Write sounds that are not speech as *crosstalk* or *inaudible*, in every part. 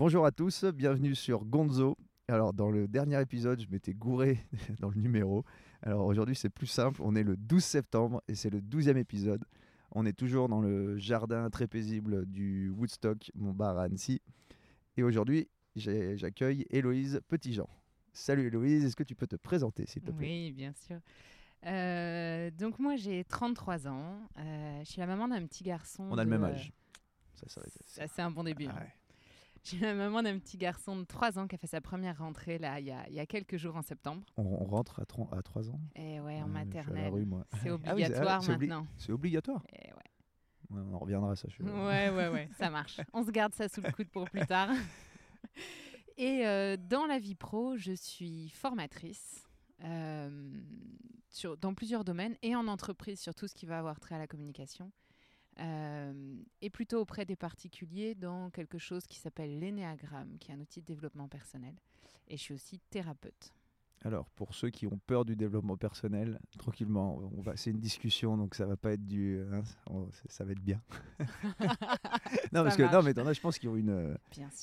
Bonjour à tous, bienvenue sur Gonzo. Alors, dans le dernier épisode, je m'étais gouré *laughs* dans le numéro. Alors, aujourd'hui, c'est plus simple. On est le 12 septembre et c'est le 12e épisode. On est toujours dans le jardin très paisible du Woodstock, mon bar à Annecy. Et aujourd'hui, j'accueille Héloïse Petitjean. Salut Héloïse, est-ce que tu peux te présenter, s'il te plaît? Oui, bien sûr. Euh, donc moi j'ai 33 ans, Euh, je suis la maman d'un petit garçon. On a le même âge. Ça, ça c'est un bon début. Ouais. Je suis la maman d'un petit garçon de 3 ans qui a fait sa première rentrée là il y a, il y a quelques jours en septembre. On, on rentre à, 30 à 3 ans? Et ouais, Ouais, en maternelle. Ah oui, ah, obligatoire c'est obli- maintenant. C'est obligatoire Et ouais. Ouais, On en reviendra à ça. je- Ouais, ouais, ouais, *laughs* ça marche. On se garde ça sous le coude pour plus tard. *laughs* Et euh, dans la vie pro, je suis formatrice euh, sur, dans plusieurs domaines et en entreprise sur tout ce qui va avoir trait à la communication. Euh, et plutôt auprès des particuliers dans quelque chose qui s'appelle l'énéagramme, qui est un outil de développement personnel. Et je suis aussi thérapeute. Alors, pour ceux qui ont peur du développement personnel, tranquillement, on va, c'est une discussion, donc ça va pas être du, hein, on- ça va être bien. *laughs* non, parce que non, mais t'en as, je pense qu'ils ont une, euh,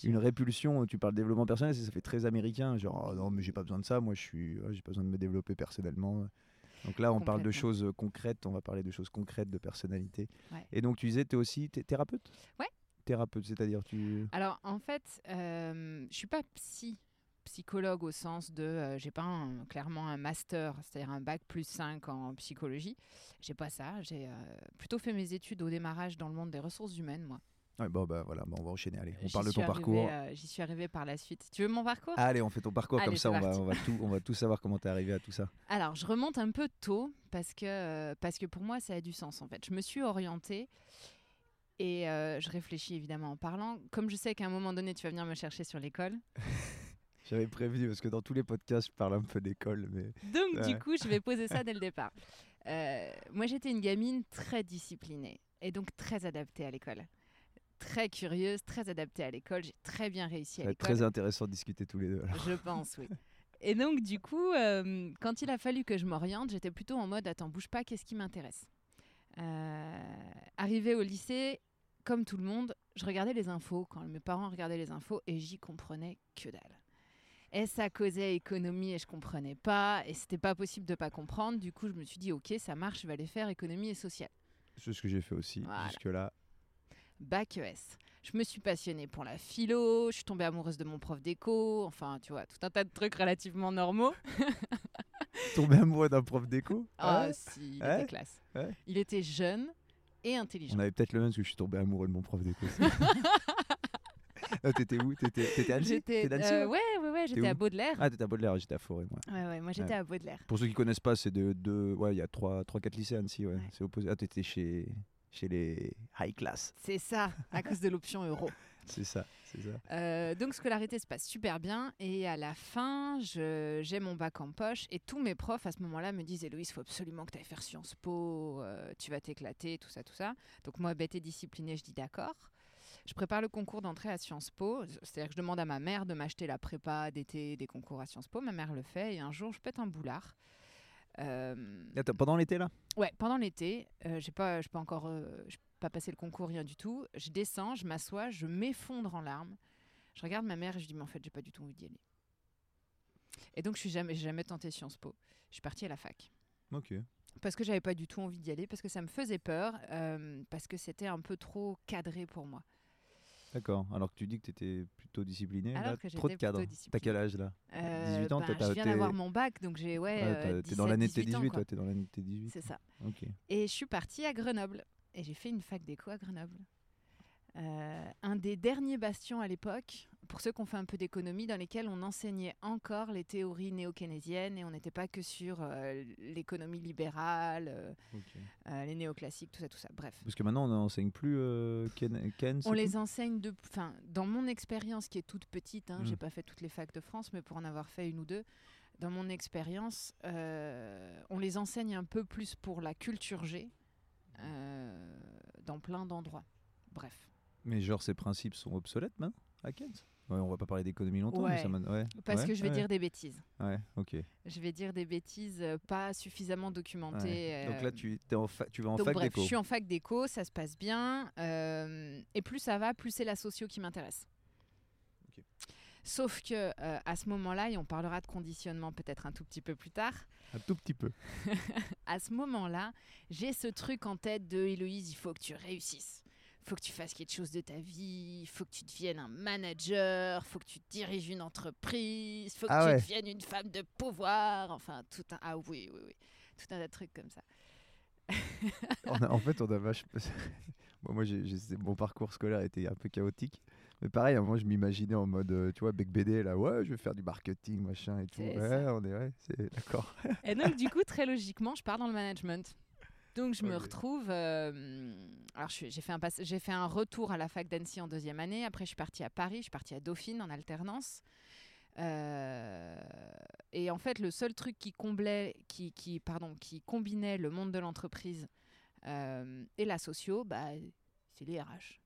une répulsion. Tu parles développement personnel, ça, fait très américain, genre oh non, mais j'ai pas besoin de ça. Moi, je suis, ouais, j'ai pas besoin de me développer personnellement. Donc là, on parle de choses euh, concrètes. On va parler de choses concrètes, de personnalité. Ouais. Et donc, tu disais, tu es aussi thérapeute? Ouais. Thérapeute, c'est-à-dire tu. Alors en fait, euh, je suis pas psy, psychologue au sens de, euh, j'ai pas un- clairement un master, c'est-à-dire un bac plus 5 en psychologie. J'ai pas ça. J'ai euh, plutôt fait mes études au démarrage dans le monde des ressources humaines, moi. Ouais, bon, bah voilà, bon, on va enchaîner. Allez, on parle de ton arrivée, parcours. euh, J'y suis arrivée par la suite. Tu veux mon parcours? Allez, on fait ton parcours comme ça, on va, on, va tout, on va tout savoir comment t'es arrivé à tout ça. Alors, je remonte un peu tôt parce que, euh, parce que pour moi, ça a du sens en fait. Je me suis orientée et euh, je réfléchis évidemment en parlant. Comme je sais qu'à un moment donné, tu vas venir me chercher sur l'école. *laughs* J'avais prévenu parce que dans tous les podcasts, je parle un peu d'école, mais Donc, Ouais. du coup, je vais poser ça *laughs* dès le départ. Euh, moi, j'étais une gamine très disciplinée et donc très adaptée à l'école. Très curieuse, très adaptée à l'école. J'ai très bien réussi à l'école. très intéressant de discuter tous les deux. alors. Je pense, oui. *laughs* Et donc, du coup, euh, quand il a fallu que je m'oriente, j'étais plutôt en mode attends, bouge pas, qu'est-ce qui m'intéresse? Euh, Arrivé au lycée, comme tout le monde, je regardais les infos quand mes parents regardaient les infos et j'y comprenais que dalle. Et ça causait économie et je comprenais pas et c'était pas possible de pas comprendre. Du coup, je me suis dit ok, ça marche, je vais aller faire économie et sociale. C'est ce que j'ai fait aussi Voilà. jusque-là. Bac ES. Je me suis passionnée pour la philo, je suis tombée amoureuse de mon prof d'éco, enfin, tu vois, tout un tas de trucs relativement normaux. *laughs* Tombé amoureux d'un prof d'éco? Ah Ouais. si, il Ouais. était classe. Ouais. Il était jeune et intelligent. On avait peut-être le même parce que je suis tombé amoureux de mon prof d'éco. *laughs* Ah, T'étais où? T'étais à J'étais, d'Annecy, euh, ouais ouais, ouais, j'étais à Baudelaire. Ah, t'étais à Baudelaire, j'étais à Forêt, moi. Ouais, ouais, moi j'étais Ouais. à Baudelaire. Pour ceux qui connaissent pas, c'est de, de- ouais, il y a 3-4 lycées à Annecy, ouais. Ouais. C'est opposé. Ah, t'étais chez, chez les high class. C'est ça, à cause de l'option euro. *laughs* C'est ça, c'est ça. Euh, donc scolarité se passe super bien et à la fin, j'ai mon bac en poche et tous mes profs à ce moment-là me disent Héloïse, il faut absolument que tu ailles faire Sciences Po, euh, tu vas t'éclater, tout ça, tout ça. Donc moi, bête et disciplinée, je dis d'accord. Je prépare le concours d'entrée à Sciences Po, c'est-à-dire que je demande à ma mère de m'acheter la prépa d'été des concours à Sciences Po. Ma mère le fait et un jour, je pète un boulard. Euh, Attends, pendant l'été, là? Ouais, pendant l'été, euh, j'ai pas, pas encore, euh, pas passé le concours, rien du tout. Je descends, je m'assois, je m'effondre en larmes. Je regarde ma mère et je dis mais en fait j'ai pas du tout envie d'y aller. Et donc je suis jamais, jamais tenté Sciences Po. Je suis partie à la fac Ok. parce que j'avais pas du tout envie d'y aller, parce que ça me faisait peur, euh, parce que c'était un peu trop cadré pour moi. D'accord. Alors que tu dis que t'étais plutôt discipliné. Alors là, que trop de cadres. T'as quel âge là? Euh, 18 ans, bah, je viens d'avoir mon bac, donc j'ai ouais. Ouais, euh, T'es dans 17, l'année de tes 18 ans, 18, quoi. toi, t'es dans l'année de tes 18. C'est ça. Ok. Et je suis partie à Grenoble. Et j'ai fait une fac d'éco à Grenoble. Euh, un des derniers bastions à l'époque, pour ceux qui ont fait un peu d'économie, dans lesquels on enseignait encore les théories néo-keynésiennes et on n'était pas que sur euh, l'économie libérale, euh, euh, les néoclassiques, tout ça, tout ça. Bref. Parce que maintenant, on n'enseigne plus euh, Ken, Ken, On les enseigne de, enfin, dans mon expérience qui est toute petite, hein, Mm. j'ai pas fait toutes les facs de France, mais pour en avoir fait une ou deux, dans mon expérience, euh, on les enseigne un peu plus pour la culture G, dans plein d'endroits. Bref. Mais genre, ces principes sont obsolètes maintenant à Kent Ouais, on va pas parler d'économie longtemps, mais Ouais. ça m'a- ouais, Parce que je vais dire des bêtises. Ouais, ok. Je vais dire des bêtises euh, pas suffisamment documentées. Ouais. Donc euh, là, tu, es en fa- tu vas en donc fac bref, d'éco. je suis en fac d'éco, ça se passe bien. euh, et plus ça va, plus c'est la socio qui m'intéresse. Sauf que euh, à ce moment-là, et on parlera de conditionnement peut-être un tout petit peu plus tard, Un tout petit peu. *laughs* à ce moment-là, j'ai ce truc en tête de Héloïse, il faut que tu réussisses. Il faut que tu fasses quelque chose de ta vie, il faut que tu deviennes un manager, il faut que tu diriges une entreprise, il faut que Ah tu ouais. deviennes une femme de pouvoir, enfin tout un ah oui oui oui, tout un tas de trucs comme ça. *laughs* On a- en fait, on a vache. *laughs* Bon, moi, j'ai, mon parcours scolaire était un peu chaotique. Mais pareil, à un moment, je m'imaginais en mode, euh, tu vois, Bec BD, là, ouais, je vais faire du marketing, machin et tout. Ouais, ça. on est, ouais, c'est d'accord. Et donc, du coup, très logiquement, je pars dans le management. Donc, je me retrouve. euh, alors, j'ai fait, un pass- j'ai fait un retour à la fac d'Annecy en deuxième année. Après, je suis partie à Paris. Je suis partie à Dauphine en alternance. Euh, et en fait, le seul truc qui comblait, qui, qui, pardon, qui combinait le monde de l'entreprise euh, et la socio, bah, c'est les RH.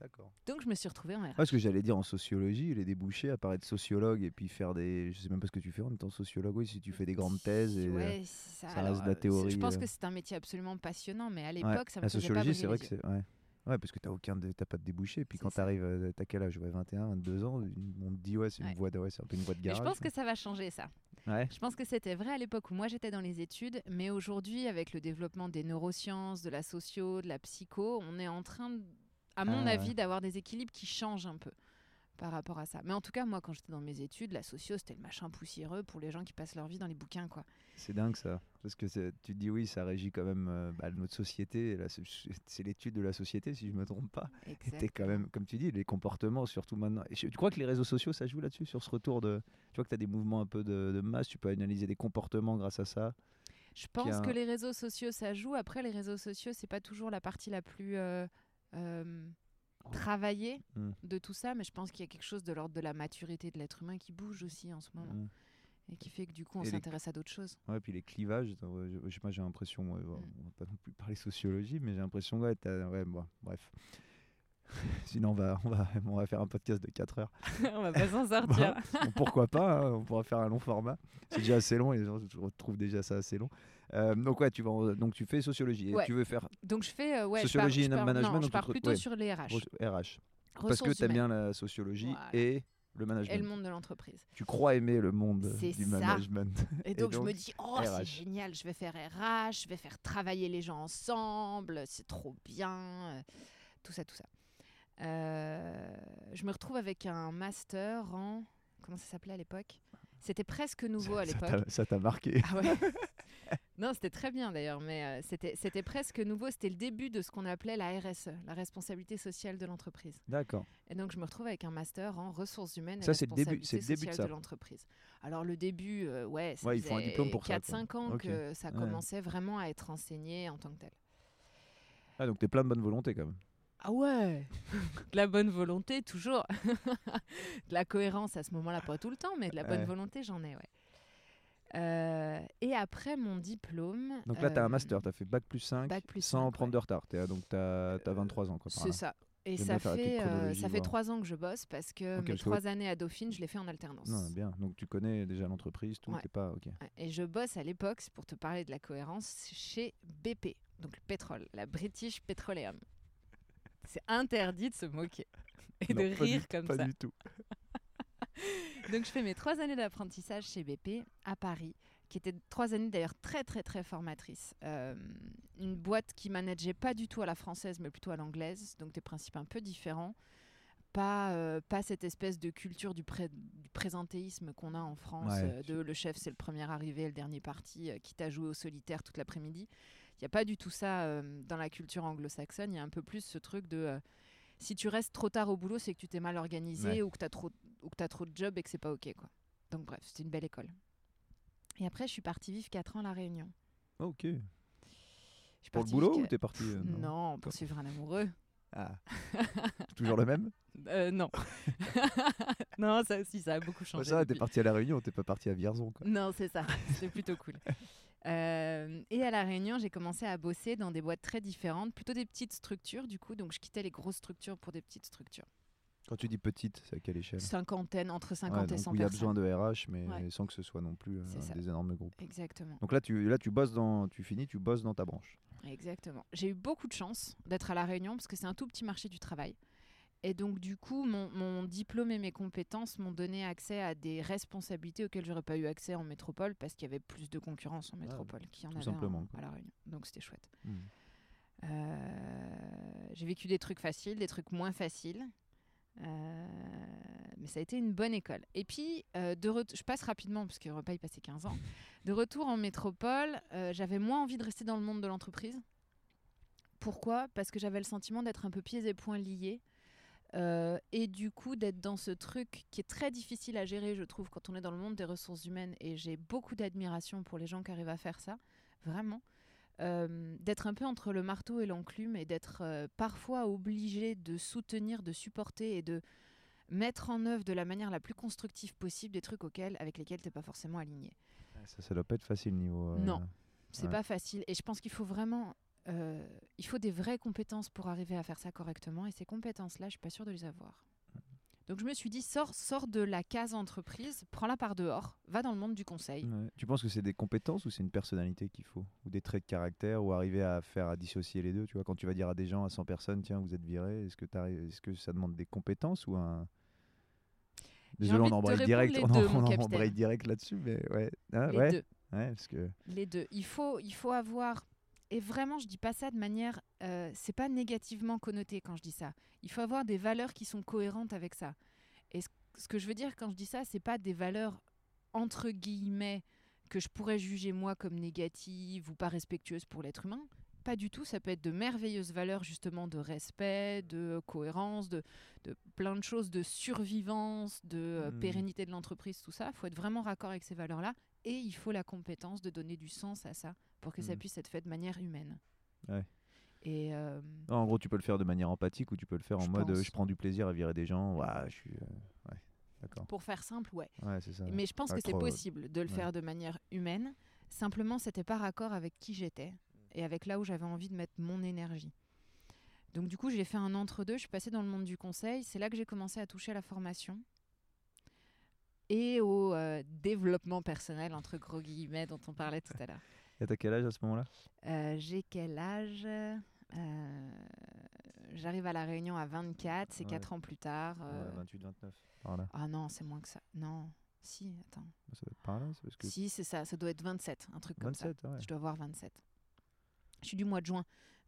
D'accord. Donc, je me suis retrouvée en RH. Ouais, ce que j'allais dire en sociologie, les débouchés, à part être sociologue et puis faire des. Je sais même pas ce que tu fais en étant sociologue, oui, si tu fais des grandes thèses. Et, euh, Ouais, ça. ça reste de la théorie, Je pense euh. que c'est un métier absolument passionnant, mais à ouais, l'époque, ça me la faisait pas sociologie, c'est vrai que c'est. Ouais. Ouais, parce que t'as aucun, t'as pas de débouché. Puis C'est quand ça. t'arrives, euh, t'as quel âge? Ouais, 21, 22 ans, on te dit, ouais, c'est une Ouais. voie de, ouais, c'est un peu une voie de Mais garage. je pense que ça va changer ça. Ouais. Je pense que c'était vrai à l'époque où moi j'étais dans les études, mais aujourd'hui avec le développement des neurosciences, de la socio, de la psycho, on est en train, de- à mon Ah ouais. avis, d'avoir des équilibres qui changent un peu par rapport à ça. Mais en tout cas, moi quand j'étais dans mes études, la socio c'était le machin poussiéreux pour les gens qui passent leur vie dans les bouquins quoi. C'est dingue ça. Parce que tu te dis oui, ça régit quand même euh, bah, notre société. C'est l'étude de la société, si je me trompe pas. T'es quand même, comme tu dis, les comportements, surtout maintenant. Et je- tu crois que les réseaux sociaux, ça joue là-dessus, sur ce retour de. Tu vois que tu as des mouvements un peu de, de masse, tu peux analyser des comportements grâce à ça? Je pense que les réseaux sociaux ça joue. Après les réseaux sociaux c'est pas toujours la partie la plus euh, euh, travaillée Mm. de tout ça, mais je pense qu'il y a quelque chose de l'ordre de la maturité de l'être humain qui bouge aussi en ce moment. Mm. et qui fait que du coup on Et les- s'intéresse à d'autres choses. Ouais, puis les clivages, ouais, je, pas, j'ai l'impression, ouais, bon, Mm. on va pas non plus parler sociologie, mais j'ai l'impression, ouais, ouais, bon, bref. *laughs* Sinon, on va, on, va, on va faire un podcast de 4 heures. *laughs* on va pas s'en sortir. *laughs* Bon, pourquoi pas, hein, on pourra faire un long format. C'est déjà assez long et les gens trouvent déjà ça assez long. Euh, donc, ouais, tu, vas donc tu fais sociologie et tu veux faire Donc je fais euh, ouais, Sociologie je pars, et je pars- management, non, je donc pars plutôt ouais. sur les RH. RH. Parce que tu aimes bien la sociologie Voilà. et le management. et le monde de l'entreprise. Tu crois aimer le monde du ça. management. Et donc, je me donc, dis oh c'est génial, je vais faire RH, je vais faire travailler les gens ensemble, c'est trop bien, euh, tout ça tout ça. Euh, je me retrouve avec un master en comment ça s'appelait à l'époque? C'était presque nouveau à Ça l'époque. Ça t'a marqué. Ah ouais. *laughs* non, c'était très bien d'ailleurs, mais euh, c'était presque nouveau. C'était le début de ce qu'on appelait la RSE, la responsabilité sociale de l'entreprise. D'accord. Et donc, je me retrouve avec un master en ressources humaines et Ça, c'est le début- responsabilité c'est le début de sociale ça. l'entreprise. Alors, le début, euh, ouais, ça Ouais, il faut un diplôme pour ça, quoi. 4-5 ans que ça Ouais. commençait vraiment à être enseigné en tant que tel. Ah, donc t'es plein de bonne volonté quand même. Ah ouais *laughs* De la bonne volonté, toujours. *laughs* de la cohérence à ce moment-là, pas tout le temps, mais de la bonne Ouais. volonté, j'en ai, ouais. Euh, et après mon diplôme. Donc là, tu as euh, un master, tu as fait bac plus 5 bac plus sans 5, prendre ouais. de retard. Donc tu as, 23 ans. C'est ça. Et J'aime ça fait, euh, ça fait trois ans que je bosse parce que mes que- trois années à Dauphine, je l'ai fait en alternance. Non, bien. Donc tu connais déjà l'entreprise, tout. Ouais. T'es pas. Ok. Et je bosse à l'époque, pour te parler de la cohérence, chez BP, donc le pétrole, la British Petroleum. C'est interdit de se moquer et Non, de pas du- rire comme pas ça. du tout. *laughs* Donc je fais mes trois années d'apprentissage chez BP à Paris, qui étaient trois années d'ailleurs très très très formatrices. Euh, une boîte qui manageait pas du tout à la française, mais plutôt à l'anglaise, donc des principes un peu différents. Pas, euh, pas cette espèce de culture du, pré- du présentéisme qu'on a en France, Ouais. euh, de le chef c'est le premier arrivé, le dernier parti, euh, quitte à jouer au solitaire toute l'après-midi. N'y a pas du tout ça euh, dans la culture anglo-saxonne, il y a un peu plus ce truc de... euh, si tu restes trop tard au boulot, c'est que tu t'es mal organisé Ouais. ou que tu as trop ou que tu as trop de job et que c'est pas OK quoi. Donc bref, c'était une belle école. Et après, je suis partie vivre 4 ans à La Réunion. Ok. Je Pour le partie boulot ou t'es parti euh, Non, pour suivre un amoureux. Ah. *laughs* Toujours le même Euh, non. *laughs* non, ça aussi, ça a beaucoup Ouais, changé. Ça, va, t'es depuis. parti à La Réunion, t'es pas parti à Vierzon. Quoi. Non, c'est ça. C'était plutôt cool. *laughs* Euh, et à La Réunion, j'ai commencé à bosser dans des boîtes très différentes, plutôt des petites structures du coup. Donc je quittais les grosses structures pour des petites structures. Quand tu dis petite, c'est à quelle échelle? Cinquantaine, entre Ouais, 50 et donc 100 où il y a personnes. besoin de RH, mais Ouais. sans que ce soit non plus euh, des énormes groupes. Exactement. Donc là, tu, là, tu bosses dans, tu finis, tu bosses dans ta branche. Exactement. J'ai eu beaucoup de chance d'être à La Réunion parce que c'est un tout petit marché du travail. Et donc, du coup, mon, mon diplôme et mes compétences m'ont donné accès à des responsabilités auxquelles j'aurais pas eu accès en métropole parce qu'il y avait plus de concurrence en métropole qu'il y en tout avait simplement, en- à La Réunion. Donc, c'était chouette. Hmm. Euh, j'ai vécu des trucs faciles, des trucs moins faciles. Euh, mais ça a été une bonne école. Et puis, euh, de je passe rapidement, parce qu'il ne pas y passer 15 ans. De retour en métropole, euh, j'avais moins envie de rester dans le monde de l'entreprise. Pourquoi? Parce que j'avais le sentiment d'être un peu pieds et poings liés. Euh, et du coup, d'être dans ce truc qui est très difficile à gérer, je trouve, quand on est dans le monde des ressources humaines. Et j'ai beaucoup d'admiration pour les gens qui arrivent à faire ça, vraiment. Euh, d'être un peu entre le marteau et l'enclume et d'être euh, parfois obligé de soutenir, de supporter et de mettre en œuvre de la manière la plus constructive possible des trucs auxquels, avec lesquels tu n'es pas forcément aligné. Ça, ça doit pas être facile niveau. Non. C'est Ouais. pas facile. Et je pense qu'il faut vraiment. Euh, il faut des vraies compétences pour arriver à faire ça correctement. Et ces compétences-là, je suis pas sûre de les avoir. Donc je me suis dit, sors, sors de la case entreprise, prends-la par dehors, va dans le monde du conseil. Ouais. Tu penses que c'est des compétences ou c'est une personnalité qu'il faut? Ou des traits de caractère ou arriver à faire à dissocier les deux Tu vois, quand tu vas dire à des gens, à 100 personnes, tiens, vous êtes virés, est-ce que, est-ce que ça demande des compétences ou un. Désolé, on embraye direct, on, deux, direct là-dessus, mais ouais. Ah, Les ouais, deux. ouais, parce que. Les deux. Il faut, il faut avoir. Et vraiment, je dis pas ça de manière. Euh, c'est pas négativement connoté quand je dis ça. Il faut avoir des valeurs qui sont cohérentes avec ça. Et ce, ce que je veux dire quand je dis ça, c'est pas des valeurs entre guillemets que je pourrais juger moi comme négatives ou pas respectueuses pour l'être humain. Pas du tout. Ça peut être de merveilleuses valeurs justement de respect, de cohérence, de, de plein de choses, de survivance, de euh, Mhm. pérennité de l'entreprise, tout ça. Il faut être vraiment raccord avec ces valeurs-là. Et il faut la compétence de donner du sens à ça pour que ça Mhm. puisse être fait de manière humaine. Ouais. Et euh, Non, en gros, tu peux le faire de manière empathique ou tu peux le faire en Je mode euh, pense. je prends du plaisir à virer des gens. Ouah, je suis. euh, Ouais, d'accord. pour faire simple, ouais. Ça. Mais je pense Pas que c'est trop, possible de le faire de manière humaine. Simplement, c'était pas raccord avec qui j'étais et avec là où j'avais envie de mettre mon énergie. Donc du coup, j'ai fait un entre-deux. Je suis passée dans le monde du conseil. C'est là que j'ai commencé à toucher à la formation et au euh, développement personnel, entre gros guillemets, dont on parlait tout à l'heure. Et t'as quel âge à ce moment-là? Euh, j'ai quel âge? Euh, J'arrive à La Réunion à 24, c'est Ouais. 4 ans plus tard. euh, 28, 29. Par là. Ah non, c'est moins que ça. Non, si, attends. Ça doit être par là, parce que. Si, c'est ça, ça doit être 27, un truc comme ça. 27, ouais. Je dois avoir 27. Je suis du mois de juin,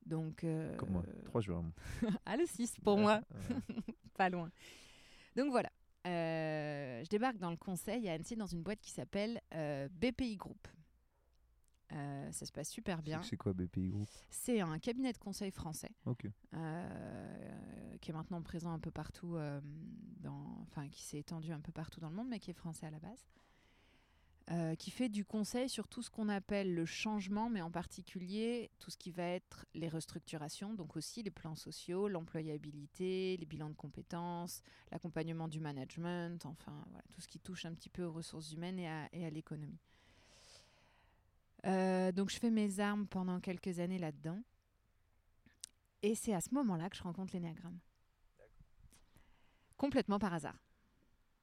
donc... euh, Comme moi. 3 juin. ah, le 6 pour Ouais, moi, ouais. *laughs* pas loin. Donc voilà, Euh, je débarque dans le conseil à Annecy dans une boîte qui s'appelle euh, BPI Group. Euh, ça se passe super bien. C'est- quoi BPI Group? C'est un cabinet de conseil français euh, qui est maintenant présent un peu partout, euh, dans, enfin qui s'est étendu un peu partout dans le monde, mais qui est français à la base, qui fait du conseil sur tout ce qu'on appelle le changement, mais en particulier tout ce qui va être les restructurations, donc aussi les plans sociaux, l'employabilité, les bilans de compétences, l'accompagnement du management, enfin voilà, tout ce qui touche un petit peu aux ressources humaines et à, et à l'économie. Euh, donc je fais mes armes pendant quelques années là-dedans. Et c'est à ce moment-là que je rencontre l'énéagramme. Complètement par hasard.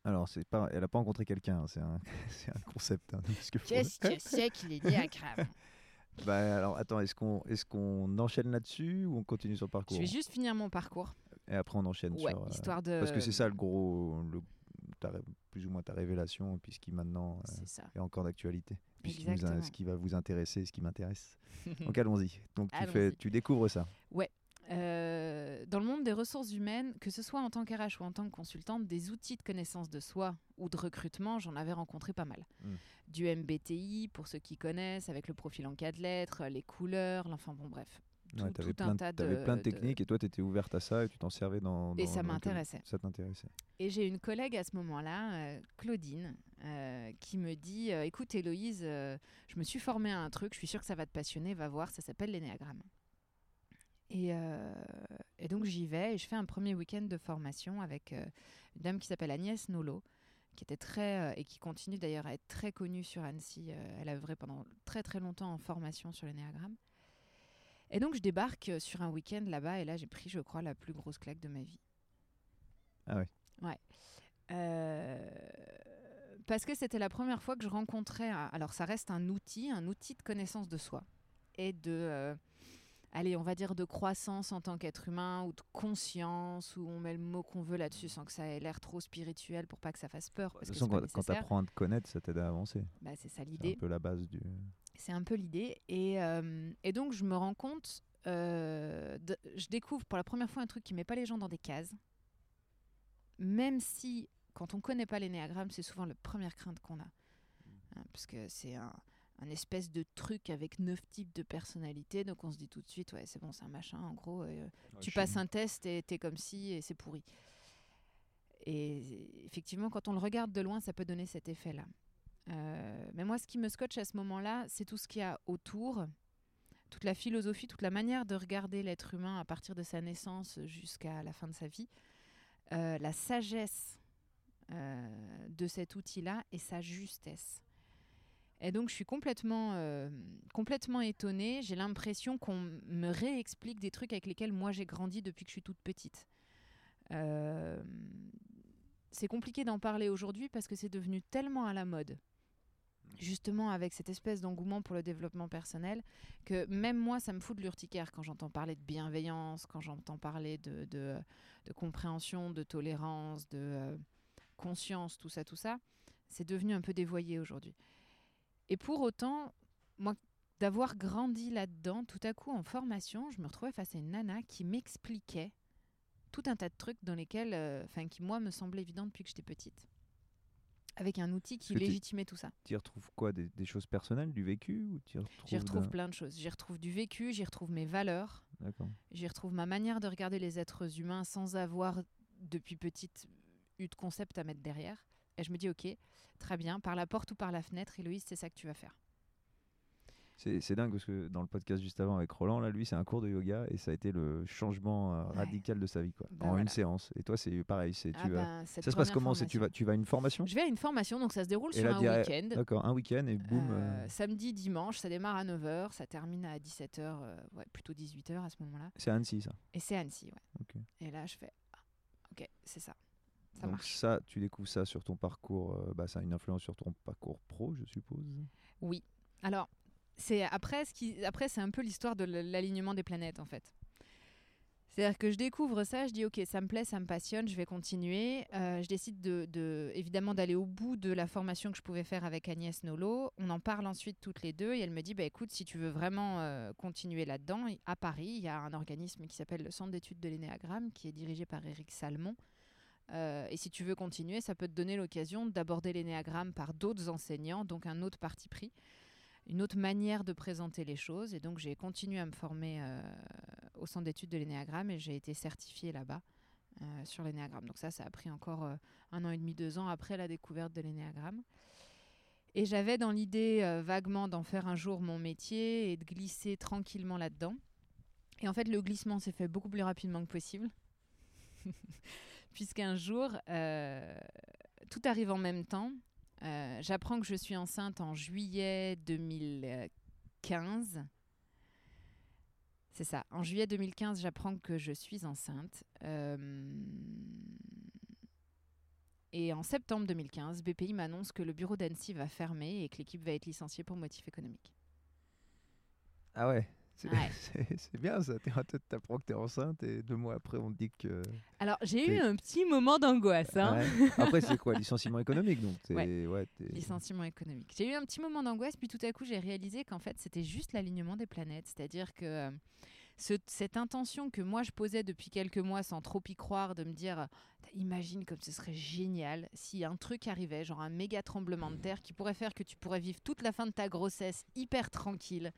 Alors, c'est pas, elle a pas rencontré quelqu'un, hein, c'est un, *laughs* c'est un concept. hein, parce que- Qu'est-ce que c'est qu'il est l'énéagramme *laughs* Bah, alors, attends, est-ce qu'on est qu'on enchaîne là-dessus ou on continue sur le Je parcours vais juste finir mon parcours. Et après, on enchaîne Ouais, sur. euh, histoire de. Parce que c'est ça le gros. Le, plus ou moins ta révélation, puis ce qui maintenant euh, ça. est encore d'actualité. Puis ce qui, nous a- Exactement. ce qui va vous intéresser, ce qui m'intéresse. *laughs* Donc, allons-y. Donc, tu, fais, tu découvres ça. Euh, dans le monde des ressources humaines, que ce soit en tant qu'RH ou en tant que consultante, des outils de connaissance de soi ou de recrutement, j'en avais rencontré pas mal. Mm. Du MBTI, pour ceux qui connaissent, avec le profil en cas de lettres, les couleurs, l'enfin bon bref. Tout, Ouais, t'avais tout plein, un de- tas de, t'avais plein de de- techniques et toi, tu étais ouverte à ça et tu t'en servais dans. Et dans- ça dans le- m'intéressait. Ça t'intéressait. Et j'ai une collègue à ce moment-là, euh, Claudine, euh, qui me dit euh, Écoute, Héloïse, je me suis formée à un truc, je suis sûre que ça va te passionner, va voir, ça s'appelle l'énéagramme. Et, et donc j'y vais et je fais un premier week-end de formation avec une dame qui s'appelle Agnès Nolo, qui était très, euh, et qui continue d'ailleurs à être très connue sur Annecy. euh, elle a œuvré pendant très très longtemps en formation sur l'énéagramme. Et donc je débarque euh, sur un week-end là-bas et là j'ai pris, je crois, la plus grosse claque de ma vie. Ah ouais. Ouais. Euh, parce que c'était la première fois que je rencontrais. un- alors, ça reste un outil, un outil de connaissance de soi et de. euh, allez, on va dire de croissance en tant qu'être humain ou de conscience, ou on met le mot qu'on veut là-dessus sans que ça ait l'air trop spirituel pour pas que ça fasse peur. De Parce toute que façon, quand, tu apprends à te connaître, ça t'aide à avancer. Bah, c'est ça C'est un l'idée. peu la base du. C'est un peu l'idée. Et, euh, et donc, je me rends compte, euh, de- je découvre pour la première fois un truc qui met pas les gens dans des cases. Même si, quand on connaît pas l'énéagramme, c'est souvent la première crainte qu'on a. Hein, parce que c'est un, un espèce de truc avec neuf types de personnalités. Donc, on se dit tout de suite, ouais, c'est bon, c'est un machin. En gros, euh, tu passes un test et t'es comme si et c'est pourri. Et effectivement, quand on le regarde de loin, ça peut donner cet effet-là. Euh, mais moi, ce qui me scotche à ce moment-là, c'est tout ce qu'il y a autour, toute la philosophie, toute la manière de regarder l'être humain à partir de sa naissance jusqu'à la fin de sa vie, euh, la sagesse euh, de cet outil-là et sa justesse. Et donc, je suis complètement, complètement étonnée. J'ai l'impression qu'on me réexplique des trucs avec lesquels moi j'ai grandi depuis que je suis toute petite. C'est compliqué d'en parler aujourd'hui parce que c'est devenu tellement à la mode, justement avec cette espèce d'engouement pour le développement personnel, que même moi, ça me fout de l'urticaire quand j'entends parler de bienveillance, quand j'entends parler de, de, compréhension, de tolérance, de euh, conscience, tout ça, tout ça. C'est devenu un peu dévoyé aujourd'hui. Et pour autant, moi, d'avoir grandi là-dedans, tout à coup en formation, je me retrouvais face à une nana qui m'expliquait tout un tas de trucs dans lesquels, euh, enfin, qui moi me semblaient évidents depuis que j'étais petite, avec un outil qui légitimait tout ça. Tu y retrouves quoi des, des choses personnelles, du vécu ou J'y retrouve plein de choses. J'y retrouve du vécu, j'y retrouve mes valeurs, j'y retrouve ma manière de regarder les êtres humains sans avoir depuis petite eu de concept à mettre derrière. Et je me dis, ok, très bien, par la porte ou par la fenêtre, Héloïse, c'est ça que tu vas faire. C'est dingue parce que dans le podcast juste avant avec Roland, là, lui, c'est un cours de yoga et ça a été le changement euh, Ouais. radical de sa vie, quoi. Ben en voilà. une séance. Et toi, c'est pareil. C'est tu Ah vas. ben, cette Ça se passe comment? C'est tu vas, tu vas à une formation? Je vais à une formation, donc ça se déroule Et sur là, un week-end. D'accord, un week-end et boum. Euh, euh, samedi, dimanche, ça démarre à 9h, ça termine à 17h, ouais, plutôt 18h à ce moment-là. C'est Annecy, ça? Et c'est Annecy, ouais. Et là, je fais, ah, ok, c'est ça. Ça Donc marche. ça, tu découvres ça sur ton parcours. euh, bah, ça a une influence sur ton parcours pro, je suppose? Oui. Alors, c'est après, après c'est un peu l'histoire de l'alignement des planètes, en fait. C'est-à-dire que je découvre ça, je dis ok, ça me plaît, ça me passionne, je vais continuer. Euh, je décide de, de- évidemment d'aller au bout de la formation que je pouvais faire avec Agnès Nolo. On en parle ensuite toutes les deux et elle me dit bah écoute, si tu veux vraiment euh, continuer là-dedans, à Paris, il y a un organisme qui s'appelle le Centre d'études de l'énéagramme qui est dirigé par Éric Salmon. Euh, et si tu veux continuer, ça peut te donner l'occasion d'aborder l'énéagramme par d'autres enseignants, donc un autre parti pris, une autre manière de présenter les choses. Et donc j'ai continué à me former euh, au centre d'études de l'énéagramme et j'ai été certifiée là-bas euh, sur l'énéagramme. Donc ça, ça a pris encore euh, un an et demi, deux ans après la découverte de l'énéagramme. Et j'avais dans l'idée vaguement d'en faire un jour mon métier et de glisser tranquillement là-dedans. Et en fait, le glissement s'est fait beaucoup plus rapidement que possible. *laughs* Puisqu'un jour, tout arrive en même temps. Euh, J'apprends que je suis enceinte en juillet 2015. C'est ça. En juillet 2015, j'apprends que je suis enceinte. Euh, Et en septembre 2015, BPI m'annonce que le bureau d'Annecy va fermer et que l'équipe va être licenciée pour motif économique. Ah ouais? C'est Ouais. *laughs* bien ça. T'apprends que t'es enceinte et deux mois après, on te dit que. Alors, j'ai eu un petit moment d'angoisse. Hein. Ouais. *laughs* Après, c'est quoi Licenciement économique donc Ouais. Licenciement économique. J'ai eu un petit moment d'angoisse, puis tout à coup, j'ai réalisé qu'en fait, c'était juste l'alignement des planètes. C'est-à-dire que euh, ce- cette intention que moi, je posais depuis quelques mois sans trop y croire, de me dire, euh, imagine comme ce serait génial si un truc arrivait, genre un méga tremblement de terre qui pourrait faire que tu pourrais vivre toute la fin de ta grossesse hyper tranquille,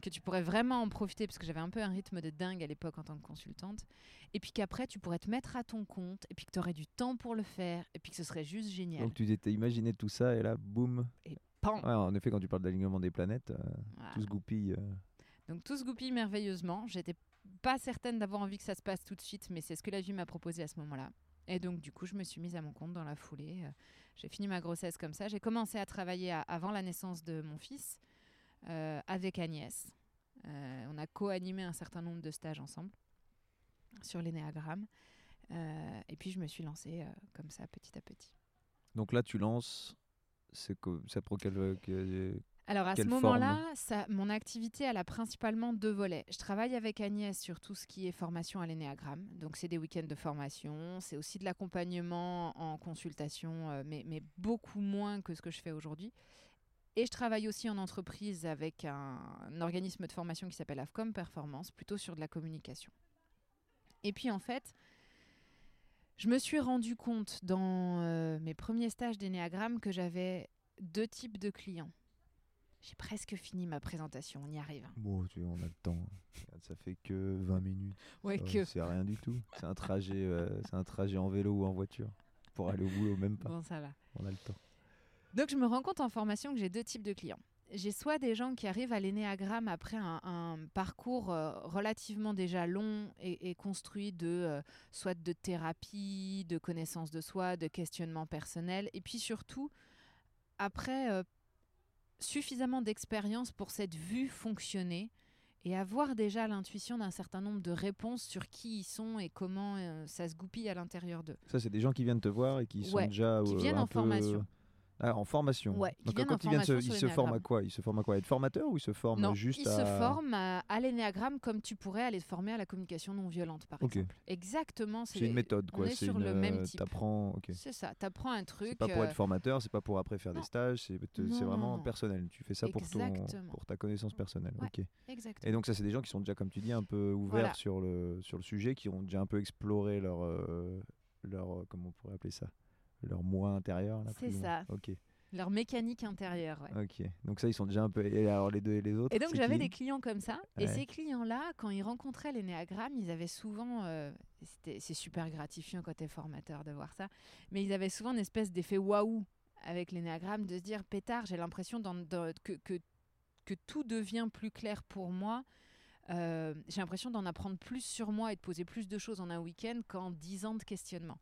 que tu pourrais vraiment en profiter, parce que j'avais un peu un rythme de dingue à l'époque en tant que consultante, et puis qu'après, tu pourrais te mettre à ton compte, et puis que tu aurais du temps pour le faire, et puis que ce serait juste génial. Donc tu t'étais imaginé tout ça et là, boum. Pan Ouais, en effet, quand tu parles d'alignement des planètes, euh, Voilà. tout se goupille. euh. Donc tout se goupille merveilleusement. J'étais pas certaine d'avoir envie que ça se passe tout de suite, mais c'est ce que la vie m'a proposé à ce moment-là. Et donc du coup, je me suis mise à mon compte dans la foulée. Euh, J'ai fini ma grossesse comme ça. J'ai commencé à travailler à- avant la naissance de mon fils avec Agnès. Euh, on a co-animé un certain nombre de stages ensemble sur l'énéagramme. Euh, et puis je me suis lancée euh, comme ça, petit à petit. Donc là, tu lances. C'est ça prend quel. euh, que- Alors à Quelle ce moment-là, mon activité, elle a principalement deux volets. Je travaille avec Agnès sur tout ce qui est formation à l'énéagramme. Donc c'est des week-ends de formation, c'est aussi de l'accompagnement en consultation, euh, mais, mais beaucoup moins que ce que je fais aujourd'hui. Et je travaille aussi en entreprise avec un, un organisme de formation qui s'appelle AFCOM Performance, plutôt sur de la communication. Et puis en fait, je me suis rendu compte dans euh, mes premiers stages d'énéagramme que j'avais deux types de clients. J'ai presque fini ma présentation, on y arrive. Bon, tu on a le temps. Ça fait que 20 minutes. Ouais, que. C'est rien du tout. C'est un trajet, euh, c'est un trajet en vélo ou en voiture pour aller au boulot, même pas. Bon, ça va. On a le temps. Donc, je me rends compte en formation que j'ai deux types de clients. J'ai soit des gens qui arrivent à l'énéagramme après un, un parcours euh, relativement déjà long et, et construit de euh, soit de thérapie, de connaissance de soi, de questionnement personnel, et puis surtout après euh, suffisamment d'expérience pour cette vue fonctionner et avoir déjà l'intuition d'un certain nombre de réponses sur qui ils sont et comment euh, ça se goupille à l'intérieur d'eux. Ça, c'est des gens qui viennent te voir et qui sont déjà qui viennent un en peu- formation. Ah, en formation. Ouais, Donc quand ils viennent, se- ils se forment à quoi? Ils se forment à quoi? Être formateur ou ils se forment Non, juste ils à... se forment à, à l'énéagramme comme tu pourrais aller te former à la communication non violente, par exemple. Exactement. C'est une méthode, on quoi. est C'est sur une, le même euh, type. T'apprends. C'est ça. T'apprends un truc. C'est pas pour euh, être formateur, c'est pas pour après faire non. des stages, c'est vraiment non. personnel. Tu fais ça pour, ton, Exactement. pour ta connaissance personnelle. Ouais. Ok. Exactement. Et donc ça, c'est des gens qui sont déjà, comme tu dis, un peu ouverts Voilà. sur, le, sur le sujet, qui ont déjà un peu exploré leur, euh, leur euh, comment on pourrait appeler ça, leur moi intérieur. là, C'est ça. Ok. Leur mécanique intérieure. ouais. Ok. Donc ça, ils sont déjà un peu. Et alors les deux et les autres. Et donc j'avais des clients comme ça. Et ces clients-là, quand ils rencontraient l'énéagramme, ils avaient souvent, euh, c'est super gratifiant quand tu es formateur de voir ça, mais ils avaient souvent une espèce d'effet waouh avec l'énéagramme, de se dire, pétard, j'ai l'impression que, que, que tout devient plus clair pour moi. Euh, j'ai l'impression d'en apprendre plus sur moi et de poser plus de choses en un week-end qu'en dix ans de questionnement.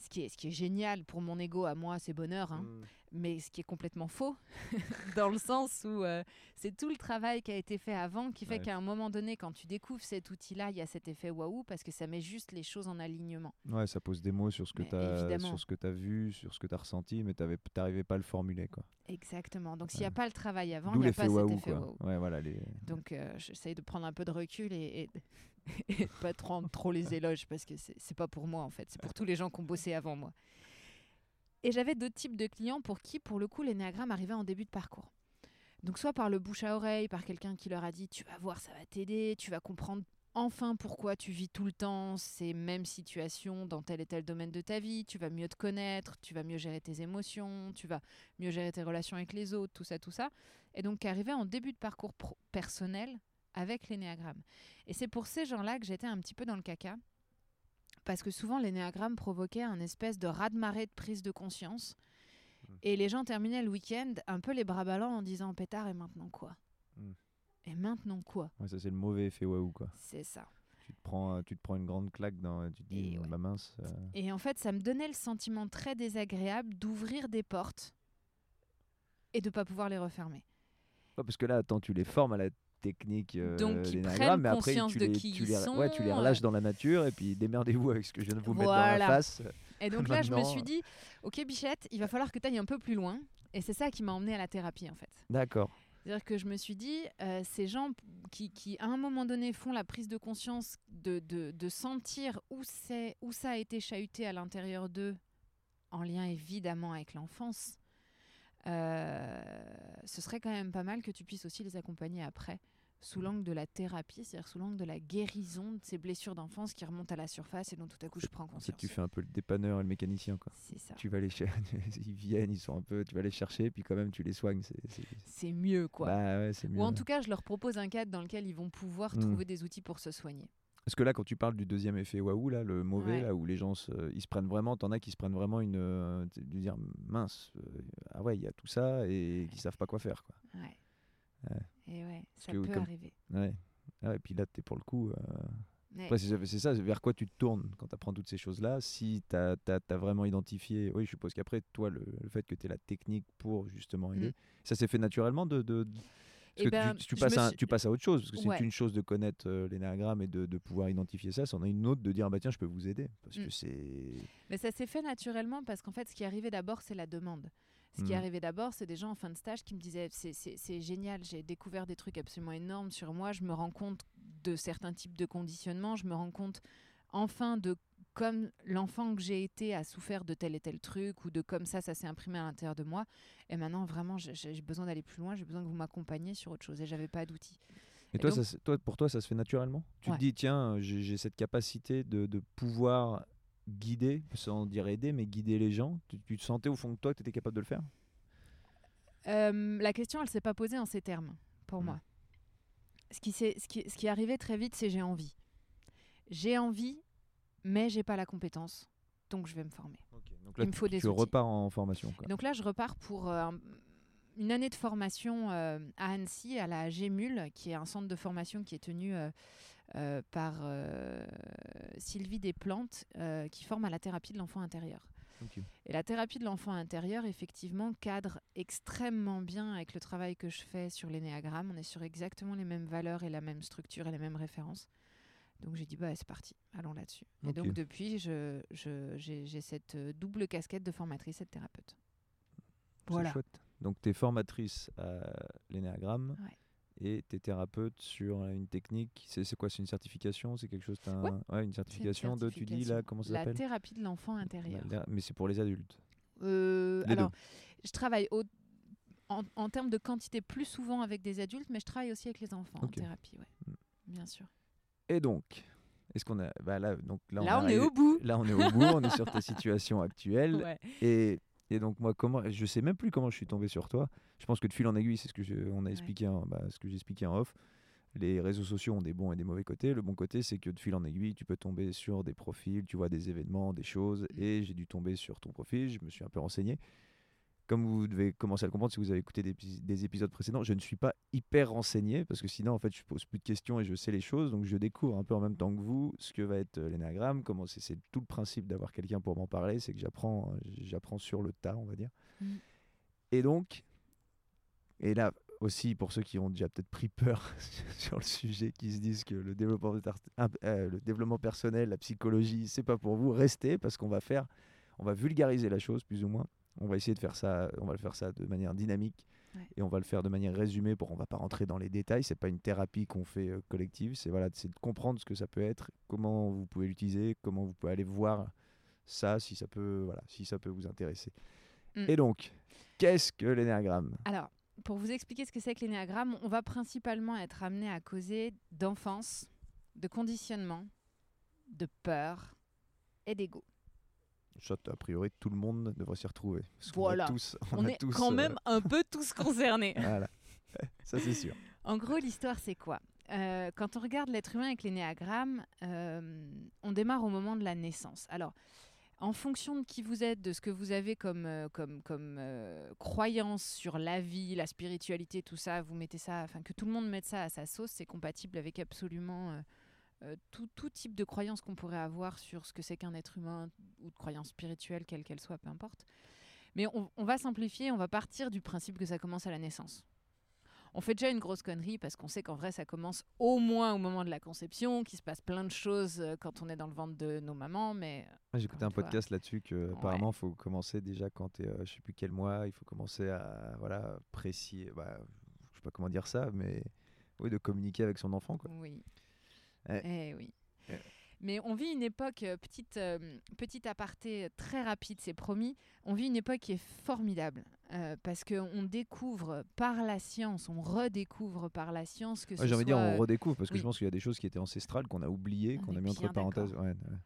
Ce qui, est, ce qui est génial pour mon ego à moi, c'est bonheur. hein Hmm. mais ce qui est complètement faux, *laughs* dans le sens où euh, c'est tout le travail qui a été fait avant qui fait Ouais. qu'à un moment donné, quand tu découvres cet outil-là, il y a cet effet waouh parce que ça met juste les choses en alignement. Ouais, ça pose des mots sur ce que tu as évidemment. sur ce que as vu, sur ce que tu as ressenti, mais tu n'arrivais pas à le formuler quoi. Exactement. Donc s'il n'y a Ouais. pas le travail avant, il n'y a pas cet effet waouh. Ouais, voilà les. Donc euh, j'essaye de prendre un peu de recul et, et, et *laughs* pas trop, trop les éloges parce que c'est pas pour moi en fait, c'est pour tous les gens qui ont bossé avant moi. Et j'avais deux types de clients pour qui, pour le coup, l'énéagramme arrivait en début de parcours. Donc soit par le bouche à oreille, par quelqu'un qui leur a dit tu vas voir, ça va t'aider, tu vas comprendre enfin pourquoi tu vis tout le temps ces mêmes situations dans tel et tel domaine de ta vie, tu vas mieux te connaître, tu vas mieux gérer tes émotions, tu vas mieux gérer tes relations avec les autres, tout ça, tout ça. Et donc qui en début de parcours personnel avec l'énéagramme. Et c'est pour ces gens-là que j'étais un petit peu dans le caca. Parce que souvent, l'énéagramme provoquait un espèce de raz-de-marée de prise de conscience. Mm. Et les gens terminaient le week-end un peu les bras ballants en disant Pétard, et maintenant quoi? Mm. Et maintenant quoi? Ouais, ça c'est le mauvais effet waouh quoi. C'est ça. Tu te prends, euh, tu te prends une grande claque dans, tu te dis ouais. ma mince. euh, Et en fait, ça me donnait le sentiment très désagréable d'ouvrir des portes et de pas pouvoir les refermer. Ouais, parce que là, attends, tu les formes à la technique euh, Donc, ils l'énagramme, prennent mais après conscience tu de les, qui tu les, ouais, tu les relâches euh. dans la nature et puis démerdez-vous avec ce que je viens de vous mettre dans la Voilà. face. Et donc là, je me suis dit Ok, Bichette, il va falloir que tu ailles un peu plus loin. Et c'est ça qui m'a emmené à la thérapie en fait. D'accord. C'est-à-dire que je me suis dit, euh, ces gens qui, qui, à un moment donné, font la prise de conscience de, de, de sentir où, où ça a été chahuté à l'intérieur d'eux, en lien évidemment avec l'enfance, euh, ce serait quand même pas mal que tu puisses aussi les accompagner après, sous l'angle de la thérapie, c'est-à-dire sous l'angle de la guérison de ces blessures d'enfance qui remontent à la surface et dont tout à coup je prends En fait, conscience. tu fais un peu le dépanneur et le mécanicien quoi. C'est ça. Tu vas les *laughs* ils viennent, ils sont un peu, tu vas les chercher, puis quand même tu les soignes. C'est, mieux, quoi. Bah ouais, c'est mieux. Ou en tout cas, je leur propose un cadre dans lequel ils vont pouvoir Mm. trouver des outils pour se soigner. Parce que là, quand tu parles du deuxième effet waouh, là, le mauvais, Ouais. là, où les gens se, ils se prennent vraiment, t'en as qui se prennent vraiment une, euh, de dire mince, euh, ah ouais, il y a tout ça et qui savent pas quoi faire, quoi. Ouais. Ouais. Et ouais, ça que peut comme- arriver. Ouais. Ah, et puis là, t'es pour le coup. euh, Ouais. Après, c'est ça, vers quoi tu te tournes quand tu apprends toutes ces choses-là. Si tu as, vraiment identifié, oui, je suppose qu'après, toi, le, le fait que tu aies la technique pour justement aider, Mm. ça s'est fait naturellement de. de- de- Eh parce que ben, tu, tu je passes un- tu passes à autre chose, parce que Ouais. c'est une chose de connaître euh, l'énagramme et de, de pouvoir identifier ça, c'en est une autre de dire, ah bah tiens, je peux vous aider. Parce Mm. que c'est. Mais ça s'est fait naturellement parce qu'en fait, ce qui arrivait d'abord, c'est la demande. Ce qui est Mhm. arrivé d'abord, c'est des gens en fin de stage qui me disaient c'est- génial, j'ai découvert des trucs absolument énormes sur moi, je me rends compte de certains types de conditionnement, je me rends compte enfin de comme l'enfant que j'ai été a souffert de tel et tel truc ou de comme ça, ça s'est imprimé à l'intérieur de moi. Et maintenant, vraiment, j'ai- besoin d'aller plus loin, j'ai besoin que vous m'accompagniez sur autre chose et j'avais pas d'outils. Et Et toi, donc- ça se- toi, pour toi, ça se fait naturellement? Tu Ouais. te dis, tiens, j'ai j'ai cette capacité de, de pouvoir guider, sans dire aider, mais guider les gens. Tu, tu te sentais au fond de toi que tu étais capable de le faire? Euh, la question, elle s'est pas posée en ces termes pour moi. Ce qui, s'est- ce, qui, ce qui est arrivé très vite, c'est j'ai envie. J'ai envie, mais j'ai pas la compétence, donc je vais me former. Donc Il me faut tu, des tu repars en formation. Quoi. Donc là, je repars pour euh, un- une année de formation euh, à Annecy, à la GEMUL, qui est un centre de formation qui est tenu euh, par euh, Sylvie Desplantes, euh, qui forme à la thérapie de l'enfant intérieur. Et la thérapie de l'enfant intérieur, effectivement, cadre extrêmement bien avec le travail que je fais sur l'énéagramme. On est sur exactement les mêmes valeurs et la même structure et les mêmes références. Donc j'ai dit, bah, c'est parti, allons là-dessus. Et donc depuis, je, je- j'ai, cette euh, double casquette de formatrice et de thérapeute. C'est Voilà. chouette. Donc tu es formatrice à l'énéagramme Ouais. Et tu es thérapeute sur une technique. C'est quoi C'est une certification C'est quelque chose un- Ouais. une certification de, tu dis là, comment ça La s'appelle? thérapie de l'enfant intérieur. La- Mais c'est pour les adultes. Euh, Les alors, je travaille au- en, en termes de quantité plus souvent avec des adultes, mais je travaille aussi avec les enfants Ok. en thérapie, ouais. Mm. bien sûr. Et donc, est-ce qu'on a. Bah là, donc, là, Là, on, est au bout. Là, on est au bout, on est sur ta *laughs* situation actuelle. Ouais. Et, et donc, moi, comment. Je sais même plus comment je suis tombé sur toi. Je pense que de fil en aiguille, c'est ce que je- on a Ouais. expliqué, en, bah, ce que j'ai expliqué en off. Les réseaux sociaux ont des bons et des mauvais côtés. Le bon côté, c'est que de fil en aiguille, tu peux tomber sur des profils, tu vois des événements, des choses. Mm. Et j'ai dû tomber sur ton profil. Je me suis un peu renseigné. Comme vous devez commencer à le comprendre si vous avez écouté des, épis- des épisodes précédents, je ne suis pas hyper renseigné parce que sinon, en fait, je pose plus de questions et je sais les choses. Donc, je découvre un peu en même temps que vous ce que va être euh, l'énagramme. Comment c'est, c'est tout le principe d'avoir quelqu'un pour m'en parler, c'est que j'apprends, euh, j'apprends sur le tas, on va dire. Mm. Et donc, et là aussi pour ceux qui ont déjà peut-être pris peur *laughs* sur le sujet, qui se disent que le développement, euh, le développement personnel, la psychologie, c'est pas pour vous, restez parce qu'on va faire, on va vulgariser la chose plus ou moins. On va essayer de faire ça, on va le faire ça de manière dynamique Ouais. et on va le faire de manière résumée pour on va pas rentrer dans les détails. C'est pas une thérapie qu'on fait euh, collective, c'est voilà, c'est de comprendre ce que ça peut être, comment vous pouvez l'utiliser, comment vous pouvez aller voir ça si ça peut, voilà, si ça peut vous intéresser. Mm. Et donc, qu'est-ce que l'énéagramme? Alors, pour vous expliquer ce que c'est que l'énéagramme, on va principalement être amené à causer d'enfance, de conditionnement, de peur et d'ego. A priori, tout le monde devrait s'y retrouver. Parce qu'on a Voilà. tous- On, a est tous, quand euh, même un peu tous *laughs* concernés. Voilà. Ça, c'est sûr. En gros, l'histoire, c'est quoi? Euh, Quand on regarde l'être humain avec l'énéagramme, euh, on démarre au moment de la naissance. Alors, en fonction de qui vous êtes, de ce que vous avez comme, euh, comme, comme euh, croyance sur la vie, la spiritualité, tout ça, vous mettez ça, enfin que tout le monde mette ça à sa sauce, c'est compatible avec absolument euh, euh, tout, tout type de croyance qu'on pourrait avoir sur ce que c'est qu'un être humain ou de croyance spirituelle, quelle qu'elle soit, peu importe. Mais on, on va simplifier, on va partir du principe que ça commence à la naissance. On fait déjà une grosse connerie parce qu'on sait qu'en vrai ça commence au moins au moment de la conception, qu'il se passe plein de choses euh, quand on est dans le ventre de nos mamans, mais J'ai écouté un podcast là-dessus que apparemment il faut commencer déjà quand tu es, je sais plus quel mois, il faut commencer à voilà précis, bah, je sais pas comment dire ça, mais oui, de communiquer avec son enfant quoi. oui. Ouais. Eh oui. Ouais. Mais on vit une époque, euh, petite, euh, petite aparté euh, très rapide, c'est promis, on vit une époque qui est formidable euh, parce qu'on découvre par la science, on redécouvre par la science que Ouais, J'ai envie de dire, on redécouvre parce que oui. je pense qu'il y a des choses qui étaient ancestrales qu'on a oubliées, On qu'on a mis entre parenthèses. d'accord. Ouais, ouais.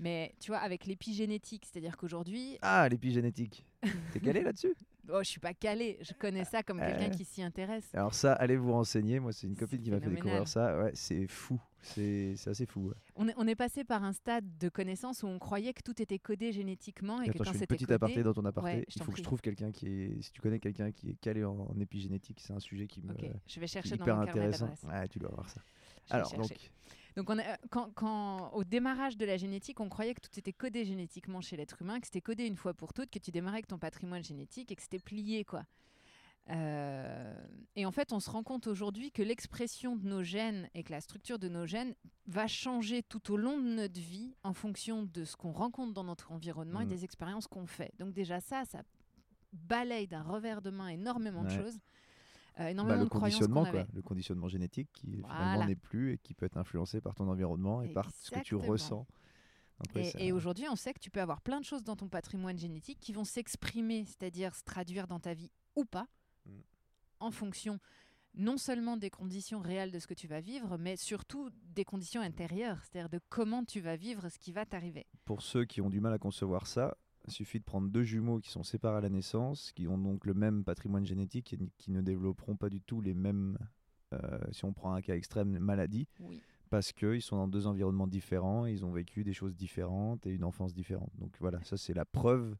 Mais tu vois, avec l'épigénétique, c'est-à-dire qu'aujourd'hui, Ah, l'épigénétique. T'es calé là-dessus? Oh, je suis pas calée, je connais ça comme quelqu'un Euh. qui s'y intéresse. Alors ça, allez vous renseigner. Moi, c'est une copine qui m'a fait découvrir ça. Ouais, c'est fou. C'est assez fou. ouais. On est, on est passé par un stade de connaissance où on croyait que tout était codé génétiquement et Attends, que quand c'était codé, aparté dans ton aparté. Ouais, Il faut que je trouve quelqu'un qui est. Si tu connais quelqu'un qui est calé en, en épigénétique, c'est un sujet qui me. Ok, je vais chercher dans hyper mon intéressant. Ouais, tu dois voir ça. Je Alors, donc, Donc, on a- euh, quand, quand- au démarrage de la génétique, on croyait que tout était codé génétiquement chez l'être humain, que c'était codé une fois pour toutes, que tu démarrais avec ton patrimoine génétique et que c'était plié, quoi. Euh, et en fait, on se rend compte aujourd'hui que l'expression de nos gènes et que la structure de nos gènes va changer tout au long de notre vie en fonction de ce qu'on rencontre dans notre environnement et Mhm. des expériences qu'on fait. Donc déjà ça, ça balaye d'un revers de main énormément de choses. Euh, Bah, le de croyances conditionnement, quoi. Le conditionnement génétique qui finalement n'est plus et qui peut être influencé par ton environnement et par ce que tu ressens. Donc, et aujourd'hui, on sait que tu peux avoir plein de choses dans ton patrimoine génétique qui vont s'exprimer, c'est-à-dire se traduire dans ta vie ou pas, Mm. en fonction non seulement des conditions réelles de ce que tu vas vivre, mais surtout des conditions intérieures, c'est-à-dire de comment tu vas vivre ce qui va t'arriver. Pour ceux qui ont du mal à concevoir ça, il suffit de prendre deux jumeaux qui sont séparés à la naissance, qui ont donc le même patrimoine génétique et qui ne développeront pas du tout les mêmes, euh, si on prend un cas extrême, maladies, Oui. parce qu'ils sont dans deux environnements différents, ils ont vécu des choses différentes et une enfance différente. Donc voilà, ça c'est la preuve,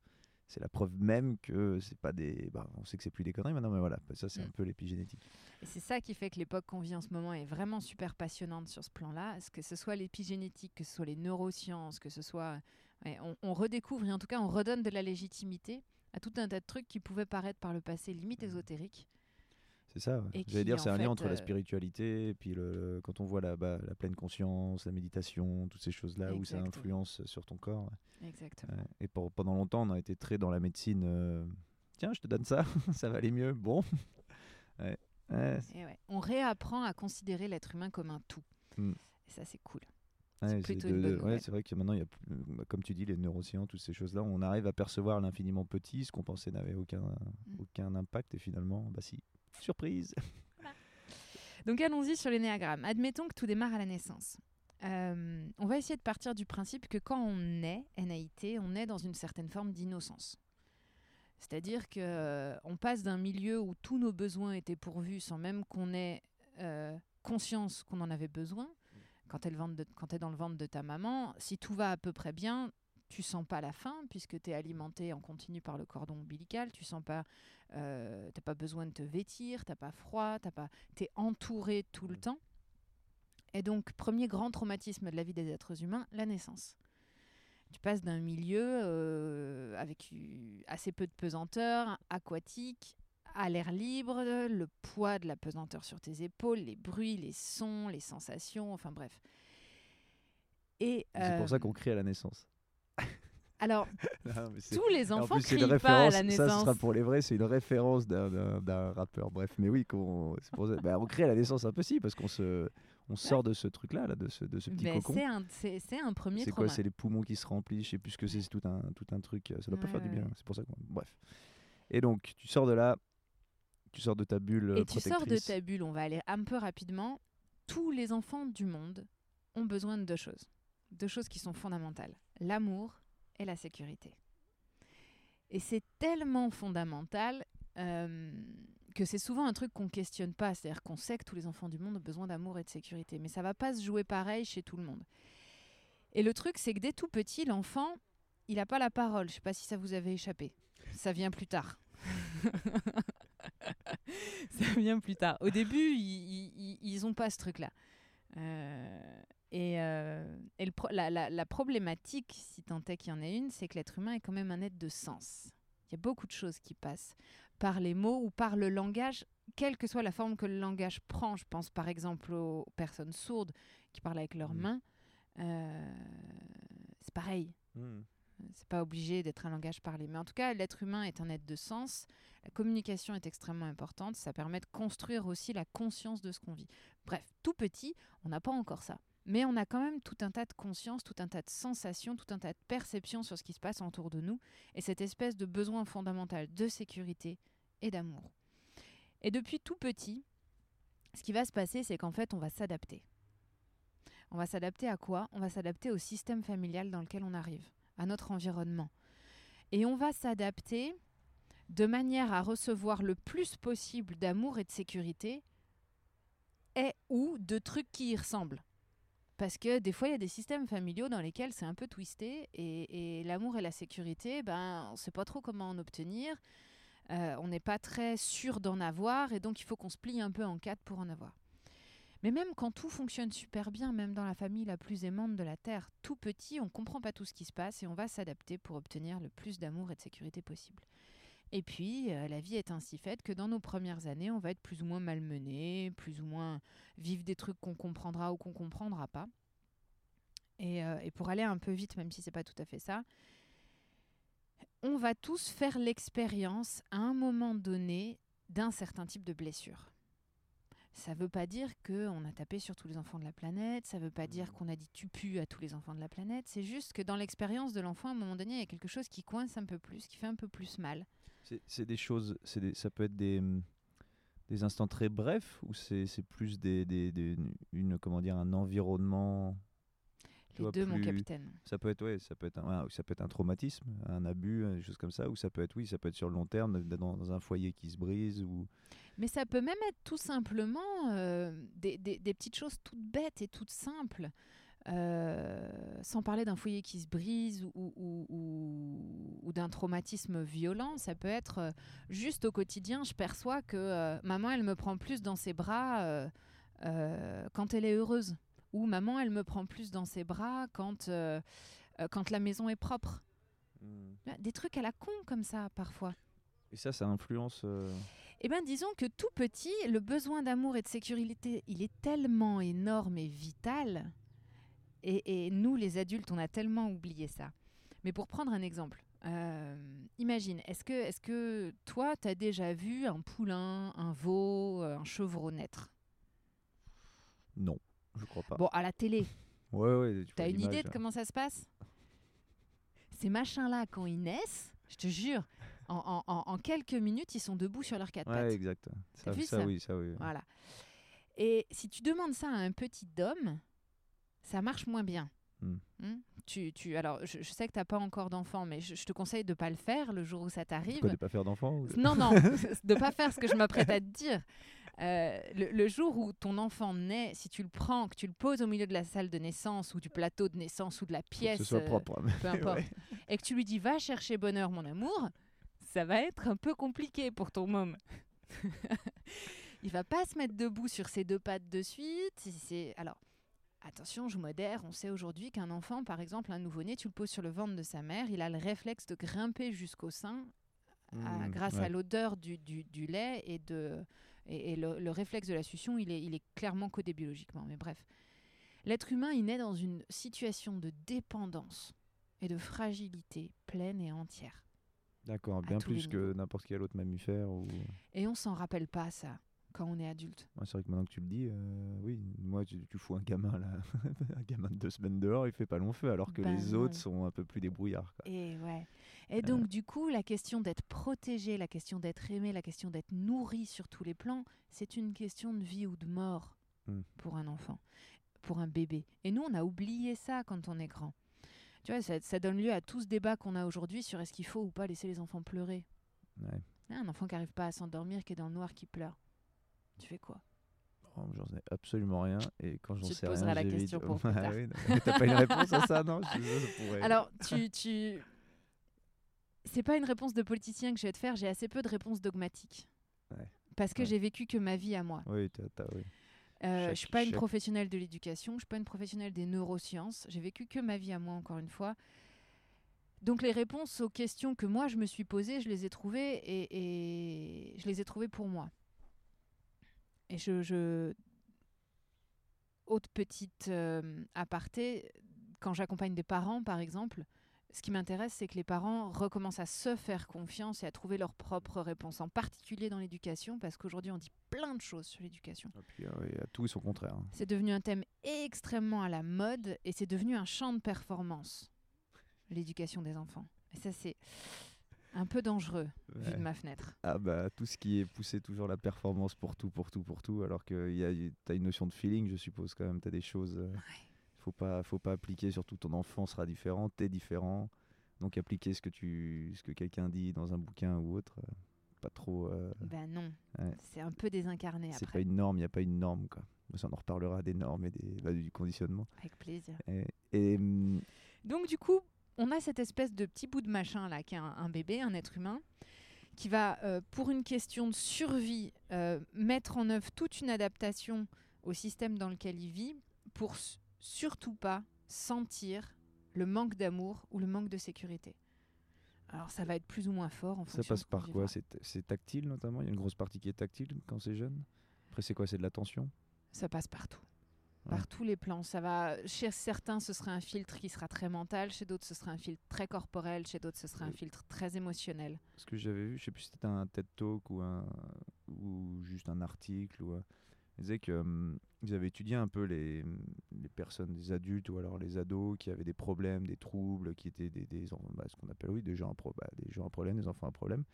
c'est la preuve même que c'est pas des, bah, on sait que c'est plus des conneries maintenant, mais voilà, ça c'est Mm. un peu l'épigénétique. Et c'est ça qui fait que l'époque qu'on vit en ce moment est vraiment super passionnante sur ce plan-là. Que ce soit l'épigénétique, que ce soit les neurosciences, que ce soit. Ouais, on, on redécouvre et en tout cas on redonne de la légitimité à tout un tas de trucs qui pouvaient paraître par le passé limite ésotériques. C'est ça. ouais. J'allais dire, c'est un fait, lien entre la euh, spiritualité et puis le, quand on voit la, bah, la pleine conscience, la méditation, toutes ces choses-là où ça influence sur ton corps. Exactement. Et pour- pendant longtemps, on a été très dans la médecine. euh, Tiens, je te donne ça, *laughs* ça va aller mieux. Bon. *laughs* Ouais. Et on réapprend à considérer l'être humain comme un tout. Mm. Et ça, c'est cool. Ouais, c'est ouais, vrai que maintenant, il y a, plus- bah, comme tu dis, les neurosciences, toutes ces choses-là, on arrive à percevoir l'infiniment petit, ce qu'on pensait n'avait aucun, Mm. aucun impact. Et finalement, bah si, surprise. *laughs* Donc allons-y sur l'énéagramme. Admettons que tout démarre à la naissance. Euh, on va essayer de partir du principe que quand on est NAIT, on est dans une certaine forme d'innocence. C'est-à-dire que euh, on passe d'un milieu où tous nos besoins étaient pourvus sans même qu'on ait euh, conscience qu'on en avait besoin. Quand tu es, dans le ventre de ta maman, si tout va à peu près bien, tu sens pas la faim puisque tu es alimenté en continu par le cordon ombilical. Tu sens pas, euh, t'as pas besoin de te vêtir, t'as pas froid, t'as pas, t'es entouré tout le Mm. temps. Et donc, premier grand traumatisme de la vie des êtres humains, la naissance. Tu passes d'un milieu euh, avec assez peu de pesanteur, aquatique, à l'air libre, le poids de la pesanteur sur tes épaules, les bruits, les sons, les sensations, enfin bref. Et C'est pour ça euh, qu'on crie à la naissance. *laughs* alors Non, tous les En enfants plus, crient pas à la Ça, naissance. ce sera pour les vrais. C'est une référence d'un- rappeur. Bref, mais oui, qu'on- ça. Bah, on crée à la naissance un peu si, parce qu'on se, on sort de ce truc-là, là, de ce, de ce petit Ben, cocon. c'est un, un premier C'est quoi. C'est les poumons qui se remplissent. Je sais plus ce que c'est. C'est tout un, tout un truc. Ça doit pas Ouais, faire du bien. C'est pour ça. Bref. Et donc, tu sors de là. Tu sors de ta bulle Et tu sors de ta bulle, on va aller un peu rapidement. Tous les enfants du monde ont besoin de deux choses. Deux choses qui sont fondamentales. L'amour et la sécurité. Et c'est tellement fondamental euh, que c'est souvent un truc qu'on questionne pas. C'est-à-dire qu'on sait que tous les enfants du monde ont besoin d'amour et de sécurité. Mais ça va pas se jouer pareil chez tout le monde. Et le truc, c'est que dès tout petit, l'enfant, il n'a pas la parole. Je sais pas si ça vous avait échappé. Ça vient plus tard. *laughs* *laughs* ça vient plus tard. Au début, ils, ils, ils ont pas ce truc-là. Euh, et euh, et le pro- la, la- la problématique, si tant est qu'il y en ait une, c'est que l'être humain est quand même un être de sens. Il y a beaucoup de choses qui passent par les mots ou par le langage, quelle que soit la forme que le langage prend. Je pense par exemple aux personnes sourdes qui parlent avec leurs Mhm. mains. Euh, c'est pareil. Hmm. C'est pas obligé d'être un langage parlé. Mais en tout cas, l'être humain est un être de sens. La communication est extrêmement importante. Ça permet de construire aussi la conscience de ce qu'on vit. Bref, tout petit, on n'a pas encore ça. Mais on a quand même tout un tas de conscience, tout un tas de sensations, tout un tas de perceptions sur ce qui se passe autour de nous. Et cette espèce de besoin fondamental de sécurité et d'amour. Et depuis tout petit, ce qui va se passer, c'est qu'en fait, on va s'adapter. On va s'adapter à quoi? On va s'adapter au système familial dans lequel on arrive, à notre environnement. Et on va s'adapter de manière à recevoir le plus possible d'amour et de sécurité et ou de trucs qui y ressemblent. Parce que des fois, il y a des systèmes familiaux dans lesquels c'est un peu twisté et, l'amour et la sécurité, ben, on ne sait pas trop comment en obtenir. Euh, on n'est pas très sûr d'en avoir et donc il faut qu'on se plie un peu en quatre pour en avoir. Mais même quand tout fonctionne super bien, même dans la famille la plus aimante de la Terre, tout petit, on ne comprend pas tout ce qui se passe et on va s'adapter pour obtenir le plus d'amour et de sécurité possible. Et puis, euh, la vie est ainsi faite que dans nos premières années, on va être plus ou moins malmené, plus ou moins vivre des trucs qu'on comprendra ou qu'on comprendra pas. Et, euh, et pour aller un peu vite, même si c'est pas tout à fait ça, on va tous faire l'expérience à un moment donné d'un certain type de blessure. Ça ne veut pas dire qu'on a tapé sur tous les enfants de la planète, ça ne veut pas dire qu'on a dit tu pues à tous les enfants de la planète, c'est juste que dans l'expérience de l'enfant, à un moment donné, il y a quelque chose qui coince un peu plus, qui fait un peu plus mal. C'est- des choses, des- ça peut être des, hum, des instants très brefs ou c'est c'est plus des, des- des- une, comment dire, un environnement tu Les vois, deux, mon capitaine. Ça peut être ouais, ça peut être un, ça peut être un traumatisme, un abus, euh, des choses comme ça, ou ça peut être oui, ça peut être sur le long terme, dans, dans un foyer qui se brise ou Mais ça peut même être tout simplement euh, des, des- des petites choses toutes bêtes et toutes simples. Euh, sans parler d'un foyer qui se brise ou, ou- ou- ou d'un traumatisme violent, ça peut être juste au quotidien, je perçois que euh, maman, elle me prend plus dans ses bras quand elle est heureuse. Ou maman, elle me prend plus dans ses bras quand, euh, euh, quand la maison est propre. Des trucs à la con comme ça, parfois. Et ça, ça influence. euh, Eh bien, disons que tout petit, le besoin d'amour et de sécurité, il est tellement énorme et vital. Et, et nous, les adultes, on a tellement oublié ça. Mais pour prendre un exemple, euh, imagine, est-ce que, est que toi, tu as déjà vu un poulain, un veau, un chevreau naître Non, je crois pas. Bon, à la télé, Ouais, ouais. tu as une idée de là. comment ça se passe? Ces machins-là, quand ils naissent, je te jure, en, en- en- quelques minutes, ils sont debout sur leurs quatre pattes. Ouais, exact. Ça, vu ça, ça? oui, ça oui. Voilà. Et si tu demandes ça à un petit homme, ça marche moins bien. Hmm. Hmm? Tu, tu, alors, je, je sais que tu n'as pas encore d'enfant, mais je, je te conseille de ne pas le faire le jour où ça t'arrive. De pas faire d'enfant ou- Non, non, *laughs* de ne pas faire ce que je m'apprête à te dire. Euh, le, le jour où ton enfant naît, si tu le prends, que tu le poses au milieu de la salle de naissance ou du plateau de naissance ou de la Faut que pièce, ce soit euh, propre. hein. peu *laughs* importe, Ouais. et que tu lui dis va chercher bonheur, mon amour, ça va être un peu compliqué pour ton môme. *laughs* Il va pas se mettre debout sur ses deux pattes de suite. si c'est alors. Attention, je modère. On sait aujourd'hui qu'un enfant, par exemple, un nouveau-né, tu le poses sur le ventre de sa mère, il a le réflexe de grimper jusqu'au sein à- Hmm, grâce ouais. à l'odeur du, du- du lait et, de, et, et le, le réflexe de la succion, il est, il est clairement codé biologiquement. Mais bref, l'être humain, il naît dans une situation de dépendance et de fragilité pleine et entière. D'accord, bien plus que n'importe quel autre mammifère. Ou... Et on s'en rappelle pas ça quand on est adulte. Ouais, c'est vrai que maintenant que tu le dis, euh, oui, moi tu, tu fous un gamin là, *laughs* un gamin de deux semaines dehors, il fait pas long feu, alors que Ben les non. autres sont un peu plus débrouillards. quoi. Et ouais. Et donc du coup, la question d'être protégé, la question d'être aimé, la question d'être nourri sur tous les plans, c'est une question de vie ou de mort Mm. pour un enfant, pour un bébé. Et nous, on a oublié ça quand on est grand. Tu vois, ça, ça donne lieu à tout ce débat qu'on a aujourd'hui sur est-ce qu'il faut ou pas laisser les enfants pleurer. Ouais. Ah, Un enfant qui n'arrive pas à s'endormir, qui est dans le noir, qui pleure. Tu fais quoi? Oh, J'en sais absolument rien, et quand j'en sais poseras rien, la j'évite. question pour *laughs* plus tard. T'as pas une réponse à ça, non? Je- Alors, tu, tu... c'est pas une réponse de politicien que je vais te faire, j'ai assez peu de réponses dogmatiques. Ouais. Parce que Ouais. j'ai vécu que ma vie à moi. Oui, t'as- t'as- oui. Euh, Chaque- je suis pas une professionnelle de l'éducation, je suis pas une professionnelle des neurosciences. J'ai vécu que ma vie à moi, encore une fois. Donc les réponses aux questions que moi je me suis posées, je les ai trouvées et, et je les ai trouvées pour moi. Et je, je... autre petite euh, aparté, quand j'accompagne des parents, par exemple, ce qui m'intéresse, c'est que les parents recommencent à se faire confiance et à trouver leurs propres réponses, en particulier dans l'éducation, parce qu'aujourd'hui on dit plein de choses sur l'éducation. Et puis, euh, oui, à tout et son contraire. hein. C'est devenu un thème extrêmement à la mode et c'est devenu un champ de performance, l'éducation des enfants. Et ça, c'est un peu dangereux, vu Ouais. de ma fenêtre. Ah bah tout ce qui est poussé toujours la performance pour tout, pour tout, pour tout, alors que y a- y- t'as une notion de feeling, je suppose quand même, t'as des choses, euh, faut pas, faut pas appliquer, surtout ton enfant sera différent, t'es différent, donc appliquer ce que tu, ce que quelqu'un dit dans un bouquin ou autre, euh, pas trop, euh, Ben non, Ouais. c'est un peu désincarné c'est pas après. une norme, il y a pas une norme quoi. Ça, on en reparlera des normes et des, bah, du conditionnement. Avec plaisir. Et, et, hum, Donc du coup, on a cette espèce de petit bout de machin là, qui est un, un bébé, un être humain, qui va, euh, pour une question de survie, euh, mettre en œuvre toute une adaptation au système dans lequel il vit, pour surtout pas sentir le manque d'amour ou le manque de sécurité. Alors ça va être plus ou moins fort en ça fonction passe de par quoi c'est tactile notamment, il y a une grosse partie qui est tactile quand c'est jeune? Après c'est quoi, c'est de l'attention? Ça passe partout. Par Ouais. tous les plans. Ça va, chez certains, ce sera un filtre qui sera très mental, chez d'autres, ce sera un filtre très corporel, chez d'autres, ce sera un Oui. filtre très émotionnel. Ce que j'avais vu, je sais plus si c'était un TED Talk ou, un, ou juste un article. Ou, un- ils disaient que hum, ils avaient étudié un peu les, les personnes, des adultes ou alors les ados qui avaient des problèmes, des troubles, qui étaient des, des bah, ce qu'on appelle oui, des gens, à pro- bah, des gens à problème, des enfants à problème.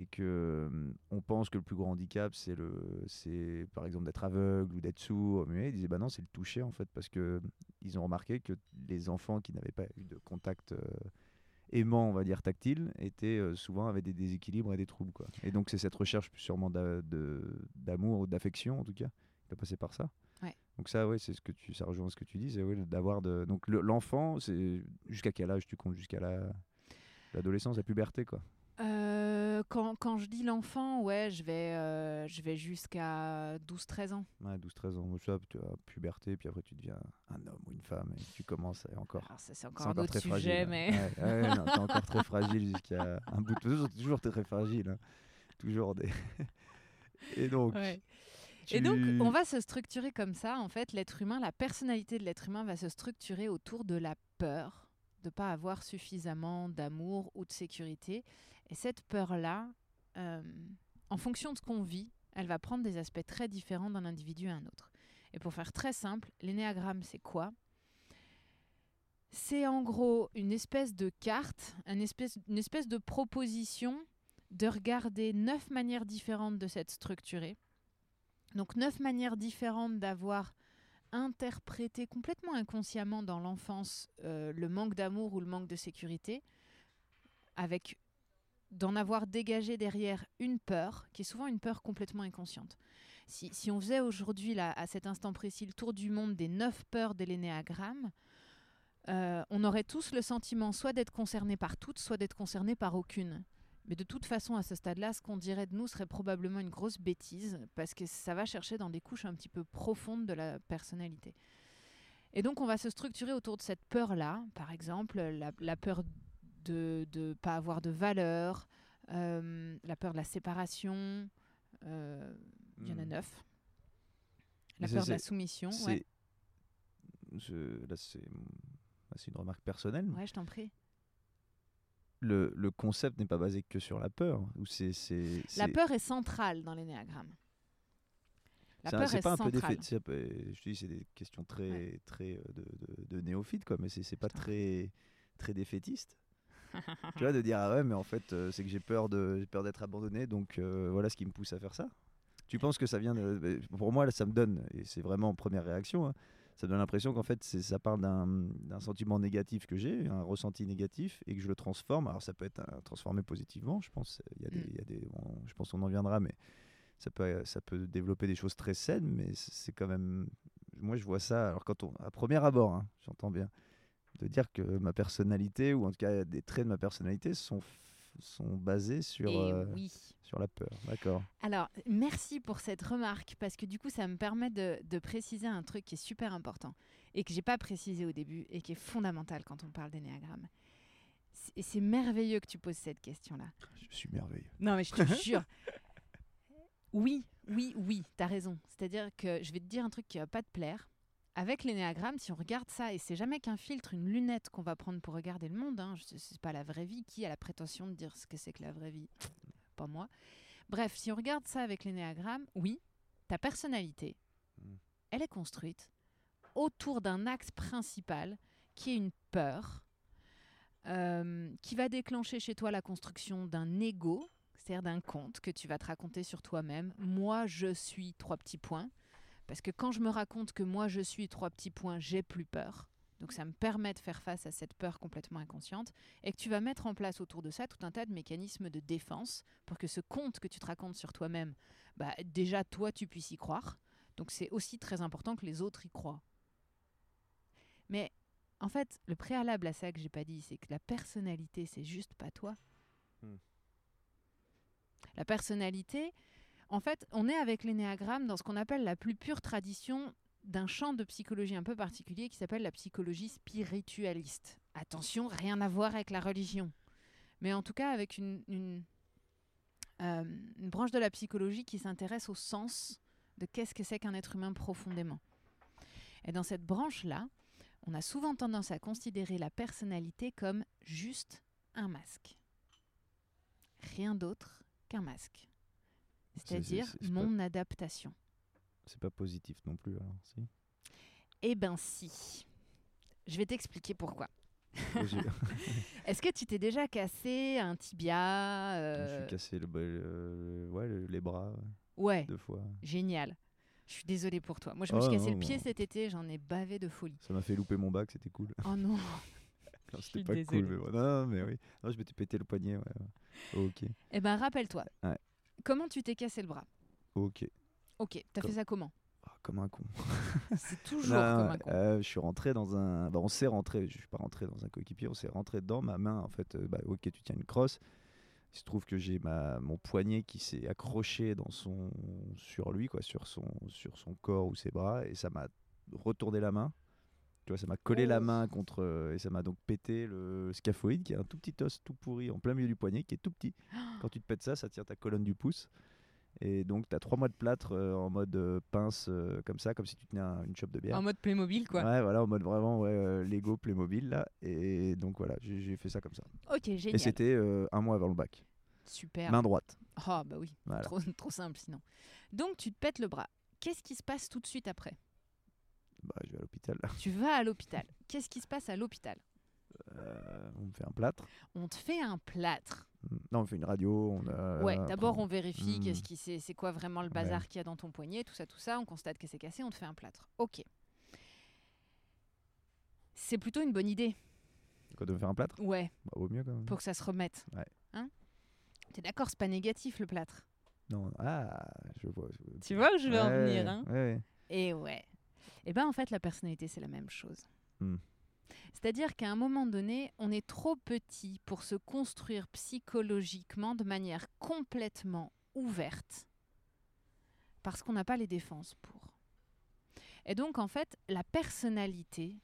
Et que on pense que le plus gros handicap, c'est le, c'est par exemple d'être aveugle ou d'être sourd. Mais ils disaient bah non, c'est le toucher en fait, parce que ils ont remarqué que les enfants qui n'avaient pas eu de contact aimant, on va dire tactile, étaient euh, souvent avec des déséquilibres et des troubles. Quoi. Et donc c'est cette recherche sûrement d'amour ou d'affection en tout cas, qui a passé par ça. Ouais. Donc ça, ouais, c'est ce que tu, ça rejoint ce que tu dis, c'est ouais, d'avoir de. Donc le- l'enfant, c'est jusqu'à quel âge tu comptes? Jusqu'à la l'adolescence, la puberté, quoi. Euh, quand, quand je dis l'enfant, ouais, je vais, euh, je vais jusqu'à 12-13 ans. Ouais, 12-13 ans, ça, tu as puberté, puis après tu deviens un homme ou une femme et tu commences à encore. Alors ça, c'est encore un autre très sujet, fragile, hein. mais... Ouais, ouais, non, t'es encore très *laughs* fragile jusqu'à un bout de toujours, toujours très fragile. hein. Toujours des. *laughs* et donc. Ouais. Et donc, tu- on va se structurer comme ça. En fait, l'être humain, la personnalité de l'être humain va se structurer autour de la peur de ne pas avoir suffisamment d'amour ou de sécurité. Et cette peur-là, euh, en fonction de ce qu'on vit, elle va prendre des aspects très différents d'un individu à un autre. Et pour faire très simple, l'énéagramme, c'est quoi? C'est en gros une espèce de carte, une espèce, une espèce de proposition de regarder neuf manières différentes de s'être structuré. Donc neuf manières différentes d'avoir interprété complètement inconsciemment dans l'enfance euh, le manque d'amour ou le manque de sécurité, avec d'en avoir dégagé derrière une peur, qui est souvent une peur complètement inconsciente. Si, si on faisait aujourd'hui, là, à cet instant précis, le tour du monde des neuf peurs de l'énéagramme, euh, on aurait tous le sentiment soit d'être concerné par toutes, soit d'être concerné par aucune. Mais de toute façon, à ce stade-là, ce qu'on dirait de nous serait probablement une grosse bêtise, parce que ça va chercher dans des couches un petit peu profondes de la personnalité. Et donc, on va se structurer autour de cette peur-là, par exemple, la, la peur de ne pas avoir de valeur, euh, la peur de la séparation, euh, il y en a Hmm. neuf. La Mais peur de la soumission, c'est- ouais. je- là, c'est une remarque personnelle. ouais, je t'en prie. Le, le concept n'est pas basé que sur la peur. Ou c'est, c'est, La peur est centrale dans l'énéagramme. La c'est peur c'est est pas centrale. un peu- Je te dis, c'est des questions très, très euh, de, de, de néophyte, quoi. Mais c'est, c'est pas très, très défaitiste. *laughs* tu vois, de dire ah ouais, mais en fait, euh, c'est que j'ai peur de, j'ai peur d'être abandonné, donc euh, voilà ce qui me pousse à faire ça. Tu penses que ça vient de, pour moi là, ça me donne, et c'est vraiment première réaction, hein, ça donne l'impression qu'en fait, ça parle d'un, sentiment négatif que j'ai, un ressenti négatif, et que je le transforme. Alors ça peut être transformé positivement, je pense. Il y a des, Mm. il y a des, on- je pense qu'on en viendra, mais ça peut, ça peut développer des choses très saines, mais c'est quand même, moi je vois ça. Alors quand on, à premier abord, hein, j'entends bien de dire que ma personnalité, ou en tout cas des traits de ma personnalité, sont, sont basés sur, euh, oui. sur la peur. D'accord. Alors, merci pour cette remarque, parce que du coup, ça me permet de, de préciser un truc qui est super important et que j'ai pas précisé au début et qui est fondamental quand on parle d'énéagramme. Et c'est merveilleux que tu poses cette question-là. Je suis merveilleux. Non, mais je te *laughs* jure. Oui, oui, oui, t'as raison. C'est-à-dire que je vais te dire un truc qui va pas te plaire. Avec l'énéagramme, si on regarde ça, et c'est jamais qu'un filtre, une lunette qu'on va prendre pour regarder le monde, hein, c'est pas la vraie vie, qui a la prétention de dire ce que c'est que la vraie vie? Pas moi. Bref, si on regarde ça avec l'énéagramme, oui, ta personnalité, Mm. elle est construite autour d'un axe principal qui est une peur, euh, qui va déclencher chez toi la construction d'un ego, c'est-à-dire d'un conte que tu vas te raconter sur toi-même. Moi, je suis trois petits points. Parce que quand je me raconte que moi, je suis trois petits points, j'ai plus peur. Donc ça me permet de faire face à cette peur complètement inconsciente et que tu vas mettre en place autour de ça tout un tas de mécanismes de défense pour que ce conte que tu te racontes sur toi-même, bah, déjà toi, tu puisses y croire. Donc c'est aussi très important que les autres y croient. Mais en fait, le préalable à ça que j'ai pas dit, c'est que la personnalité, c'est juste pas toi. Hmm. La personnalité, en fait, on est avec l'énéagramme dans ce qu'on appelle la plus pure tradition d'un champ de psychologie un peu particulier qui s'appelle la psychologie spiritualiste. Attention, rien à voir avec la religion. Mais en tout cas, avec une, euh, une branche de la psychologie qui s'intéresse au sens de qu'est-ce que c'est qu'un être humain profondément. Et dans cette branche-là, on a souvent tendance à considérer la personnalité comme juste un masque. Rien d'autre qu'un masque. C'est- C'est-à-dire c'est- c'est pas- mon adaptation. C'est pas positif non plus, alors, si? Eh ben si. Je vais t'expliquer pourquoi. *laughs* Est-ce que tu t'es déjà cassé un tibia Je me euh, suis cassé le, le- ouais, le- les bras ouais, deux fois. génial. Je suis désolée pour toi. Moi, je me Oh suis cassé non, le pied non. cet été, j'en ai bavé de folie. Ça m'a fait louper mon bac, c'était cool. Oh non. *laughs* C'était pas désolée. cool, mais bon. non, non, mais oui. Non, je m'étais pété le poignet, ouais. Ok, Eh ben, rappelle-toi. Ouais. Comment tu t'es cassé le bras? Ok. Ok, t'as Comme- fait ça comment? Ah, comme un con. *laughs* C'est toujours Non, comme un con. euh, je suis rentré dans un. Bah, on s'est rentré. Je suis pas rentré dans un coéquipier. On s'est rentré dedans. Ma main, en fait, euh, bah, ok, tu tiens une crosse. Il se trouve que j'ai ma mon poignet qui s'est accroché dans son sur lui, quoi, sur son sur son corps ou ses bras, et ça m'a retourné la main. Tu vois, ça m'a collé la Oh. main contre euh, et ça m'a donc pété le scaphoïde, qui est un tout petit os tout pourri en plein milieu du poignet, qui est tout petit. *gasps* Quand tu te pètes ça, ça tient ta colonne du pouce. Et donc, tu as trois mois de plâtre euh, en mode euh, pince, euh, comme ça, comme si tu tenais un- une chope de bière. En mode Playmobil, quoi. Ouais, voilà, en mode vraiment ouais, Lego Playmobil là. Et donc voilà, j'ai fait ça comme ça. Ok, Et génial. c'était euh, un mois avant le bac. Super. Main droite. Oh, bah oui. Voilà. Trop, trop simple sinon. Donc, tu te pètes le bras. Qu'est-ce qui se passe tout de suite après? Bah, je vais à l'hôpital. *laughs* Tu vas à l'hôpital. Qu'est-ce qui se passe à l'hôpital? Euh, on me fait un plâtre. On te fait un plâtre. Non, on fait une radio. On a, Ouais, d'abord on vérifie Hmm. qu'est-ce qui c'est, c'est quoi vraiment le bazar qu'il y a dans ton poignet, tout ça, tout ça. On constate que c'est cassé, on te fait un plâtre. Ok. C'est plutôt une bonne idée. Quoi, de me faire un plâtre? Ouais, bah, Vaut mieux quand même. pour que ça se remette. Ouais. Hein? T'es d'accord, c'est pas négatif le plâtre? Non, ah, je vois. je- Tu vois où je veux en venir, hein? ouais, ouais. Et ouais. Et ben en fait, la personnalité, c'est la même chose. Hmm. C'est-à-dire qu'à un moment donné, on est trop petit pour se construire psychologiquement de manière complètement ouverte parce qu'on n'a pas les défenses pour. Et donc, en fait, la personnalité,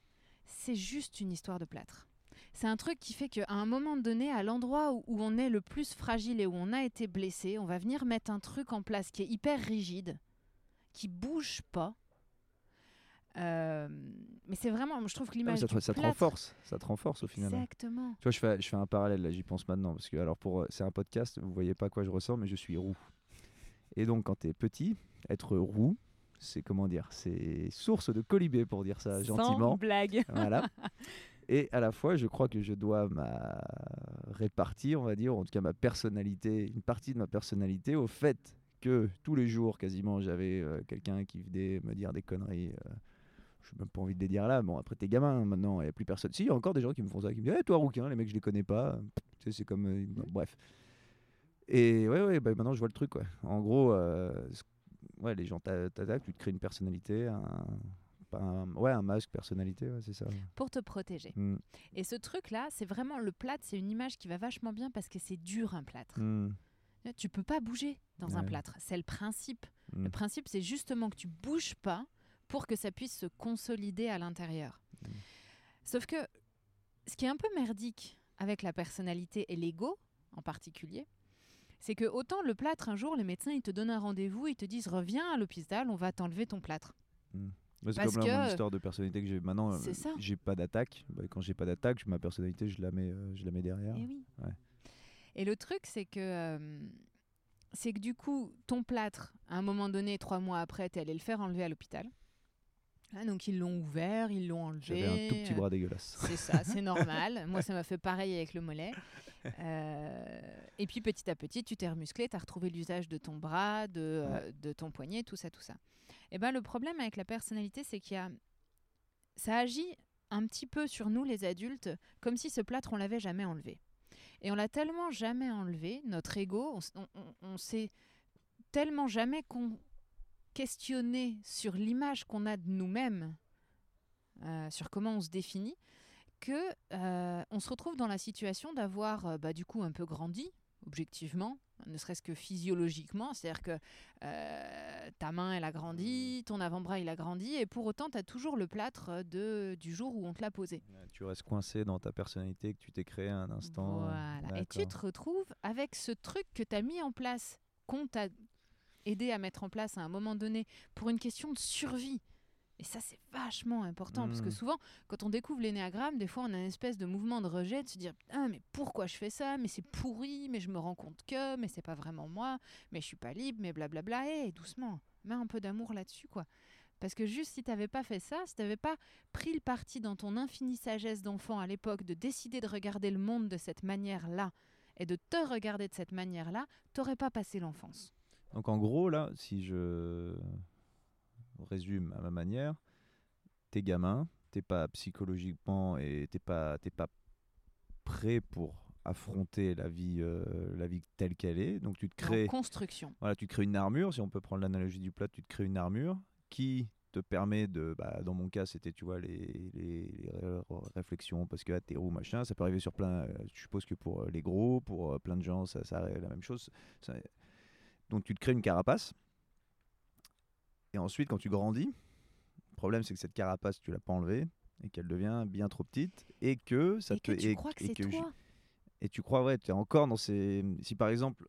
c'est juste une histoire de plâtre. C'est un truc qui fait qu'à un moment donné, à l'endroit où, où on est le plus fragile et où on a été blessé, on va venir mettre un truc en place qui est hyper rigide, qui bouge pas. Euh, mais c'est vraiment, je trouve que Ah, l'image ça, te, ça renforce. Ça te renforce au final. hein. Exactement. Tu vois, je fais, je fais un parallèle là, j'y pense maintenant. Parce que, alors, pour, euh, c'est un podcast, vous voyez pas à quoi je ressens, mais je suis roux. Et donc, quand tu es petit, être roux, c'est comment dire C'est source de colibé, pour dire ça Sans gentiment. blague. *laughs* Voilà. Et à la fois, je crois que je dois ma répartir, on va dire, en tout cas ma personnalité, une partie de ma personnalité, au fait que tous les jours, quasiment, j'avais euh, quelqu'un qui venait me dire des conneries. euh, je n'ai même pas envie de les dire là. Bon, après, t'es gamin hein, maintenant, il n'y a plus personne. Si, il y a encore des gens qui me font ça, qui me disent Eh, toi, rouquin, les mecs, je les connais pas. Tu sais, c'est comme. euh, Mmh. Bref. Et ouais, ouais, bah, maintenant, je vois le truc, quoi. En gros, euh, ouais, les gens t'a- t'attaquent, tu te crées une personnalité, un, ouais, un masque personnalité, ouais, c'est ça. Pour te protéger. Hmm. Et ce truc-là, c'est vraiment le plâtre, c'est une image qui va vachement bien parce que c'est dur un plâtre. Hmm. Tu peux pas bouger dans un plâtre. C'est le principe. Mm. Le principe, c'est justement que tu bouges pas pour que ça puisse se consolider à l'intérieur. Mm. Sauf que ce qui est un peu merdique avec la personnalité et l'ego en particulier, c'est que autant le plâtre, un jour, les médecins, ils te donnent un rendez-vous, ils te disent reviens à l'hôpital, on va t'enlever ton plâtre. Ouais, c'est comme là, mon que- histoire de personnalité que j'ai maintenant. euh, C'est ça. J'ai pas d'attaque. Bah, quand j'ai pas d'attaque, ma personnalité, je la mets, euh, je la mets derrière. Et oui. Ouais. Et le truc, c'est que, euh, c'est que du coup, ton plâtre, à un moment donné, trois mois après, tu allé le faire enlever à l'hôpital. Ah, donc ils l'ont ouvert, ils l'ont enlevé. J'avais un tout petit bras dégueulasse. C'est ça, c'est *laughs* normal. Moi, ça m'a fait pareil avec le mollet. Euh, et puis petit à petit, tu t'es remusclé, tu as retrouvé l'usage de ton bras, de, euh, de ton poignet, tout ça, tout ça. Et ben le problème avec la personnalité, c'est qu'il y a, ça agit un petit peu sur nous les adultes, comme si ce plâtre on l'avait jamais enlevé. Et on l'a tellement jamais enlevé, notre ego, on- on- on s'est tellement jamais con- questionné sur l'image qu'on a de nous-mêmes, euh, sur comment on se définit, que euh, on se retrouve dans la situation d'avoir euh, bah, du coup un peu grandi, objectivement, ne serait-ce que physiologiquement, c'est-à-dire que euh, ta main elle a grandi, ton avant-bras il a grandi, et pour autant tu as toujours le plâtre de, du jour où on te l'a posé. Tu restes coincé dans ta personnalité que tu t'es créé à un instant. Voilà. Et tu te retrouves avec ce truc que tu as mis en place, qu'on t'a aidé à mettre en place à un moment donné pour une question de survie. Et ça, c'est vachement important parce que Mm. souvent, quand on découvre l'énéagramme, des fois, on a une espèce de mouvement de rejet de se dire Ah, mais pourquoi je fais ça? Mais c'est pourri, mais je me rends compte que, mais c'est pas vraiment moi, mais je suis pas libre, mais blablabla. Hé, doucement, mets un peu d'amour là-dessus, quoi. Parce que juste si t'avais pas fait ça, si t'avais pas pris le parti dans ton infinie sagesse d'enfant à l'époque de décider de regarder le monde de cette manière-là et de te regarder de cette manière-là, t'aurais pas passé l'enfance. Donc en gros, là, si je résume à ma manière, t'es gamin, t'es pas psychologiquement et t'es pas, t'es pas prêt pour affronter la vie, euh, la vie telle qu'elle est. Donc tu te En crées, construction. voilà, tu crées une armure. Si on peut prendre l'analogie du plat, tu te crées une armure qui te permet de, bah, dans mon cas, c'était, tu vois, les, les, les ré- réflexions parce que athéro, machin, ça peut arriver sur plein, euh, je suppose que pour euh, les gros, pour euh, plein de gens, ça, ça arrive la même chose. Ça- donc tu te crées une carapace. Et ensuite, quand tu grandis, le problème c'est que cette carapace, tu l'as pas enlevée et qu'elle devient bien trop petite et que ça et te que tu et- crois que et c'est que je- toi. et tu crois, ouais, tu es encore dans ces. Si par exemple,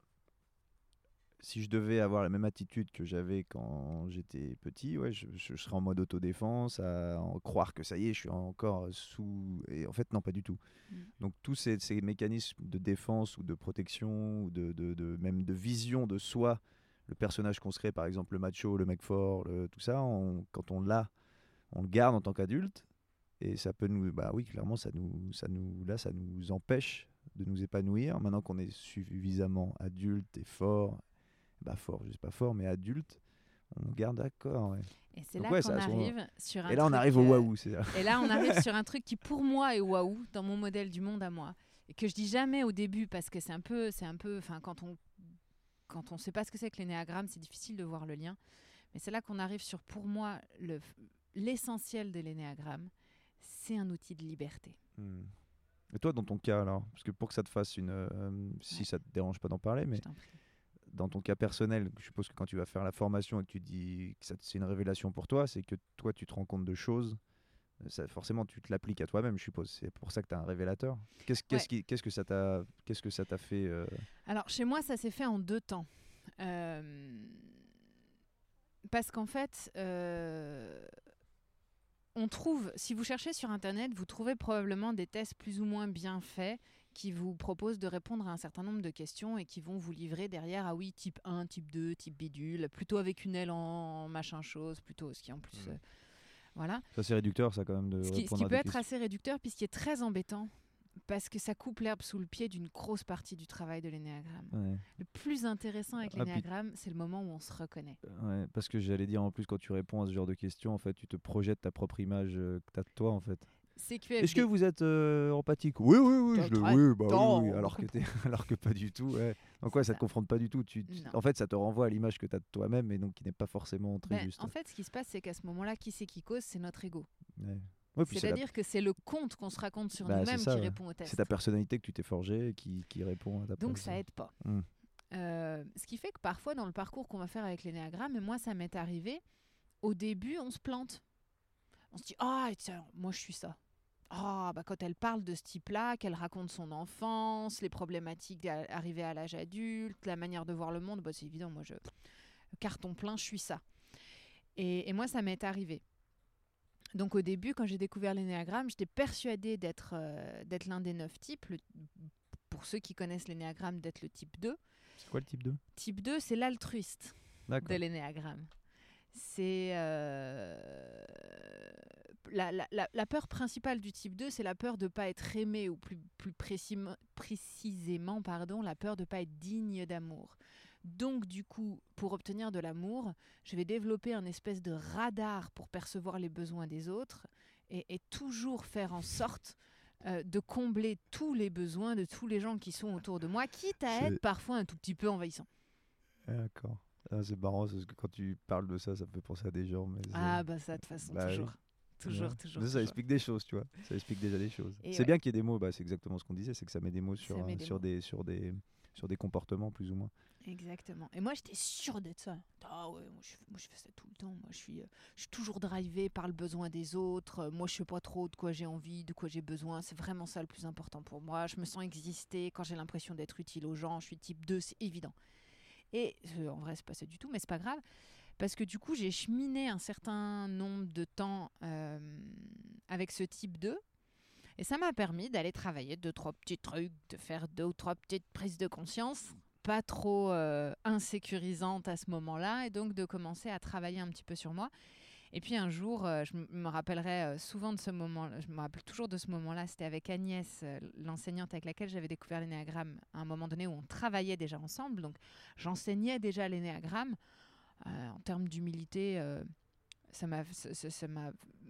si je devais avoir la même attitude que j'avais quand j'étais petit, ouais, je, je serais en mode autodéfense, à en croire que ça y est, je suis encore sous. Et en fait, non, pas du tout. Mm. Donc, tous ces, ces mécanismes de défense ou de protection, ou de, de- de- même de vision de soi, le personnage qu'on serait, par exemple, le macho, le mec fort, le- tout ça, on- quand on l'a, on le garde en tant qu'adulte. Et ça peut nous. Bah oui, clairement, ça nous, ça nous, là, ça nous empêche de nous épanouir. Maintenant qu'on est suffisamment adulte et fort, bah fort, je sais pas fort, mais adulte, on garde d'accord. ouais. Et c'est là ouais, qu'on arrive sur un Et là, on arrive au euh, waouh. Et là, on arrive *laughs* sur un truc qui, pour moi, est waouh dans mon modèle du monde à moi. Et que je dis jamais au début parce que c'est un peu. C'est un peu enfin, quand on quand on sait pas ce que c'est que l'énéagramme, c'est difficile de voir le lien. Mais c'est là qu'on arrive sur, pour moi, le- l'essentiel de l'énéagramme. C'est un outil de liberté. Hmm. Et toi, dans ton cas, alors? Parce que pour que ça te fasse une. euh, si Ouais. ça te dérange pas d'en parler, mais. Dans ton cas personnel, je suppose que quand tu vas faire la formation et que tu dis que c'est une révélation pour toi, c'est que toi, tu te rends compte de choses. euh, Ça, forcément, tu te l'appliques à toi-même, je suppose. C'est pour ça que tu es un révélateur. Qu'est-ce qu'est-ce Ouais. qu'est-ce que ça t'a qu'est-ce que ça t'a fait euh, Alors, chez moi, ça s'est fait en deux temps. Euh, Parce qu'en fait, euh, on trouve, si vous cherchez sur Internet, vous trouvez probablement des tests plus ou moins bien faits qui vous proposent de répondre à un certain nombre de questions et qui vont vous livrer derrière, ah oui, type 1, type 2, type bidule, plutôt avec une aile en machin chose, plutôt, ce qui en plus... Mhm. euh, voilà. Ça, c'est réducteur, ça, quand même, de Ce qui, ce qui peut être questions. assez réducteur, puis ce qui est très embêtant, parce que ça coupe l'herbe sous le pied d'une grosse partie du travail de l'énéagramme. Ouais. Le plus intéressant avec Ah, puis- l'énéagramme, c'est le moment où on se reconnaît. Ouais, parce que j'allais dire en plus quand tu réponds à ce genre de questions, en fait, tu te projettes ta propre image euh, que tu as de toi en fait. CQFD. Est-ce que vous êtes euh, empathique? Oui, oui, oui, je le, oui, bah oui, alors que t'es, *laughs* alors que pas du tout. Ouais. Donc ouais, C'est ça te ça. confronte pas du tout. Tu, tu- Non. en fait, ça te renvoie à l'image que tu as de toi-même et donc qui n'est pas forcément très Ben, juste. En fait, ce qui se passe, c'est qu'à ce moment-là, qui c'est qui cause? C'est notre ego. Ouais. Ouais, puis c'est, la- C'est-à-dire que c'est le conte qu'on se raconte sur Bah, nous-mêmes ça, qui ouais. répond au test. c'est ta personnalité que tu t'es forgée qui, qui répond à ta Donc ça aide pas. Mm. Euh, ce qui fait que parfois dans le parcours qu'on va faire avec l'énéagramme, et moi ça m'est arrivé, au début on se plante. On se dit ah moi je suis ça. Ah bah quand elle parle de ce type-là, qu'elle raconte son enfance, les problématiques arrivées à l'âge adulte, la manière de voir le monde, bah, c'est évident moi je carton plein je suis ça. Et, et moi ça m'est arrivé. Donc au début, quand j'ai découvert l'énéagramme, j'étais persuadée d'être euh, d'être l'un des neuf types. Le- pour ceux qui connaissent l'énéagramme, d'être le type 2. C'est quoi le type 2 Type 2, c'est l'altruiste de l'énéagramme. C'est euh, la, la- la- peur principale du type 2, c'est la peur de ne pas être aimé ou plus, plus précim- précisément pardon, la peur de ne pas être digne d'amour. Donc du coup, pour obtenir de l'amour, je vais développer un espèce de radar pour percevoir les besoins des autres et, et toujours faire en sorte euh, de combler tous les besoins de tous les gens qui sont autour de moi, quitte à être parfois un tout petit peu envahissant. D'accord. Ah, c'est marrant parce que quand tu parles de ça, ça me fait penser à des gens. Mais Ah bah ça de toute façon Bah oui. toujours. Toujours, Ouais. toujours. Mais ça toujours. explique des choses, tu vois. Ça explique déjà des choses. C'est ouais. bien qu'il y ait des mots, bah, c'est exactement ce qu'on disait, c'est que ça met des mots sur, des sur, mots. des, sur, des, sur des comportements plus ou moins. Exactement. Et moi j'étais sûre d'être ça. Ah ouais, moi je, fais- moi je fais ça tout le temps. Moi je suis, euh, je suis toujours drivée par le besoin des autres. Euh, Moi je sais pas trop de quoi j'ai envie, de quoi j'ai besoin. C'est vraiment ça le plus important pour moi. Je me sens exister quand j'ai l'impression d'être utile aux gens. Je suis type 2, c'est évident. Et en vrai c'est pas ça du tout, mais c'est pas grave. parce que du coup, j'ai cheminé un certain nombre de temps euh, avec ce type 2. Et ça m'a permis d'aller travailler deux, trois petits trucs, de faire deux ou trois petites prises de conscience, pas trop euh, insécurisantes à ce moment-là, et donc de commencer à travailler un petit peu sur moi. Et puis un jour, euh, je me rappellerai euh, souvent de ce moment, je me rappelle toujours de ce moment-là, c'était avec Agnès, euh, l'enseignante avec laquelle j'avais découvert l'énéagramme, à un moment donné où on travaillait déjà ensemble, donc j'enseignais déjà l'énéagramme. En termes d'humilité, ça m'a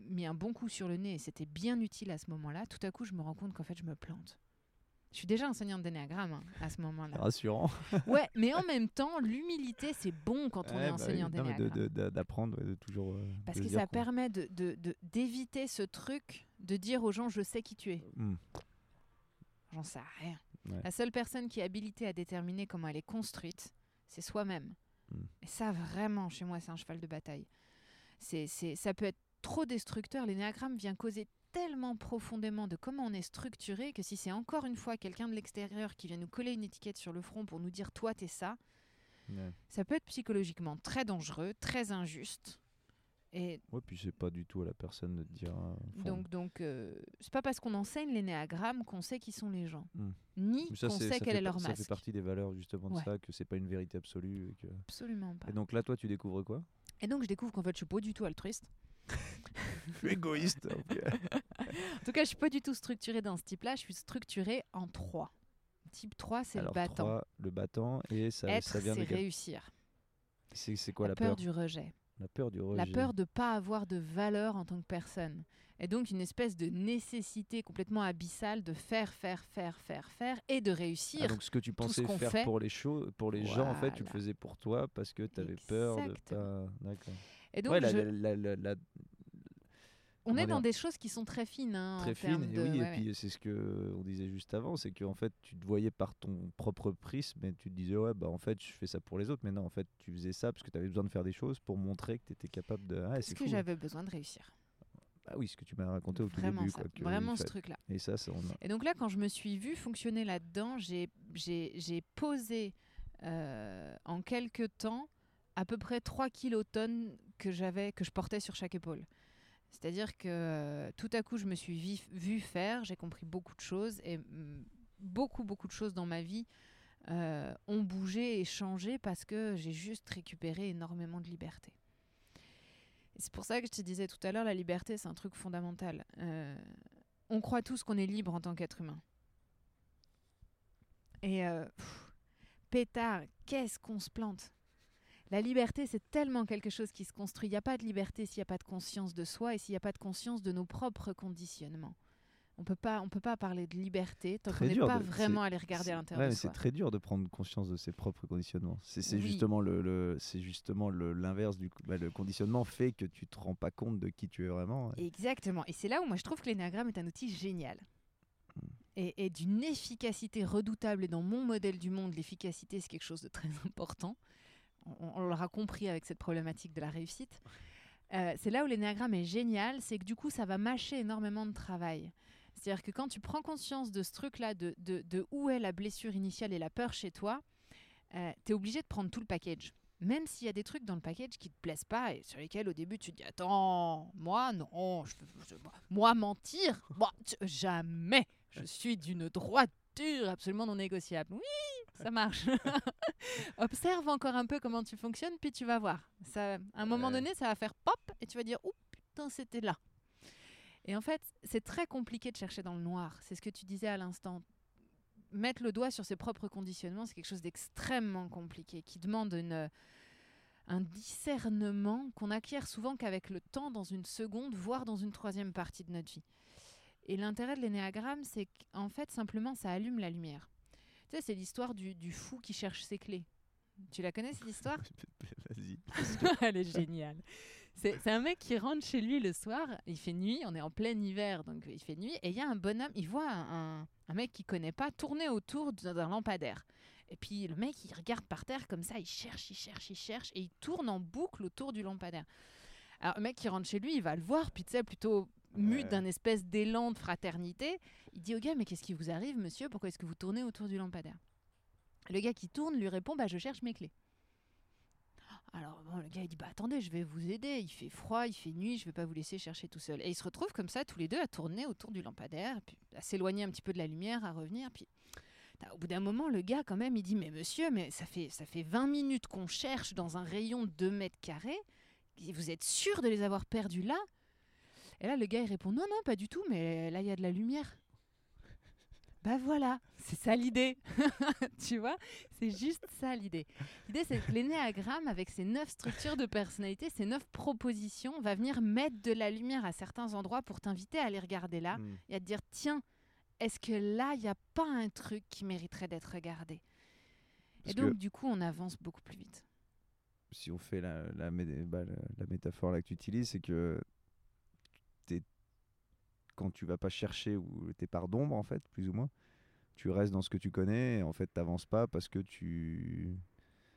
mis un bon coup sur le nez et c'était bien utile à ce moment-là. Tout à coup, je me rends compte qu'en fait, je me plante. Je suis déjà enseignante d'énéagramme hein, à ce moment-là. Rassurant. *laughs* Ouais, mais en même temps, l'humilité, c'est bon quand on Ouais, est bah enseignant oui. Mais de- d'énéagramme. de- de- D'apprendre, ouais, de toujours. euh, Parce de que ça permet de- de- de- d'éviter ce truc de dire aux gens je sais qui tu es. Hmm. J'en sais rien. Ouais. La seule personne qui est habilitée à déterminer comment elle est construite, c'est soi-même. Mm. Et ça, vraiment, chez moi, c'est un cheval de bataille. C'est, c'est, ça peut être trop destructeur. L'énéagramme vient causer tellement profondément de comment on est structuré que si c'est encore une fois quelqu'un de l'extérieur qui vient nous coller une étiquette sur le front pour nous dire toi, t'es ça, Ouais. ça peut être psychologiquement très dangereux, très injuste. Et Ouais, puis c'est pas du tout à la personne de te dire. euh, donc, donc euh, c'est pas parce qu'on enseigne l'énéagramme qu'on sait qui sont les gens, Mm. ni ça, qu'on sait ça quel fait est leur Ça masque. fait partie des valeurs justement de Ouais. ça, que c'est pas une vérité absolue. Et, que... Absolument pas. et donc là, toi, tu découvres quoi? Et donc je découvre qu'en fait je suis pas du tout altruiste. Je suis *laughs* égoïste. ok. *laughs* En tout cas, je suis pas du tout structurée dans ce type-là. Je suis structurée en trois. Type 3, c'est le battant. le battant, et ça, Être, ça vient de c'est quel- réussir. C'est quoi la, la, peur, peur du rejet. La peur du rejet. La peur de pas avoir de valeur en tant que personne. Et donc une espèce de nécessité complètement abyssale de faire, faire, faire, faire, faire et de réussir. Ah, donc ce que tu pensais faire fait. pour les choses, pour les gens, en fait, tu le faisais pour toi parce que tu avais peur de pas. D'accord. et donc Ouais, je- la- la- la- on est dans des choses qui sont très fines. hein, en très fine. termes Et de- oui, ouais, et ouais. puis c'est ce que on disait juste avant, c'est qu'en fait, tu te voyais par ton propre prisme, et tu te disais ouais, bah en fait, je fais ça pour les autres, mais non, en fait, tu faisais ça parce que tu avais besoin de faire des choses pour montrer que tu étais capable de. Ah, Parce que j'avais besoin de réussir. Ah oui, ce que tu m'as raconté au tout Vraiment début, ça. quoi. que Vraiment ce truc-là. Et ça, ça on a- Et donc là, quand je me suis vue fonctionner là-dedans, j'ai posé euh, en quelques temps à peu près 3 kilotonnes que j'avais, que je portais sur chaque épaule. C'est-à-dire que euh, tout à coup, je me suis vue faire, j'ai compris beaucoup de choses et mm, beaucoup, beaucoup de choses dans ma vie euh, ont bougé et changé parce que j'ai juste récupéré énormément de liberté. C'est pour ça que je te disais tout à l'heure, la liberté, c'est un truc fondamental. Euh, on croit tous qu'on est libre en tant qu'être humain. Et pétard, qu'est-ce qu'on se plante? La liberté, c'est tellement quelque chose qui se construit. Il n'y a pas de liberté s'il n'y a pas de conscience de soi et s'il n'y a pas de conscience de nos propres conditionnements. On peut pas, on peut pas parler de liberté tant qu'on n'est pas de- vraiment allé regarder à l'intérieur ouais, de mais c'est très dur de prendre conscience de ses propres conditionnements. C'est Oui. justement le, le- c'est justement l'inverse du bah, le conditionnement fait que tu te rends pas compte de qui tu es vraiment. Exactement. Et c'est là où moi je trouve que l'énagramme est un outil génial. Mm. Et, et d'une efficacité redoutable. Et dans mon modèle du monde, l'efficacité, c'est quelque chose de très *laughs* important. On, l'aura compris avec cette problématique de la réussite. Euh, c'est là où l'énéagramme est génial, c'est que du coup, ça va mâcher énormément de travail. C'est-à-dire que quand tu prends conscience de ce truc-là, de, de, où est la blessure initiale et la peur chez toi, tu es obligé de prendre tout le package. Même s'il y a des trucs dans le package qui te plaisent pas et sur lesquels au début tu te dis attends moi non je, moi mentir moi jamais je suis d'une absolument non négociable. Oui ça marche. *laughs* Observe encore un peu comment tu fonctionnes puis tu vas voir. Ça à un moment Ouais. donné ça va faire pop et tu vas dire oh putain c'était là. Et en fait c'est très compliqué de chercher dans le noir. C'est ce que tu disais à l'instant. Mettre le doigt sur ses propres conditionnements c'est quelque chose d'extrêmement compliqué qui demande une un discernement qu'on acquiert souvent qu'avec le temps, dans une seconde, voire dans une troisième partie de notre vie. Et l'intérêt de l'énéagramme, c'est qu'en fait, simplement, ça allume la lumière. Tu sais, c'est l'histoire du, du fou qui cherche ses clés. Tu la connais, cette histoire? *laughs* Vas-y. *laughs* Elle est géniale. C'est un mec qui rentre chez lui le soir, il fait nuit, on est en plein hiver, donc il fait nuit, et il y a un bonhomme, il voit un, mec qu'il connaît pas tourner autour d'un d'un lampadaire. Et puis le mec, il regarde par terre comme ça, il cherche, il cherche, il cherche, et il tourne en boucle autour du lampadaire. Alors le mec qui rentre chez lui, il va le voir, puis tu sais, plutôt mu Ouais. d'un espèce d'élan de fraternité, il dit au gars, mais qu'est-ce qui vous arrive, monsieur? Pourquoi est-ce que vous tournez autour du lampadaire? Le gars qui tourne lui répond, bah je cherche mes clés. Alors bon, le gars il dit bah attendez, je vais vous aider. Il fait froid, il fait nuit, je vais pas vous laisser chercher tout seul. Et ils se retrouvent comme ça tous les deux à tourner autour du lampadaire, puis à s'éloigner un petit peu de la lumière, à revenir. Puis au bout d'un moment, le gars quand même, il dit mais monsieur, mais ça fait ça fait 20 minutes qu'on cherche dans un rayon de 2 mètres carrés. Vous êtes sûr de les avoir perdus là? Et là, le gars il répond non non pas du tout, mais là il y a de la lumière. Bah voilà, c'est ça l'idée. *laughs* tu vois, c'est juste ça l'idée. L'idée, c'est que l'énéagramme, avec ses neuf structures de personnalité, ses neuf propositions, va venir mettre de la lumière à certains endroits pour t'inviter à aller regarder là Mm. et à te dire tiens, est-ce que là, il n'y a pas un truc qui mériterait d'être regardé? Parce Et donc, du coup, on avance beaucoup plus vite. si on fait la, la, mé- bah, la- la métaphore là que tu utilises, c'est que t'es- quand tu vas pas chercher ou tes parts d'ombre, en fait, plus ou moins, tu restes dans ce que tu connais et en fait, t'avances pas parce que tu.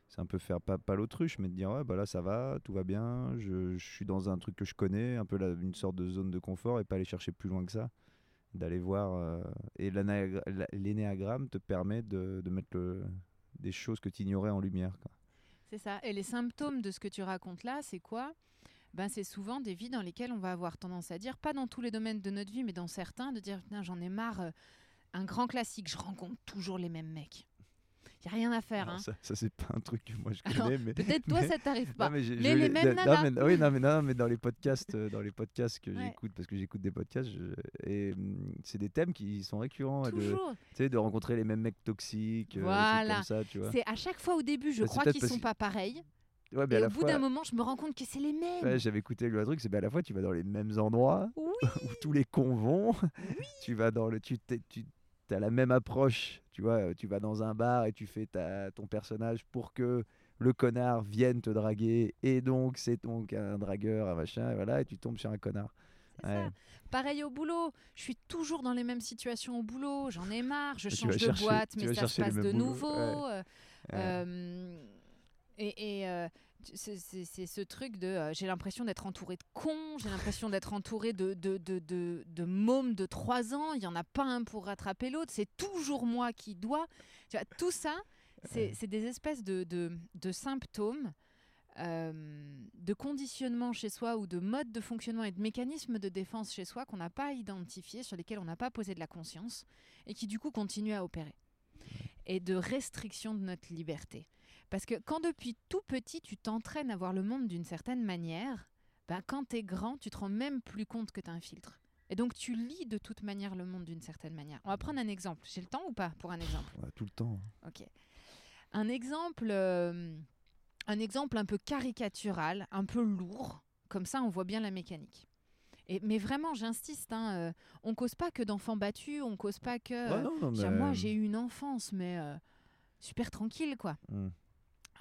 C'est un peu faire pas, l'autruche, mais de dire ouais, bah là ça va, tout va bien, je, suis dans un truc que je connais, un peu une sorte de zone de confort et pas aller chercher plus loin que ça. D'aller voir. euh, et l'énéagramme te permet de, de mettre le- des choses que tu ignorais en lumière. C'est ça. Et les symptômes de ce que tu racontes là, c'est quoi? Ben, C'est souvent des vies dans lesquelles on va avoir tendance à dire, pas dans tous les domaines de notre vie, mais dans certains, de dire Putain, j'en ai marre. euh, un grand classique, je rencontre toujours les mêmes mecs. Il n'y a rien à faire. Hein. ça, ça, c'est pas un truc que moi je Alors, connais, mais. Peut-être toi, *laughs* mais- ça t'arrive pas. Non, mais Les- mêmes non, nanas. mais- oui, non, mais, non, mais dans les podcasts, euh, dans les podcasts que Ouais. j'écoute, parce que j'écoute des podcasts, je- et hum, c'est des thèmes qui sont récurrents, Toujours. tu sais, de rencontrer les mêmes mecs toxiques, euh, Voilà. comme ça, tu vois. C'est à chaque fois au début, je crois qu'ils parce sont pas pareils. Ouais, mais Et à au bout fois, d'un moment, je me rends compte que c'est les mêmes. ouais, j'avais écouté le truc, c'est ben, à la fois tu vas dans les mêmes endroits *laughs* Oui. où tous les cons vont, *laughs* tu vas dans le, tu, tu as la même approche, tu vois, tu vas dans un bar et tu fais ta, ton personnage pour que le connard vienne te draguer et donc c'est donc un dragueur, un machin, et voilà, et tu tombes sur un connard. Ouais. Pareil au boulot, je suis toujours dans les mêmes situations au boulot, j'en ai marre, je change de chercher- boîte, mais ça se passe de boulot, nouveau. ouais. euh, euh, et et, euh, c'est- ce truc de euh, j'ai l'impression d'être entouré de cons, j'ai l'impression d'être entouré de, de, de, de, de mômes de 3 ans, il n'y en a pas un pour rattraper l'autre, c'est toujours moi qui dois. Tu vois, tout ça, c'est des espèces de, de, de symptômes. euh, de conditionnement chez soi ou de mode de fonctionnement et de mécanismes de défense chez soi qu'on n'a pas identifiés, sur lesquels on n'a pas posé de la conscience et qui du coup continuent à opérer. Et de restriction de notre liberté. Parce que quand depuis tout petit, tu t'entraînes à voir le monde d'une certaine manière, ben, quand tu es grand, tu te rends même plus compte que tu as un filtre. Et donc tu lis de toute manière le monde d'une certaine manière. On va prendre un exemple. J'ai le temps ou pas pour un exemple? Ouais, tout le temps. Ok. Un exemple, euh, un exemple un peu caricatural, un peu lourd. Comme ça, on voit bien la mécanique. Et, mais vraiment, j'insiste, hein, euh, on cause pas que d'enfants battus, on cause pas que. Ouais, euh, non, non, veux dire, mais- Moi, j'ai eu une enfance, mais euh, super tranquille, quoi. Hmm.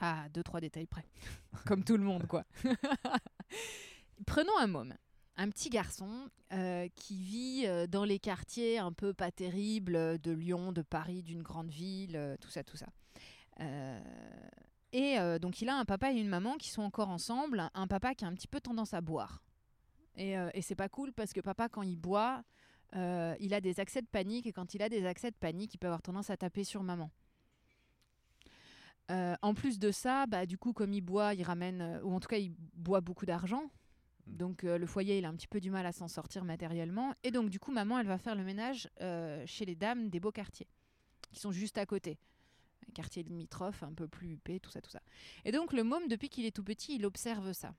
Ah, deux, trois détails près. *laughs* Comme tout le monde, quoi. *laughs* Prenons un môme. Un petit garçon euh, qui vit euh, dans les quartiers un peu pas terribles euh, de Lyon, de Paris, d'une grande ville, tout ça, tout ça. Euh, et euh, donc il a un papa et une maman qui sont encore ensemble, un papa qui a un petit peu tendance à boire. Et, euh, et c'est pas cool parce que papa, quand il boit, euh, il a des accès de panique et quand il a des accès de panique, il peut avoir tendance à taper sur maman. Euh, en plus de ça, bah, du coup, comme il boit, il ramène, euh, ou en tout cas, il boit beaucoup d'argent. Mm. Donc, euh, le foyer, il a un petit peu du mal à s'en sortir matériellement. Et donc, du coup, maman, elle va faire le ménage euh, chez les dames des beaux quartiers, qui sont juste à côté. Un quartier limitrophe, un peu plus huppé, tout ça, tout ça. Et donc, le môme, depuis qu'il est tout petit, il observe ça.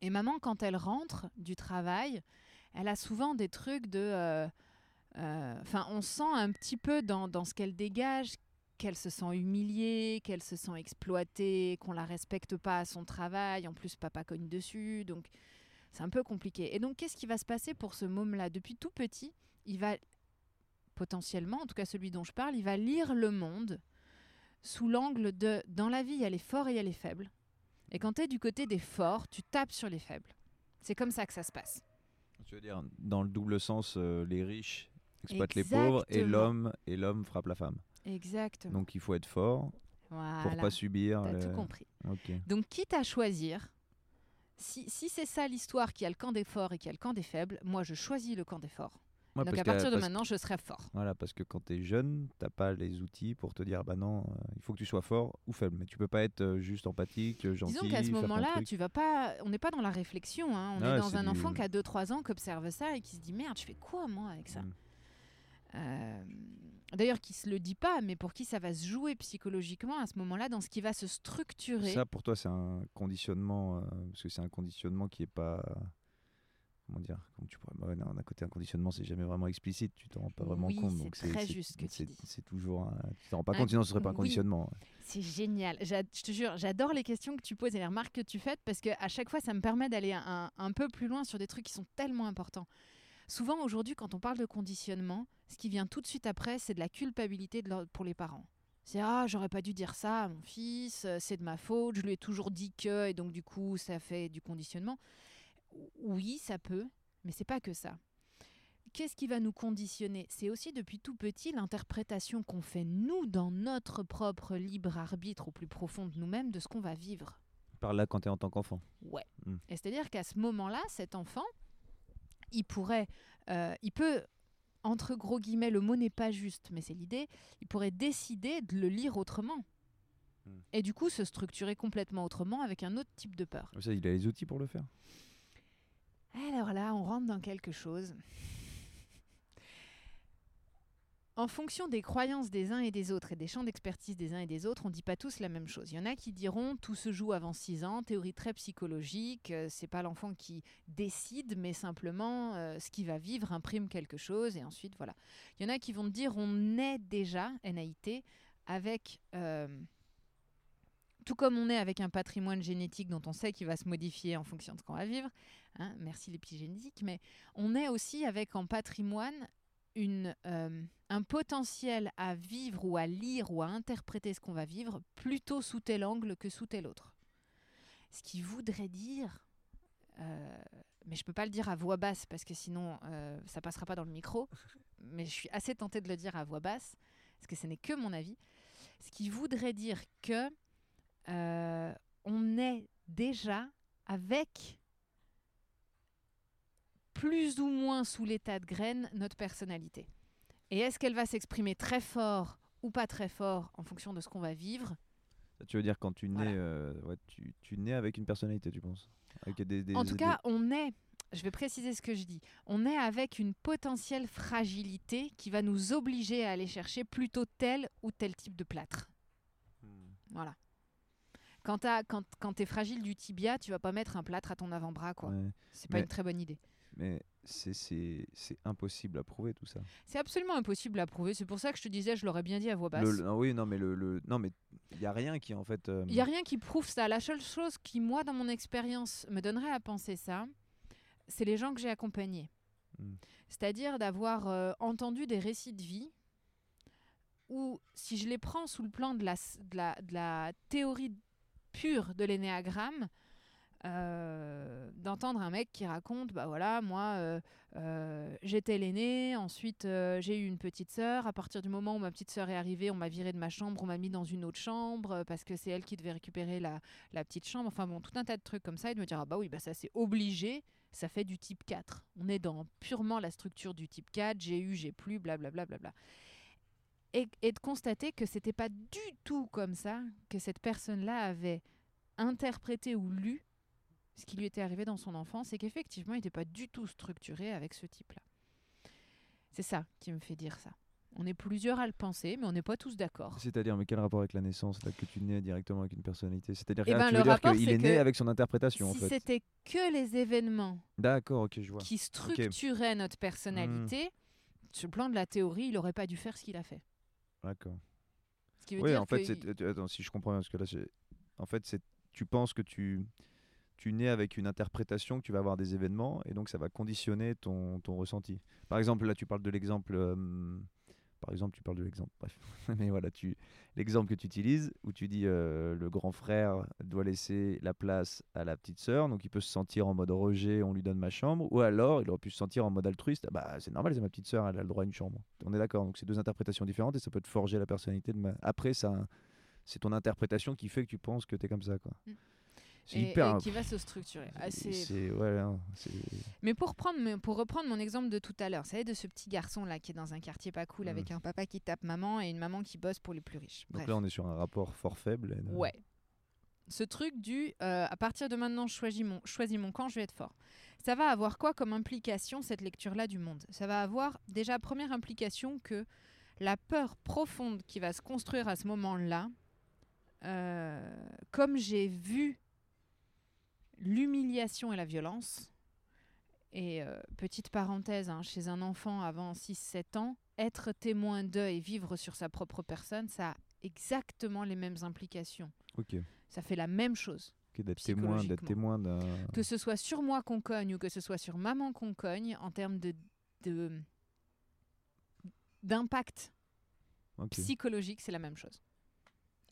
Et maman, quand elle rentre du travail, elle a souvent des trucs de. euh, Enfin, on sent un petit peu dans, dans ce qu'elle dégage qu'elle se sent humiliée, qu'elle se sent exploitée, qu'on la respecte pas à son travail. En plus, papa cogne dessus, donc c'est un peu compliqué. Et donc, qu'est-ce qui va se passer pour ce môme-là? Depuis tout petit, il va potentiellement, en tout cas celui dont je parle, il va lire le monde sous l'angle de dans la vie, il y a les forts et il y a les faibles. Et quand tu es du côté des forts, tu tapes sur les faibles. C'est comme ça que ça se passe. Tu veux dire, dans le double sens, euh, les riches exploitent les pauvres et Exactement. l'homme et l'homme frappe la femme. Exactement. Donc il faut être fort voilà. pour pas subir. T'as le- tout compris. Ok. Donc, quitte à choisir, si, si c'est ça l'histoire qui a le camp des forts et qui a le camp des faibles, moi je choisis le camp des forts. Ouais, Donc à partir de maintenant, je serai fort. Voilà, parce que quand tu es jeune, t'as pas les outils pour te dire bah non, euh, il faut que tu sois fort ou faible. Mais tu peux pas être euh, juste empathique, euh, gentil. Disons qu'à ce moment-là, tu vas pas. On n'est pas dans la réflexion. hein. On Ah est dans un du- enfant qui a 2-3 ans, qui observe ça et qui se dit merde, je fais quoi moi avec ça? Mm. D'ailleurs, qui se le dit pas, mais pour qui ça va se jouer psychologiquement à ce moment-là, dans ce qui va se structurer. Ça, pour toi, c'est un conditionnement, euh, parce que c'est un conditionnement qui est pas. Comment dire Comment tu pourrais. bah d'un côté, un conditionnement, c'est jamais vraiment explicite, tu t'en rends pas vraiment Oui, compte. c'est donc très juste ce que tu c'est- dis. C'est toujours. un- Tu t'en rends pas Un- compte, sinon ce serait pas un oui. conditionnement. C'est génial. J'a- Je te jure, j'adore les questions que tu poses et les remarques que tu fais parce que à chaque fois, ça me permet d'aller un, un peu plus loin sur des trucs qui sont tellement importants. Souvent, aujourd'hui, quand on parle de conditionnement, ce qui vient tout de suite après, c'est de la culpabilité de leur- pour les parents. C'est ah, j'aurais pas dû dire ça à mon fils, euh, c'est de ma faute, je lui ai toujours dit que, et donc du coup, ça fait du conditionnement. Oui, ça peut, mais c'est pas que ça. Qu'est-ce qui va nous conditionner? C'est aussi depuis tout petit l'interprétation qu'on fait nous dans notre propre libre arbitre au plus profond de nous-mêmes de ce qu'on va vivre. Par là, quand tu es en tant qu'enfant. Ouais. Mm. Et c'est-à-dire qu'à ce moment-là, cet enfant, il pourrait, euh, il peut, entre gros guillemets, le mot n'est pas juste, mais c'est l'idée, il pourrait décider de le lire autrement. Mm. Et du coup, se structurer complètement autrement avec un autre type de peur. Ça, il a les outils pour le faire? Alors là, on rentre dans quelque chose. En fonction des croyances des uns et des autres et des champs d'expertise des uns et des autres, on ne dit pas tous la même chose. Il y en a qui diront tout se joue avant 6 ans, théorie très psychologique, euh, c'est pas l'enfant qui décide, mais simplement euh, ce qu'il va vivre imprime quelque chose et ensuite voilà. Il y en a qui vont dire on est déjà NAIT avec euh, tout comme on est avec un patrimoine génétique dont on sait qu'il va se modifier en fonction de ce qu'on va vivre, hein, merci l'épigénétique, mais on est aussi avec en patrimoine une, euh, un potentiel à vivre ou à lire ou à interpréter ce qu'on va vivre plutôt sous tel angle que sous tel autre. Ce qui voudrait dire, euh, mais je peux pas le dire à voix basse parce que sinon euh, ça passera pas dans le micro, *laughs* mais je suis assez tentée de le dire à voix basse parce que ce n'est que mon avis. Ce qui voudrait dire que euh, on est déjà avec plus ou moins sous l'état de graine notre personnalité. Et est-ce qu'elle va s'exprimer très fort ou pas très fort en fonction de ce qu'on va vivre? Tu veux dire quand tu nais, Voilà. euh, ouais, tu, tu nais avec une personnalité, tu penses? Avec des, des- En tout des- cas, on est, je vais préciser ce que je dis, on est avec une potentielle fragilité qui va nous obliger à aller chercher plutôt tel ou tel type de plâtre. Hmm. Voilà. Quand, quand, quand tu es fragile du tibia, tu vas pas mettre un plâtre à ton avant-bras. quoi. Ouais. C'est pas Mais- une très bonne idée. Mais c'est- impossible à prouver tout ça. C'est absolument impossible à prouver. C'est pour ça que je te disais, je l'aurais bien dit à voix basse. Le- le- non, oui, non, mais le, le- non, mais il y a rien qui en fait. euh, Il n'y a rien qui prouve ça. La seule chose qui, moi, dans mon expérience, me donnerait à penser ça, c'est les gens que j'ai accompagnés. Hmm. C'est-à-dire d'avoir euh, entendu des récits de vie où, si je les prends sous le plan de la, s- de la, de la théorie pure de l'énéagramme, euh, d'entendre un mec qui raconte, bah voilà, moi, euh, euh, j'étais l'aîné, ensuite j'ai eu une petite sœur. À partir du moment où ma petite sœur est arrivée, on m'a viré de ma chambre, on m'a mis dans une autre chambre parce que c'est elle qui devait récupérer la, la petite chambre. Enfin bon, tout un tas de trucs comme ça et de me dire, ah bah oui, bah ça c'est obligé, ça fait du type 4. On est dans purement la structure du type 4, j'ai eu, j'ai plus, blablabla. Bla. Et, et de constater que c'était pas du tout comme ça que cette personne-là avait interprété ou lu ce qui lui était arrivé dans son enfance et qu'effectivement, il n'était pas du tout structuré avec ce type-là. C'est ça qui me fait dire ça. On est plusieurs à le penser, mais on n'est pas tous d'accord. C'est-à-dire, mais quel rapport avec la naissance là, que tu nais directement avec une personnalité C'est-à-dire, Eh ben, tu le veux dire rapport, qu'il c'est est né avec son interprétation en Si fait. c'était que les événements D'accord, ok, je vois. qui structuraient notre personnalité, sur le plan de la théorie, il n'aurait pas dû faire ce qu'il a fait. D'accord. Ce qui veut Oui, dire en fait, c'est- il- attends, si je comprends bien, parce que là, en fait, c'est, tu penses que tu, tu nais avec une interprétation, que tu vas avoir des événements, et donc ça va conditionner ton, ton ressenti. Par exemple, là, tu parles de l'exemple. euh, par exemple, tu parles de l'exemple. Bref, *laughs* mais voilà, tu, l'exemple que tu utilises, où tu dis euh, le grand frère doit laisser la place à la petite sœur, donc il peut se sentir en mode rejet, on lui donne ma chambre, ou alors il aurait pu se sentir en mode altruiste, ah bah c'est normal, c'est ma petite sœur, elle a le droit à une chambre. On est d'accord, donc c'est deux interprétations différentes et ça peut te forger la personnalité. De ma... Après, ça, c'est ton interprétation qui fait que tu penses que tu es comme ça. Quoi. C'est et, hyper. et qui va se structurer. Ah, c'est- c'est ouais, hein, c'est- Mais pour, prendre, mon- pour reprendre mon exemple de tout à l'heure, vous savez, de ce petit garçon là qui est dans un quartier pas cool Mm. avec un papa qui tape maman et une maman qui bosse pour les plus riches. Donc là, on est sur un rapport fort faible. Ouais. Ce truc du euh, à partir de maintenant, je choisis mon, choisis mon camp, je vais être fort. Ça va avoir quoi comme implication cette lecture-là du monde? Ça va avoir déjà première implication que la peur profonde qui va se construire à ce moment-là, euh, comme j'ai vu l'humiliation et la violence, et euh, petite parenthèse, hein, chez un enfant avant 6-7 ans, être témoin d'eux et vivre sur sa propre personne, ça a exactement les mêmes implications. Ok. Ça fait la même chose. Ok, d'être témoin, d'être Psychologiquement. témoin d'un. Que ce soit sur moi qu'on cogne ou que ce soit sur maman qu'on cogne, en termes de, de- d'impact psychologique, c'est la même chose.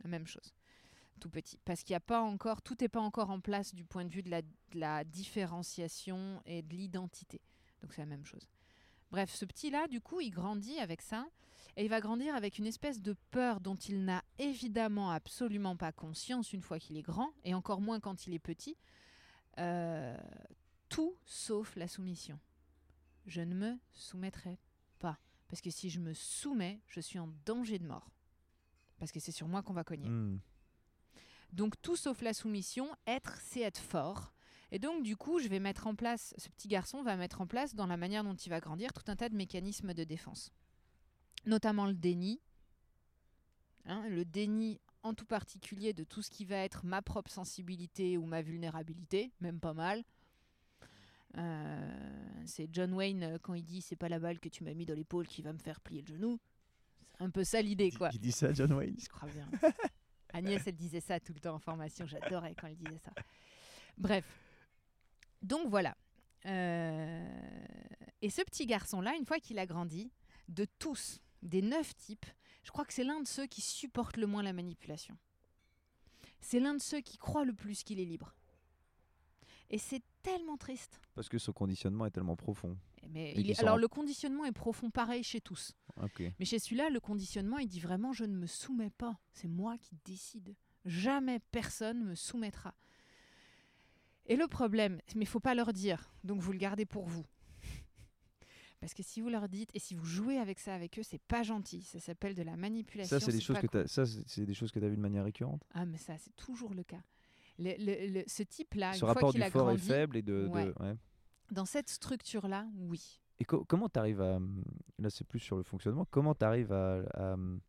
La même chose. Tout petit. Parce qu'il n'y a pas encore, tout n'est pas encore en place du point de vue de la, différenciation et de l'identité. Donc c'est la même chose. Bref, ce petit-là, du coup, il grandit avec ça. Et il va grandir avec une espèce de peur dont il n'a évidemment absolument pas conscience une fois qu'il est grand, et encore moins quand il est petit. Euh, tout sauf la soumission. Je ne me soumettrai pas. Parce que si je me soumets, je suis en danger de mort. Parce que c'est sur moi qu'on va cogner. Hmm. Donc tout sauf la soumission, être, c'est être fort. Et donc du coup, je vais mettre en place, ce petit garçon va mettre en place dans la manière dont il va grandir tout un tas de mécanismes de défense. Notamment le déni. Hein, le déni en tout particulier de tout ce qui va être ma propre sensibilité ou ma vulnérabilité, même pas mal. Euh, c'est John Wayne euh, quand il dit c'est pas la balle que tu m'as mis dans l'épaule qui va me faire plier le genou. C'est un peu ça l'idée quoi. Il dit ça, John Wayne Je crois bien. *laughs* Agnès, elle disait ça tout le temps en formation. J'adorais quand elle disait ça. Bref. Donc voilà. Euh, Et ce petit garçon-là, une fois qu'il a grandi, de tous, des neuf types, je crois que c'est l'un de ceux qui supportent le moins la manipulation. C'est l'un de ceux qui croient le plus qu'il est libre. Et c'est tellement triste. Parce que son conditionnement est tellement profond. Mais il est- Alors le conditionnement est profond pareil chez tous. Mais chez celui-là, le conditionnement, il dit vraiment je ne me soumets pas. C'est moi qui décide. Jamais personne me soumettra. Et le problème, mais il faut pas leur dire, donc vous le gardez pour vous. *laughs* Parce que si vous leur dites et si vous jouez avec ça avec eux, c'est pas gentil. Ça s'appelle de la manipulation. Ça, c'est des choses que cool. t'as- ça, c'est c'est des choses que tu as vues de manière récurrente? Ah, mais ça, c'est toujours le cas. Le- le- le- ce type-là, Ce une fois rapport qu'il du a fort grandi, et faible et de. de- Ouais. Dans cette structure-là, oui. Et co- comment tu arrives à. hum, Là, c'est plus sur le fonctionnement. Comment tu arrives à, à, hum,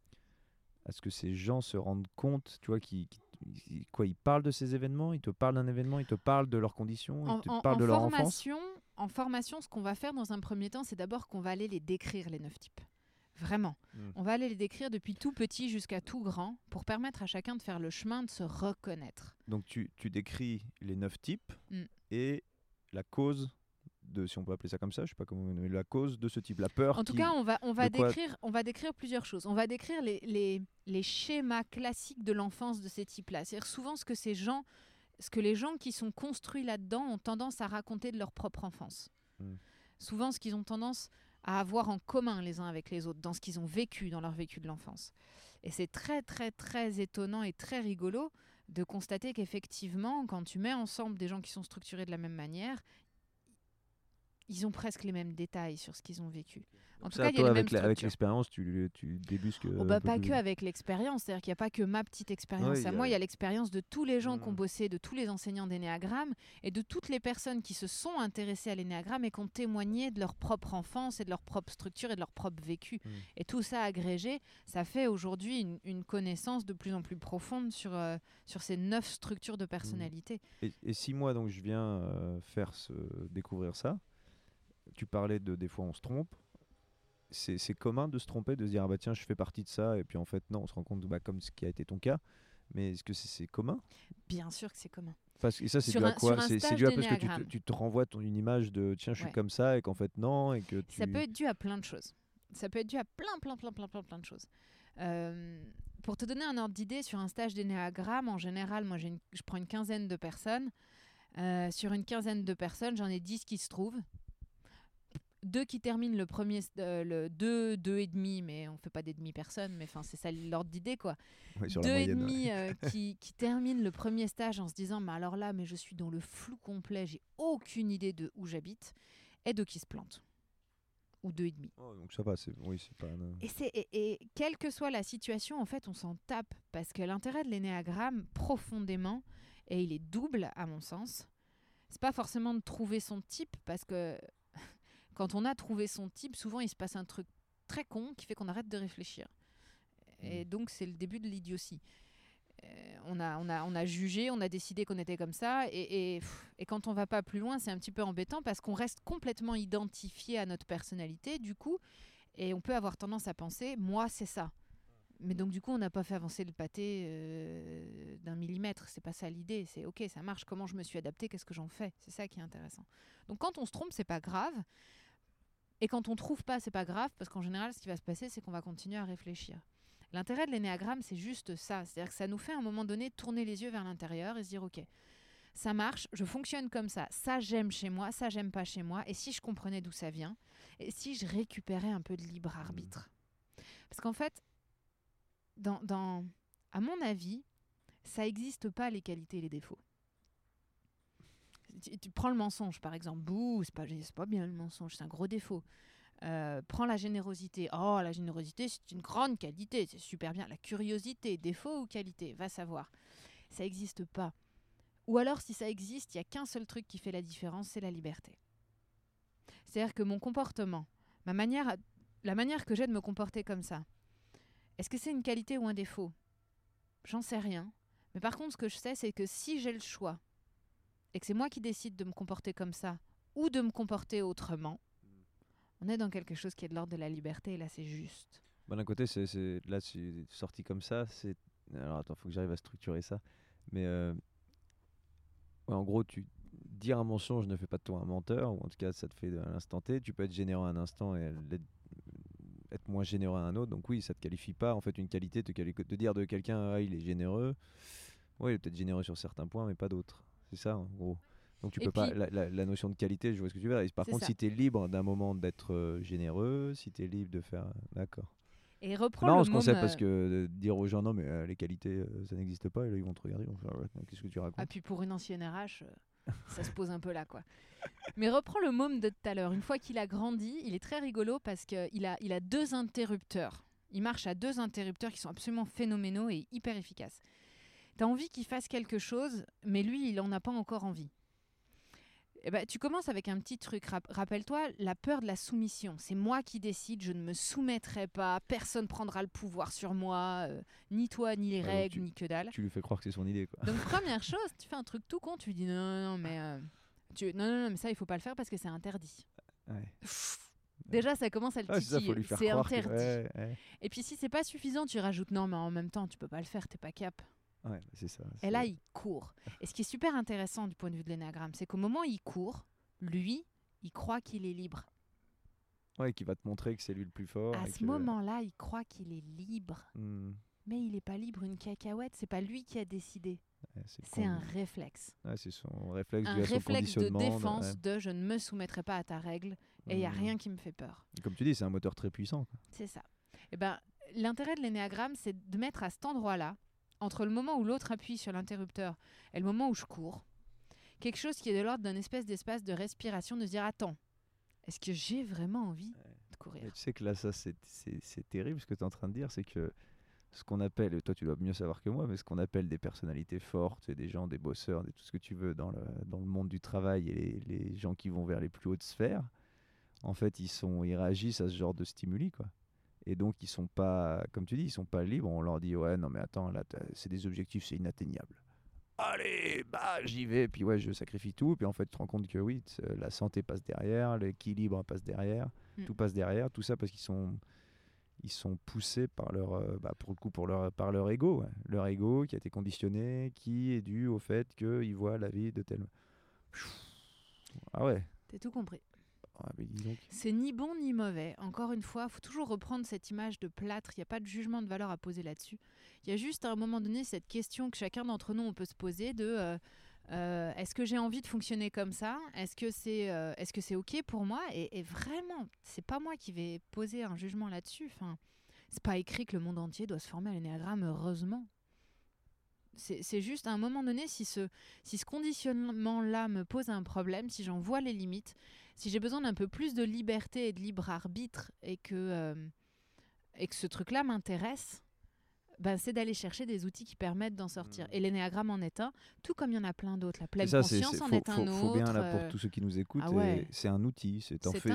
à ce que ces gens se rendent compte, tu vois, qui, quoi, ils parlent de ces événements, ils te parlent d'un événement, ils te parlent de leurs conditions, En, ils te en- parlent en de leur enfance. formation, en formation, ce qu'on va faire dans un premier temps, c'est d'abord qu'on va aller les décrire, les neuf types. Vraiment. Mm. On va aller les décrire depuis tout petit jusqu'à tout grand pour permettre à chacun de faire le chemin de se reconnaître. Donc, tu, tu décris les neuf types Mm. et la cause de, si on peut appeler ça comme ça, je sais pas comment, la cause de ce type, la peur. En tout qui- cas, on va, on, décrire, on va décrire plusieurs choses. On va décrire les, les, les schémas classiques de l'enfance de ces types-là. C'est-à-dire souvent ce que ces gens, ce que les gens qui sont construits là-dedans ont tendance à raconter de leur propre enfance. Mm. Souvent ce qu'ils ont tendance à avoir en commun les uns avec les autres, dans ce qu'ils ont vécu, dans leur vécu de l'enfance. Et c'est très, très, très étonnant et très rigolo de constater qu'effectivement, quand tu mets ensemble des gens qui sont structurés de la même manière, ils ont presque les mêmes détails sur ce qu'ils ont vécu. En tout ça, cas, il y a avec avec l'expérience, tu, tu débusques. Oh bah, pas plus. que avec l'expérience, c'est-à-dire qu'il n'y a pas que ma petite expérience Ouais, à moi, il y a l'expérience de tous les gens qui ont Mhm. bossé, de tous les enseignants d'énéagramme et de toutes les personnes qui se sont intéressées à l'énéagramme et qui ont témoigné de leur propre enfance et de leur propre structure et de leur propre vécu. Mhm. Et tout ça agrégé, ça fait aujourd'hui une, une connaissance de plus en plus profonde sur, euh, sur ces neuf structures de personnalité. Et, et si moi, donc, je viens euh, faire ce, découvrir ça, tu parlais de des fois on se trompe. C'est commun de se tromper, de se dire ah bah tiens je fais partie de ça et puis en fait non on se rend compte bah, comme ce qui a été ton cas. Mais est-ce que c'est commun? Bien sûr que c'est commun. Parce et ça c'est dû à quoi? C'est dû à parce que tu te, d'énéagramme. tu te renvoies ton, une image de tiens je suis Ouais. comme ça et qu'en fait non et que tu. Ça peut être dû à plein de choses. Ça peut être dû à plein, plein, plein, plein, plein, plein de choses. Euh, pour te donner un ordre d'idée, sur un stage d'énéagramme, en général, moi, une- je prends une quinzaine de personnes. Euh, sur une quinzaine de personnes, j'en ai 10 qui se trouvent. Deux qui terminent le premier, euh, le deux, deux et demi, mais on fait pas des demi personnes, mais enfin c'est ça l'ordre d'idée quoi. Ouais, sur deux la et moyenne. ouais. demi euh, qui, *laughs* qui terminent le premier stage en se disant, mais alors là, mais je suis dans le flou complet, j'ai aucune idée de où j'habite, et deux qui se plantent, ou deux et demi. Oh, donc ça va, c'est oui, c'est pas. un- Et, c'est, et, et quelle que soit la situation, en fait, on s'en tape. Parce que l'intérêt de l'énéagramme, profondément, et il est double à mon sens, c'est pas forcément de trouver son type, parce que quand on a trouvé son type, souvent il se passe un truc très con qui fait qu'on arrête de réfléchir. Et donc c'est le début de l'idiotie. Euh, on, a, on, a, on a jugé, on a décidé qu'on était comme ça, et, et, pff, et quand on va pas plus loin, c'est un petit peu embêtant parce qu'on reste complètement identifié à notre personnalité, du coup, et on peut avoir tendance à penser, moi c'est ça. Mais donc du coup, on n'a pas fait avancer le pâté euh, d'un millimètre. C'est pas ça l'idée. C'est ok, ça marche. Comment je me suis adapté Qu'est-ce que j'en fais? C'est ça qui est intéressant. Donc quand on se trompe, c'est pas grave. Et quand on trouve pas, c'est pas grave parce qu'en général, ce qui va se passer, c'est qu'on va continuer à réfléchir. L'intérêt de l'énéagramme, c'est juste ça. C'est-à-dire que ça nous fait à un moment donné tourner les yeux vers l'intérieur et se dire ok, ça marche, je fonctionne comme ça. Ça j'aime chez moi, ça j'aime pas chez moi. Et si je comprenais d'où ça vient, et si je récupérais un peu de libre arbitre, parce qu'en fait, dans, dans- à mon avis, ça n'existe pas les qualités et les défauts. Tu, prends le mensonge, par exemple. Bouh, c'est pas, pas bien le mensonge, c'est un gros défaut. Euh, prends la générosité. Oh, la générosité, c'est une grande qualité, c'est super bien. La curiosité, défaut ou qualité, va savoir. Ça n'existe pas. Ou alors, si ça existe, il n'y a qu'un seul truc qui fait la différence, c'est la liberté. C'est-à-dire que mon comportement, ma manière, la manière que j'ai de me comporter comme ça, est-ce que c'est une qualité ou un défaut? J'en sais rien. Mais par contre, ce que je sais, c'est que si j'ai le choix et que c'est moi qui décide de me comporter comme ça ou de me comporter autrement, on est dans quelque chose qui est de l'ordre de la liberté et là, c'est juste. Bah, D'un côté, c'est là, c'est sorti comme ça. C'est alors attends, faut que j'arrive à structurer ça. Mais euh, ouais, en gros, tu dire un mensonge ne fait pas de toi un menteur, ou en tout cas, ça te fait à l'instant T. Tu peux être généreux à un instant et être moins généreux à un autre. Donc oui, ça te qualifie pas. En fait, une qualité te de dire de quelqu'un, ah, il est généreux. Oui, il est peut-être généreux sur certains points, mais pas d'autres. C'est ça, en gros. Donc tu Et peux pas. La, la- la notion de qualité, je vois ce que tu veux dire. Par contre, ça. si tu es libre d'un moment d'être euh, généreux, si tu es libre de faire. D'accord. Et reprends marrant le ce concept parce euh, que euh, dire aux gens non mais euh, les qualités euh, ça n'existe pas et là ils vont te regarder ils vont faire qu'est-ce que tu racontes? Ah, puis pour une ancienne RH, euh, ça se pose un peu là, quoi. *laughs* Mais reprends le môme de tout à l'heure. Une fois qu'il a grandi, il est très rigolo parce qu'il a, il a deux interrupteurs. Il marche à deux interrupteurs qui sont absolument phénoménaux et hyper efficaces. Tu as envie qu'il fasse quelque chose, mais lui, il n'en a pas encore envie. Eh ben, tu commences avec un petit truc. Rap- Rappelle-toi la peur de la soumission. C'est moi qui décide, je ne me soumettrai pas, personne prendra le pouvoir sur moi, euh, ni toi, ni les règles, tu- ni que dalle. tu lui fais croire que c'est son idée quoi Donc *laughs* première chose, tu fais un truc tout con, tu lui dis non, non, non, mais euh, tu, non, non, non, mais ça il faut pas le faire parce que c'est interdit. ouais. Déjà ça commence à le Ah, titiller, c'est que- interdit. ouais, ouais. Et puis si c'est pas suffisant, tu rajoutes non, mais en même temps tu peux pas le faire, t'es pas cap. Ouais, c'est ça Et là il court. Et ce qui est super intéressant du point de vue de l'énagramme, c'est qu'au moment où il court, lui, il croit qu'il est libre. ouais qui va te montrer que c'est lui le plus fort à et ce que- moment-là, il croit qu'il est libre. Hmm, Mais il est pas libre, une cacahuète, c'est pas lui qui a décidé. ouais, c'est un réflexe. Ouais, c'est son réflexe Un dû à son réflexe de défense ouais. de je ne me soumettrai pas à ta règle et il n'y a Hmm. rien qui me fait peur. comme tu dis c'est un moteur très puissant. C'est ça. Et ben, l'intérêt de l'énéagramme, c'est de mettre à cet endroit-là, entre le moment où l'autre appuie sur l'interrupteur et le moment où je cours, quelque chose qui est de l'ordre d'un espèce d'espace de respiration, de se dire attends, est-ce que j'ai vraiment envie de courir? Mais tu sais que là, ça, c'est terrible ce que tu es en train de dire, c'est que ce qu'on appelle, et toi tu dois mieux savoir que moi, mais ce qu'on appelle des personnalités fortes, et des gens, des bosseurs, des, tout ce que tu veux dans le, dans le monde du travail et les, les gens qui vont vers les plus hautes sphères, en fait, ils, sont, ils réagissent à ce genre de stimuli, quoi. Et donc, ils sont pas, comme tu dis, ils sont pas libres. On leur dit, ouais, non, mais attends, là, c'est des objectifs, c'est inatteignable. Allez, bah, j'y vais. Puis, ouais, je sacrifie tout. Puis, en fait, tu te rends compte que oui, la santé passe derrière, l'équilibre passe derrière, Mm. tout passe derrière. Tout ça parce qu'ils sont, ils sont poussés par leur, euh, bah, pour le coup, pour leur, par leur ego. ouais. Leur ego qui a été conditionné, qui est dû au fait qu'ils voient la vie de tel. Ah ouais. T'as tout compris. C'est ni bon ni mauvais. Encore une fois, faut toujours reprendre cette image de plâtre. Il n'y a pas de jugement de valeur à poser là-dessus. Il y a juste à un moment donné cette question que chacun d'entre nous peut se poser de euh, Euh, Est-ce que j'ai envie de fonctionner comme ça? Est-ce que c'est euh, est-ce que c'est ok pour moi? Et, et vraiment, c'est pas moi qui vais poser un jugement là-dessus. Enfin, c'est pas écrit que le monde entier doit se former à l'énéagramme, heureusement. C'est juste à un moment donné, si ce, si ce conditionnement-là me pose un problème, si j'en vois les limites, si j'ai besoin d'un peu plus de liberté et de libre arbitre et que, euh, et que ce truc-là m'intéresse, ben, c'est d'aller chercher des outils qui permettent d'en sortir. Mhm. Et l'énéagramme en est un, tout comme il y en a plein d'autres. La pleine ça, conscience en faut, est un faut- autre. faut bien là pour euh, tous ceux qui nous écoutent. ah ouais. C'est un outil. C'est en fait,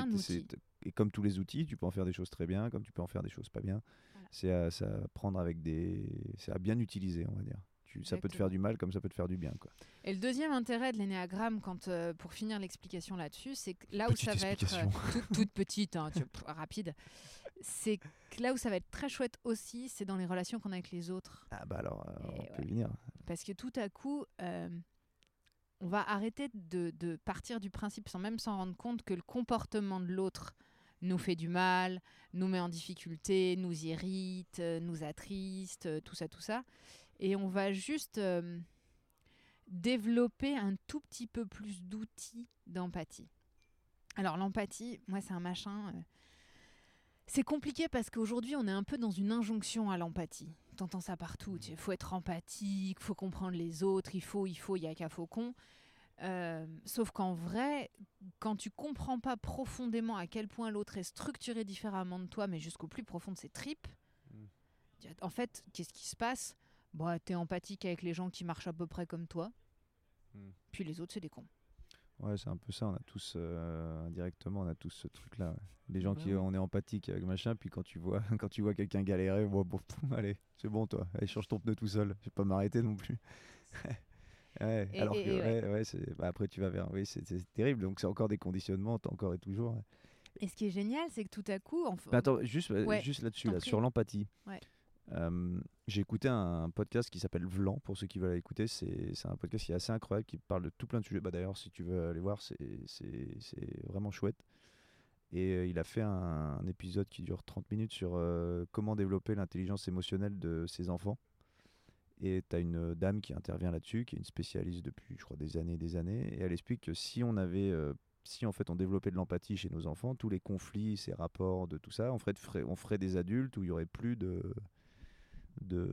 et comme tous les outils, tu peux en faire des choses très bien, comme tu peux en faire des choses pas bien. Voilà. C'est à, c'est à prendre avec des, c'est à bien utiliser, on va dire. Tu, ça peut te faire du mal comme ça peut te faire du bien, quoi. Et le deuxième intérêt de l'énéagramme, quand, euh, pour finir l'explication là-dessus, c'est que là où ça va être euh, toute, *laughs* toute petite, hein, tu- rapide, c'est que là où ça va être très chouette aussi, c'est dans les relations qu'on a avec les autres. Ah bah alors, euh, on peut ouais. y venir. Parce que tout à coup, on va arrêter de, de partir du principe, sans même s'en rendre compte, que le comportement de l'autre nous fait du mal, nous met en difficulté, nous irrite, nous attriste, tout ça, tout ça. Et on va juste euh, développer un tout petit peu plus d'outils d'empathie. Alors l'empathie, moi c'est un machin... euh, c'est compliqué parce qu'aujourd'hui, on est un peu dans une injonction à l'empathie. T'entends ça partout. Il faut être empathique, faut comprendre les autres, il faut, il faut, il y a qu'à faucon. Euh, sauf qu'en vrai, quand tu comprends pas profondément à quel point l'autre est structuré différemment de toi, mais jusqu'au plus profond de ses tripes, Mm. en fait, qu'est-ce qui se passe? Bah, T'es empathique avec les gens qui marchent à peu près comme toi, Mm. puis les autres, c'est des cons. Ouais, c'est un peu ça. On a tous, euh, indirectement, on a tous ce truc-là. ouais. Les gens Bah qui, ouais. on est empathique avec machin, puis quand tu vois, *laughs* quand tu vois quelqu'un galérer, bon, bon, allez, c'est bon, toi, allez, change ton pneu tout seul. Je vais pas m'arrêter non plus. *laughs* ouais, Et- alors et- que, et ouais. ouais, ouais, c'est, bah, après tu vas vers, oui, c'est, terrible. Donc c'est encore des conditionnements, encore et toujours. ouais. Et ce qui est génial, c'est que tout à coup, enfin, Mais attends, juste, Ouais, juste là-dessus, là, sur l'empathie. Ouais. Euh, j'ai écouté un podcast qui s'appelle Vlan, pour ceux qui veulent l'écouter. C'est, un podcast qui est assez incroyable, qui parle de tout plein de sujets. Bah, d'ailleurs, si tu veux aller voir, c'est, vraiment chouette. Et euh, il a fait un, épisode qui dure 30 minutes sur euh, comment développer l'intelligence émotionnelle de ses enfants. Et tu as une dame qui intervient là-dessus, qui est une spécialiste depuis, je crois, des années et des années. Et elle explique que si on avait, si en fait on développait de l'empathie chez nos enfants, tous les conflits, ces rapports, de tout ça, on ferait, on ferait des adultes où il y aurait plus de, de,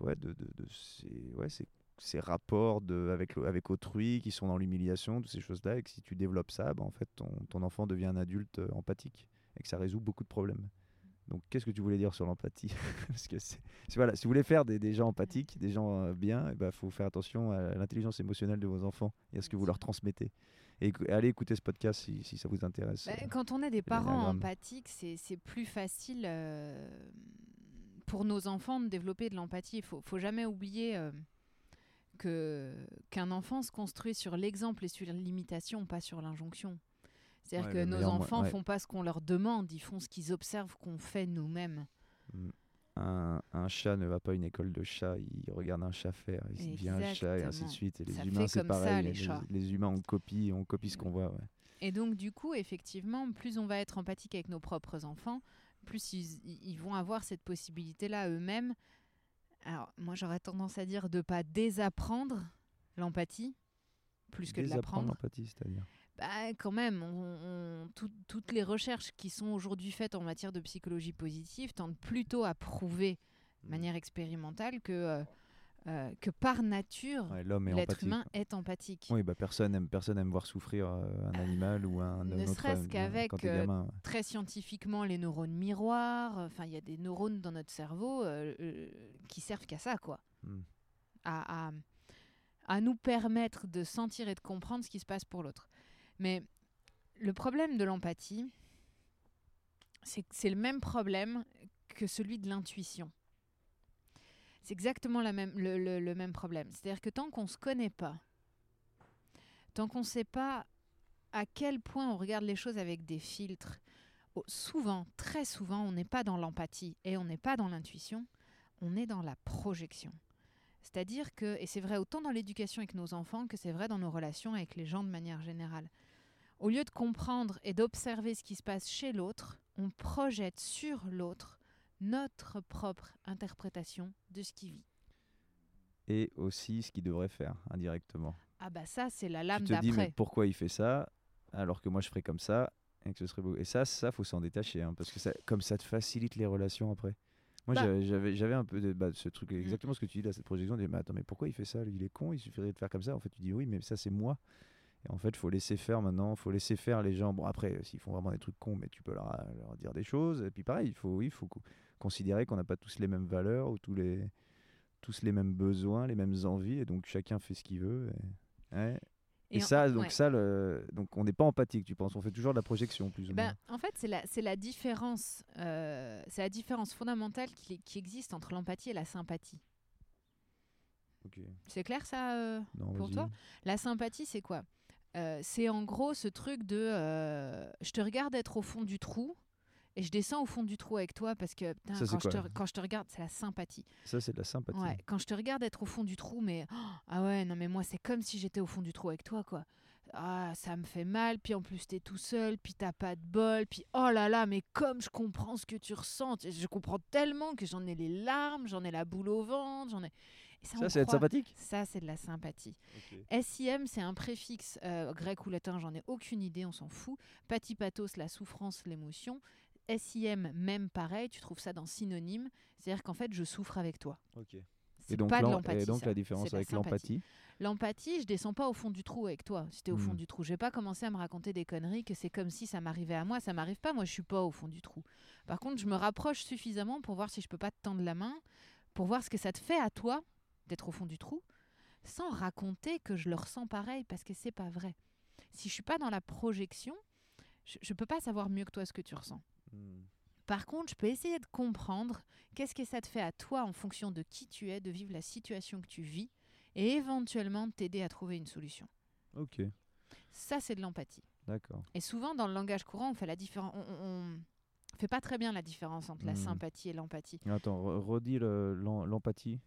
ouais, de, de, de ces, ouais, ces, ces rapports de, avec, avec autrui qui sont dans l'humiliation, toutes ces choses-là. Et que si tu développes ça, bah, en fait, ton, ton enfant devient un adulte euh, empathique et que ça résout beaucoup de problèmes. Donc, qu'est-ce que tu voulais dire sur l'empathie? *laughs* Parce que c'est, voilà, si vous voulez faire des, des gens empathiques, des gens euh, bien, il bah, faut faire attention à l'intelligence émotionnelle de vos enfants et à ce que vous leur transmettez. Et allez écouter ce podcast si, si ça vous intéresse. Bah, quand on est des parents empathiques, c'est c'est plus facile euh, pour nos enfants de développer de l'empathie. Il faut, faut jamais oublier euh, que qu'un enfant se construit sur l'exemple et sur l'imitation, pas sur l'injonction. C'est-à-dire Ouais, que nos enfants ouais. font pas ce qu'on leur demande, ils font ce qu'ils observent qu'on fait nous-mêmes. Mm. Un, un chat ne va pas à une école de chat, il regarde un chat faire, il devient un chat et ainsi de suite. Et les Ça humains, c'est ça, pareil. les humains, on copie, on copie ce qu'on voit. ouais. Et donc, du coup, effectivement, plus on va être empathique avec nos propres enfants, plus ils, ils vont avoir cette possibilité-là eux-mêmes. Alors, moi, j'aurais tendance à dire de pas désapprendre l'empathie, plus que de Désapprendre l'apprendre. l'empathie, c'est-à-dire. Bah, quand même, on- on- tout- toutes les recherches qui sont aujourd'hui faites en matière de psychologie positive tendent plutôt à prouver de manière expérimentale que, euh, euh, que par nature, Ouais, l'être humain est empathique. Oui, bah personne aime, personne aime voir souffrir euh, un animal ou un, ne serait-ce qu'avec, euh, très scientifiquement les neurones miroirs. Enfin, il y a des neurones dans notre cerveau euh, euh, qui servent qu'à ça, quoi. Mm. À, à, à nous permettre de sentir et de comprendre ce qui se passe pour l'autre. Mais le problème de l'empathie, c'est le même problème que celui de l'intuition. C'est exactement le, le- même problème. C'est-à-dire que tant qu'on ne se connaît pas, tant qu'on ne sait pas à quel point on regarde les choses avec des filtres, souvent, très souvent, on n'est pas dans l'empathie et on n'est pas dans l'intuition, on est dans la projection. C'est-à-dire que, et c'est vrai autant dans l'éducation avec nos enfants que c'est vrai dans nos relations avec les gens de manière générale, au lieu de comprendre et d'observer ce qui se passe chez l'autre, on projette sur l'autre notre propre interprétation de ce qu'il vit. Et aussi ce qu'il devrait faire indirectement. Ah bah ça, c'est la Tu lame te dis, mais d'après. pourquoi il fait ça alors que moi je ferais comme ça et que ce serait beau. Et ça, ça faut s'en détacher hein, parce que ça, comme ça te facilite les relations après. Moi Bah. j'avais- j'avais un peu de, bah, ce truc, Mm. exactement ce que tu dis là, cette projection. Je dis, mais attends, mais pourquoi il fait ça lui, Il est con, il suffirait de faire comme ça. En fait, tu dis oui, mais ça c'est moi. Et en fait, faut laisser faire maintenant, faut laisser faire les gens. Bon, après, s'ils font vraiment des trucs cons, mais tu peux leur, leur dire des choses. Et puis pareil, il faut, oui, il faut considérer qu'on n'a pas tous les mêmes valeurs ou tous les, tous les mêmes besoins, les mêmes envies. Et donc chacun fait ce qu'il veut. Et, ouais. Et, en- ça, donc ouais. ça, le... donc on n'est pas empathique, tu penses On fait toujours de la projection, plus ou Ben, moins. en fait, c'est la, c'est la différence, euh, c'est la différence fondamentale qui, qui existe entre l'empathie et la sympathie. C'est clair ça euh Non, pour toi? La sympathie, c'est quoi? Euh, C'est en gros ce truc de je te regarde être au fond du trou et je descends au fond du trou avec toi parce que putain, Ça, c'est quand, je te, quoi quand je te regarde, c'est la sympathie. Ça, c'est de la sympathie. Ouais, quand je te regarde être au fond du trou, mais oh, ah ouais, non, mais moi, c'est comme si j'étais au fond du trou avec toi, quoi. Ah, ça me fait mal, puis en plus, t'es tout seul, puis t'as pas de bol, puis oh là là, mais comme je comprends ce que tu ressens, je comprends tellement que j'en ai les larmes, j'en ai la boule au ventre, j'en ai. Et ça, Ça, c'est être sympathique Ça, c'est de la sympathie. SIM, c'est un préfixe euh, grec ou latin, j'en ai aucune idée, on s'en fout. Patipatos, la souffrance, l'émotion. SIM, même pareil, tu trouves ça dans synonyme, c'est-à-dire qu'en fait, je souffre avec toi. Ok. C'est Et donc, pas de l'em- l'empathie. et donc ça. la différence avec l'empathie L'empathie, je descends pas au fond du trou avec toi. Si t'es au fond Hmm. du trou, je vais pas commencer à me raconter des conneries que c'est comme si ça m'arrivait à moi. Ça m'arrive pas. Moi, je suis pas au fond du trou. Par contre, je me rapproche suffisamment pour voir si je peux pas te tendre la main, pour voir ce que ça te fait à toi d'être au fond du trou, sans raconter que je le ressens pareil parce que c'est pas vrai. Si je suis pas dans la projection, je, je peux pas savoir mieux que toi ce que tu ressens. Hmm. Par contre, je peux essayer de comprendre qu'est-ce que ça te fait à toi en fonction de qui tu es, de vivre la situation que tu vis et éventuellement de t'aider à trouver une solution. Ok, Ça, c'est de l'empathie. d'accord. Et souvent, dans le langage courant, on fait la différence. On, on- on fait pas très bien la différence entre la Hmm. sympathie et l'empathie. Attends, re- redis le- l'em- l'empathie.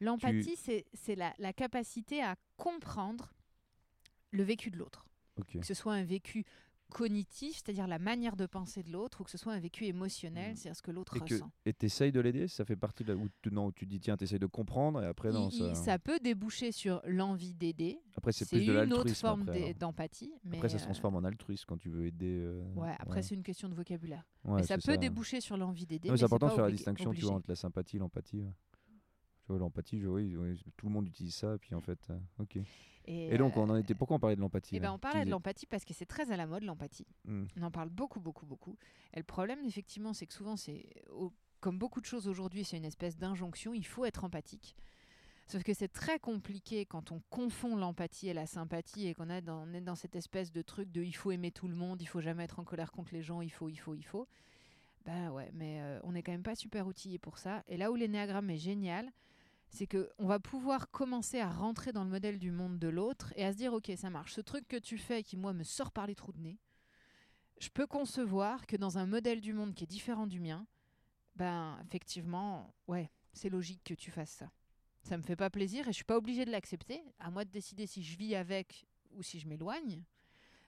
L'empathie, c'est la, la capacité à comprendre le vécu de l'autre. Que ce soit un vécu cognitif, c'est-à-dire la manière de penser de l'autre, ou que ce soit un vécu émotionnel, Hmm. c'est-à-dire ce que l'autre Et que ressent. et t'essayes de l'aider Ça fait partie de la... où tu, non, où tu dis tiens, t'essayes de comprendre et après non, Il- ça... ça peut déboucher sur l'envie d'aider. après c'est plus de une autre l'altruisme. forme Après, d'empathie. Mais Après, ça se euh, transforme en altruisme quand tu veux aider. euh, Ouais, après, ouais. c'est une question de vocabulaire. Ouais, mais ça peut déboucher sur l'envie d'aider. C'est important de faire la obligé- distinction tu obligé. vois, entre la sympathie et l'empathie. Ouais. Tu vois, l'empathie, je- oui, oui, tout le monde utilise ça, et puis en fait, euh, ok. Et, donc, on en était. Pourquoi on parlait de l'empathie eh ben, on parlait de l'empathie parce que c'est très à la mode, l'empathie. Hmm. On en parle beaucoup, beaucoup, beaucoup. Et le problème, effectivement, c'est que souvent, c'est comme beaucoup de choses aujourd'hui, c'est une espèce d'injonction. Il faut être empathique. Sauf que c'est très compliqué quand on confond l'empathie et la sympathie et qu'on est dans, on est dans cette espèce de truc de il faut aimer tout le monde, il faut jamais être en colère contre les gens, il faut, il faut, il faut. Ben ouais, mais euh, on n'est quand même pas super outillé pour ça. Et là où l'énéagramme est génial, c'est que on va pouvoir commencer à rentrer dans le modèle du monde de l'autre et à se dire ok ça marche. Ce truc que tu fais qui moi me sort par les trous de nez, je peux concevoir que dans un modèle du monde qui est différent du mien, ben effectivement ouais c'est logique que tu fasses ça. Ça me fait pas plaisir et je suis pas obligée de l'accepter. À moi de décider si je vis avec ou si je m'éloigne.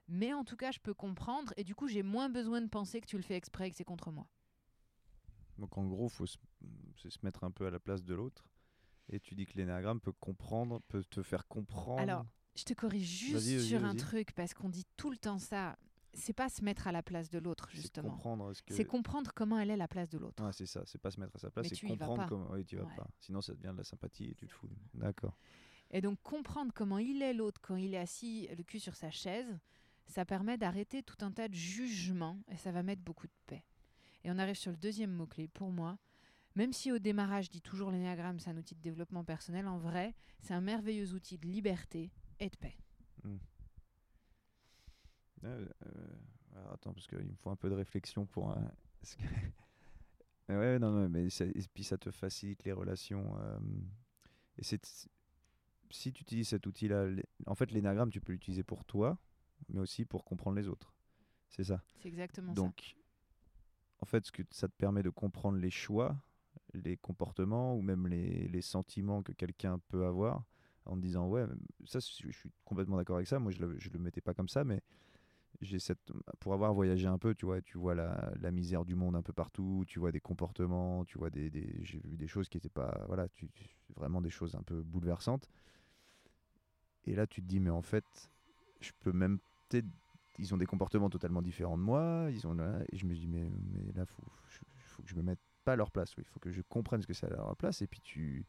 Mais en tout cas, je peux comprendre et du coup, j'ai moins besoin de penser que tu le fais exprès et que c'est contre moi. Donc, en gros, faut se... mettre un peu à la place de l'autre. Et tu dis que l'énéagramme peut comprendre, peut te faire comprendre. Alors, Je te corrige juste sur un truc parce qu'on dit tout le temps ça. C'est pas se mettre à la place de l'autre, c'est justement. comprendre ce que. C'est comprendre comment elle est la place de l'autre. Ouais, c'est ça, c'est pas se mettre à sa place, Mais c'est comprendre comment. Oui, tu vas Ouais. pas. Sinon, ça devient de la sympathie et tu te fous. D'accord. Et donc comprendre comment il est l'autre quand il est assis le cul sur sa chaise, ça permet d'arrêter tout un tas de jugements et ça va mettre beaucoup de paix. Et on arrive sur le deuxième mot-clé pour moi. Même si au démarrage, je dis toujours l'énéagramme, c'est un outil de développement personnel, en vrai, c'est un merveilleux outil de liberté et de paix. Euh, euh, alors, attends, parce qu'il me faut un peu de réflexion pour. *laughs* un- parce que- ouais, non, non, mais ça- et puis ça te facilite les relations. euh, et c'est si tu utilises cet outil-là, en fait, l'énagramme, tu peux l'utiliser pour toi, mais aussi pour comprendre les autres. C'est ça. C'est exactement ça. Donc, en fait, ce que ça te permet de comprendre les choix, les comportements ou même les, les sentiments que quelqu'un peut avoir en disant ouais, ça, je suis complètement d'accord avec ça. Moi, je le, je le mettais pas comme ça, mais j'ai cette pour avoir voyagé un peu, tu vois, tu vois la, la misère du monde un peu partout, tu vois des comportements, tu vois des, des- j'ai vu des choses qui étaient pas, voilà, tu, vraiment des choses un peu bouleversantes. Et là, tu te dis, mais en fait, je peux même. peut-être- Ils ont des comportements totalement différents de moi. Ils ont, et je me dis, mais, mais là, faut, faut que je me mette pas leur place. Il faut que je comprenne ce que c'est à leur place. Et puis, tu,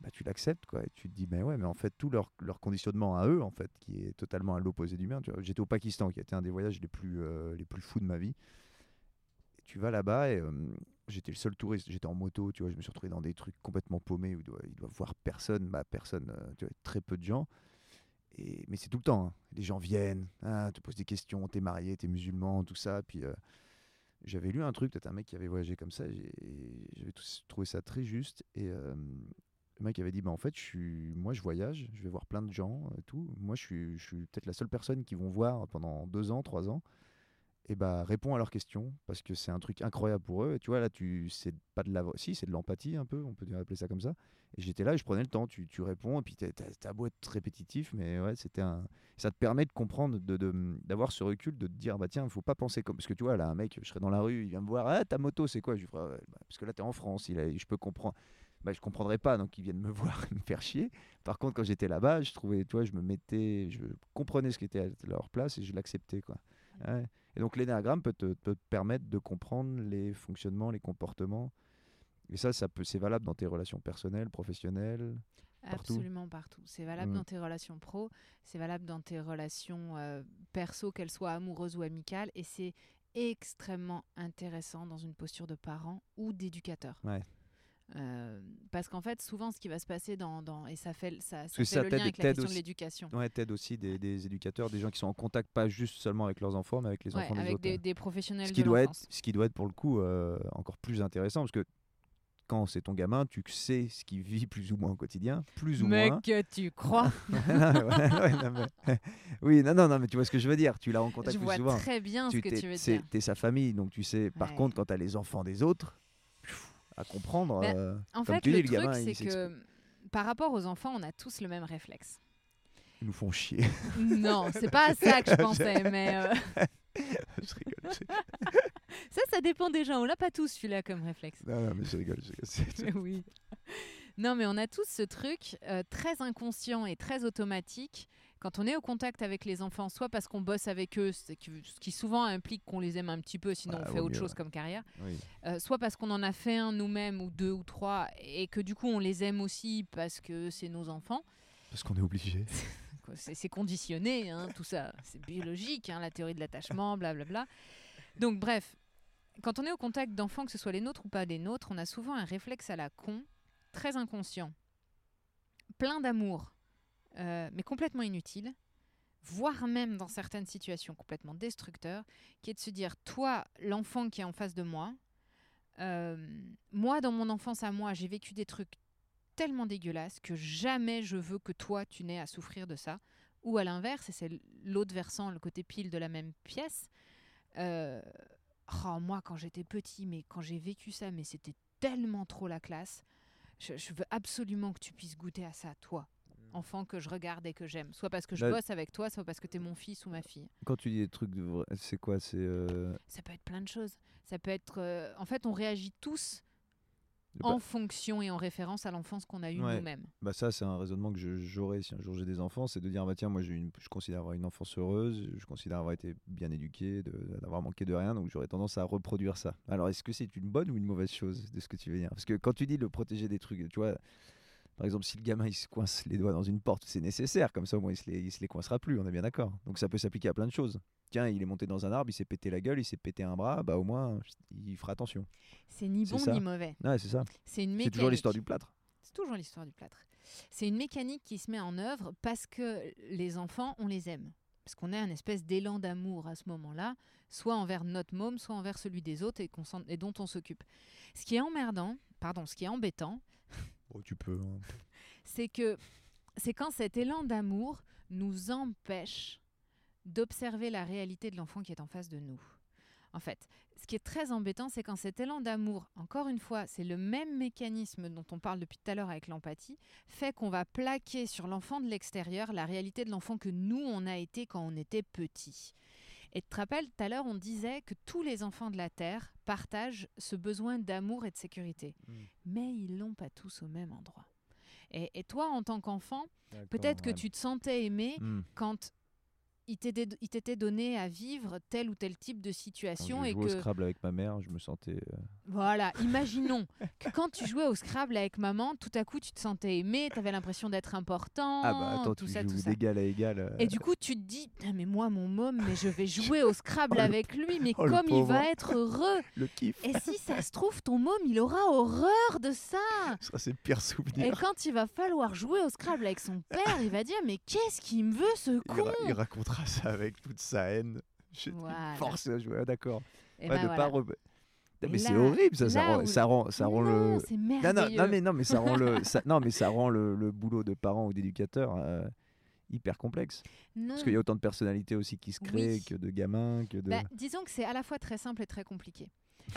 bah, tu l'acceptes. quoi. Et tu te dis, mais ouais, mais en fait, tout leur, leur conditionnement à eux, en fait, qui est totalement à l'opposé du mien. J'étais au Pakistan, qui a été un des voyages les plus, euh, les plus fous de ma vie. Tu vas là-bas et. J'étais le seul touriste, j'étais en moto, tu vois, je me suis retrouvé dans des trucs complètement paumés où ils doivent, ils doivent voir personne, bah personne, euh, très peu de gens. Et, mais c'est tout le temps, hein. les gens viennent, ah, te posent des questions, t'es marié, t'es musulman, tout ça. Puis euh, j'avais lu un truc, peut-être un mec qui avait voyagé comme ça, et j'avais trouvé ça très juste. Et euh, le mec avait dit, bah en fait, je suis, moi je voyage, je vais voir plein de gens, et tout. Moi je suis, je suis peut-être la seule personne qu'ils vont voir pendant deux ans, trois ans et bah réponds à leurs questions parce que c'est un truc incroyable pour eux. Et tu vois là, tu c'est pas de la, si c'est de l'empathie un peu, on peut appeler ça comme ça. Et j'étais là et je prenais le temps. Tu, tu réponds et puis t'as- beau être répétitif, mais ouais, c'était un, ça te permet de comprendre, de d'avoir ce recul, de te dire bah tiens, il faut pas penser comme parce que tu vois là, un mec, je serais dans la rue, il vient me voir, ah ta moto c'est quoi? Je lui ferai, Ouais, bah, parce que là t'es en France, il a, je peux comprendre. Bah, je comprendrais pas, donc ils viennent me *laughs* voir me faire chier. Par contre, quand j'étais là-bas, je trouvais, tu vois, je me mettais, je comprenais ce qui était à leur place et je l'acceptais, quoi. Ouais. Et donc l'énéagramme peut te, peut te permettre de comprendre les fonctionnements, les comportements. Et ça, ça peut, c'est valable dans tes relations personnelles, professionnelles. Partout? Absolument partout. C'est valable Mm. dans tes relations pro, c'est valable dans tes relations euh, perso, qu'elles soient amoureuses ou amicales, et c'est extrêmement intéressant dans une posture de parent ou d'éducateur. Ouais. Euh, parce qu'en fait, souvent, ce qui va se passer dans, dans- et ça fait, ça, ça que fait ça le lien avec la question de aussi. l'éducation. Ouais, t'aides aussi des, des éducateurs, des gens qui sont en contact pas juste seulement avec leurs enfants, mais avec les Ouais, enfants des avec autres. des, des professionnels ce de qui doit être, ce qui doit être pour le coup euh, encore plus intéressant, parce que quand c'est ton gamin, tu sais ce qu'il vit *laughs* plus ou moins au quotidien, plus ou Mais moins. que tu crois *laughs* Ouais, ouais, non, mais- *laughs* oui, non, non, non, mais tu vois ce que je veux dire. Tu l'as en contact Je plus vois souvent. très bien ce tu que t'es- tu veux c'est- dire. T'es sa famille, donc tu sais. Par contre, quand t'as les enfants des autres, à comprendre. Ben, euh, En comme fait, tu le dis, le truc, gamin, c'est que par rapport aux enfants, on a tous le même réflexe. ils nous font chier. Non, c'est pas à ça que je *laughs* pensais, mais euh, *laughs* je rigole. je- *laughs* ça, ça dépend des gens. On l'a pas tous celui-là comme réflexe. Non, non, mais je rigole. je oui. Non, mais on a tous ce truc euh, très inconscient et très automatique quand on est au contact avec les enfants, soit parce qu'on bosse avec eux, ce qui, souvent implique qu'on les aime un petit peu, sinon Bah, on fait autre mieux, chose ouais. comme carrière, oui. euh, soit parce qu'on en a fait un nous-mêmes ou deux ou trois et que du coup on les aime aussi parce que c'est nos enfants. Parce qu'on est obligé. *laughs* C'est c'est conditionné, hein, tout ça. C'est biologique, hein, la théorie de l'attachement, blablabla. Donc, bref, quand on est au contact d'enfants, que ce soit les nôtres ou pas les nôtres, on a souvent un réflexe à la con, très inconscient, plein d'amour, euh, mais complètement inutile, voire même dans certaines situations complètement destructeur, qui est de se dire, toi, l'enfant qui est en face de moi, euh, moi, dans mon enfance à moi, j'ai vécu des trucs tellement dégueulasses que jamais je veux que toi, tu n'aies à souffrir de ça. Ou à l'inverse, et c'est l'autre versant, le côté pile de la même pièce. euh, oh, moi, quand j'étais petit, mais quand j'ai vécu ça, mais c'était tellement trop la classe. Je, je veux absolument que tu puisses goûter à ça, toi, enfant que je regarde et que j'aime. Soit parce que je Là- bosse avec toi, soit parce que tu es mon fils ou ma fille. Quand tu dis des trucs, de vrai- c'est quoi C'est euh, Ça peut être plein de choses. Ça peut être. euh, en fait, on réagit tous en fonction et en référence à l'enfance qu'on a eue Ouais. nous-mêmes. Bah ça, c'est un raisonnement que je- j'aurais si un jour j'ai des enfants, c'est de dire bah tiens, moi j'ai une, je considère avoir une enfance heureuse, je considère avoir été bien éduqué, de- d'avoir manqué de rien, donc j'aurais tendance à reproduire ça. Alors est-ce que c'est une bonne ou une mauvaise chose de ce que tu veux dire? Parce que quand tu dis le protéger des trucs, tu vois, par exemple si le gamin il se coince les doigts dans une porte, c'est nécessaire, comme ça au moins il se les, il se les coincera plus, on est bien d'accord. Donc ça peut s'appliquer à plein de choses. Tiens, il est monté dans un arbre, il s'est pété la gueule, il s'est pété un bras, bah au moins il fera attention. C'est ni bon ça. ni mauvais. Ouais, c'est ça. C'est une C'est mécanique. toujours l'histoire du plâtre. C'est toujours l'histoire du plâtre. C'est une mécanique qui se met en œuvre parce que les enfants, on les aime. Parce qu'on a un espèce d'élan d'amour à ce moment-là, soit envers notre môme, soit envers celui des autres et, et dont on s'occupe. Ce qui est emmerdant, pardon, ce qui est embêtant, Hein. c'est que c'est quand cet élan d'amour nous empêche d'observer la réalité de l'enfant qui est en face de nous. En fait, ce qui est très embêtant, c'est quand cet élan d'amour, encore une fois, c'est le même mécanisme dont on parle depuis tout à l'heure avec l'empathie, fait qu'on va plaquer sur l'enfant de l'extérieur la réalité de l'enfant que nous, on a été quand on était petit. Et tu te rappelles, tout à l'heure, on disait que tous les enfants de la Terre partagent ce besoin d'amour et de sécurité. Mm. Mais ils l'ont pas tous au même endroit. Et, et toi, en tant qu'enfant, peut-être que tu te sentais aimé Hmm. quand il t'était donné à vivre tel ou tel type de Quand situation je et jouais que au Scrabble avec ma mère, je me sentais. euh, voilà, imaginons *laughs* que quand tu jouais au Scrabble avec maman, tout à coup tu te sentais aimé, tu avais l'impression d'être important, Ah bah attends, tout tu ça, joues tout ça. d'égal à égal. euh, Et du coup, tu te dis, mais moi, mon môme, mais je vais *laughs* jouer au Scrabble Oh, avec lui, mais oh, comme il va être heureux. *laughs* Le kiff. Et si ça se trouve, ton môme, il aura horreur de ça. Ça, c'est le pire Et souvenir. quand il va falloir jouer au Scrabble avec son père, il va dire, mais qu'est-ce qu'il me veut, ce Il, con ra- il racontera ça avec toute sa haine. Je Voilà. force à jouer, ah, d'accord. Ouais, ben voilà. re- Et mais c'est horrible, ça, ça rend, où- ça rend, ça rend non, le. Non, non, non, mais non, mais ça rend le, *laughs* ça- non, mais ça rend le, le boulot de parent ou d'éducateur euh, hyper complexe. Non. Parce qu'il y a autant de personnalités aussi qui se créent Oui. que de gamins, que de. Bah, disons que c'est à la fois très simple et très compliqué.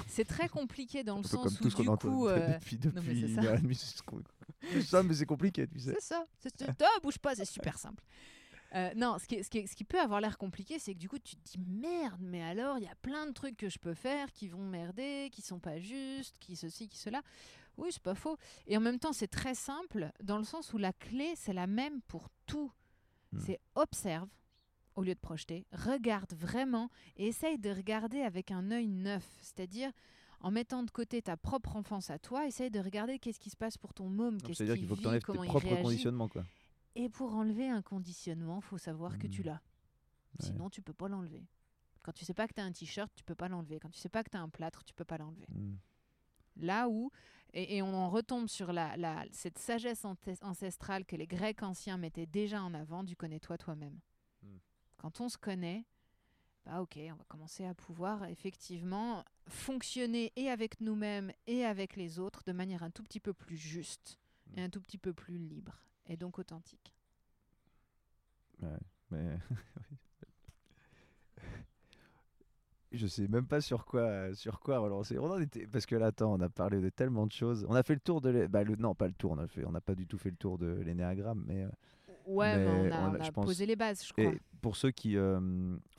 C'est très compliqué dans le sens comme où tout ce qu'on du coup, *laughs* euh, depuis, non, mais depuis c'est ça. c'est ce qu'on- c'est ça, mais c'est compliqué, tu sais. C'est ça. C'est Ah, bouge pas, c'est super simple. Euh, non, ce qui, ce, qui est- ce qui peut avoir l'air compliqué, c'est que du coup, tu te dis merde, mais alors il y a plein de trucs que je peux faire qui vont merder, qui sont pas justes, qui ceci, qui cela. Oui, c'est pas faux. Et en même temps, c'est très simple dans le sens où la clé, c'est la même pour tout. Hmm. C'est observe au lieu de projeter, regarde vraiment et essaye de regarder avec un œil neuf, c'est-à-dire en mettant de côté ta propre enfance à toi, essaye de regarder qu'est-ce qui se passe pour ton môme, qu'est-ce qu'il qu'il faut que vit, tu enlèves tes comment il propres réagit. conditionnements, quoi. Et pour enlever un conditionnement, faut savoir que tu Hmm. l'as. Ouais. Sinon, tu peux pas l'enlever. Quand tu sais pas que tu as un t-shirt, tu peux pas l'enlever. Quand tu sais pas que tu as un plâtre, tu peux pas l'enlever. Mm. Là où, et, et on en retombe sur la, la- cette sagesse ancestrale que les Grecs anciens mettaient déjà en avant, du connais-toi toi-même. Hmm. Quand on se connaît, bah ok, on va commencer à pouvoir effectivement fonctionner et avec nous-mêmes et avec les autres de manière un tout petit peu plus juste et Hmm. un tout petit peu plus libre et donc authentique. Ouais, mais. *laughs* Je sais même pas sur quoi, sur quoi relancer. On en était parce que là, attends, on a parlé de tellement de choses. On a fait le tour de, l'é- bah, le non, pas le tour. On a fait, on n'a pas du tout fait le tour de l'énéagramme, mais. euh, Ouais, mais, Mais on a, on a- on a je pense- posé les bases, je crois. Et pour ceux qui, euh,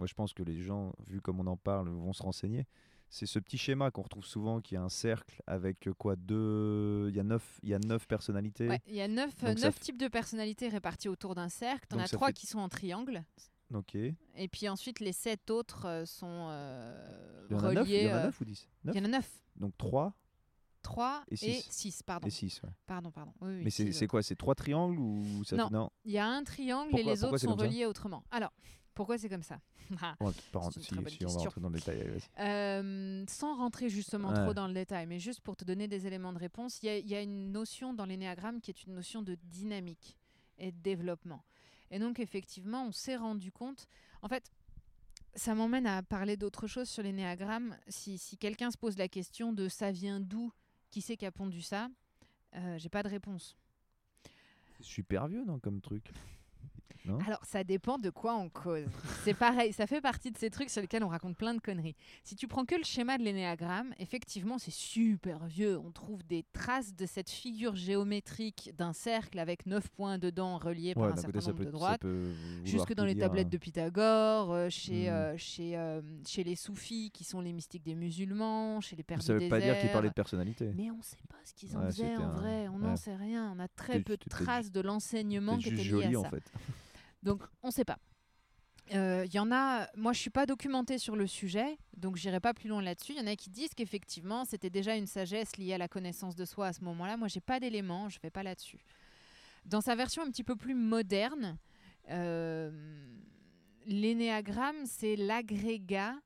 je pense que les gens, vu comme on en parle, vont se renseigner. C'est ce petit schéma qu'on retrouve souvent, qui est un cercle avec euh, quoi deux, il y a neuf, il y a neuf personnalités. Ouais, il y a neuf, types de personnalités réparties autour d'un cercle. T'en as trois fait- qui sont en triangle. Ok. Et puis ensuite, les sept autres euh, sont euh, y en a neuf, il reliés. y en a euh, neuf ou dix? il y en a neuf. Donc trois? Trois Et et six. six. pardon. et ouais. Pardon, pardon. Oui, oui, Mais c'est euh. quoi? C'est trois triangles ou ça Non. Il y a un triangle et les autres sont reliés autrement. Alors, pourquoi c'est comme ça? *laughs* Ah, On va pas rentrer- C'est une si, très bonne si, on va question. rentrer dans le détail. allez, vas-y. Euh, sans rentrer justement Ouais. trop dans le détail, mais juste pour te donner des éléments de réponse, il y, a- il y a une notion dans l'énéagramme qui est une notion de dynamique et de développement. Et donc effectivement, on s'est rendu compte, en fait, ça m'emmène à parler d'autre chose sur l'énéagramme. Si, si quelqu'un se pose la question de ça vient d'où, qui c'est qui a pondu ça, euh, j'ai pas de réponse. C'est super vieux, non, comme truc? Non Alors, ça dépend de quoi on cause. C'est pareil, ça fait partie de ces trucs sur lesquels on raconte plein de conneries. Si tu prends que le schéma de l'énéagramme, effectivement, c'est super vieux. On trouve des traces de cette figure géométrique d'un cercle avec neuf points dedans reliés par un certain côté, nombre peut, de droites. Jusque dans les dire, tablettes hein. de Pythagore, euh, chez, Hmm. euh, chez, euh, chez les soufis qui sont les mystiques des musulmans, chez les pères Ça du veut pas dire qu'il désert. parlait de personnalité. Mais on ne sait pas ce qu'ils en Ouais, faisaient en vrai, on n'en ouais. sait rien. On a très peu de traces de l'enseignement qui était lié à en ça. fait. *laughs* Donc, on ne sait pas. Il y en a, moi je suis pas documentée sur le sujet, donc j'irai pas plus loin là-dessus. Il y en a qui disent qu'effectivement c'était déjà une sagesse liée à la connaissance de soi à ce moment-là. Moi j'ai pas d'éléments, je vais pas là-dessus. Dans sa version un petit peu plus moderne, euh, l'énéagramme c'est l'agrégat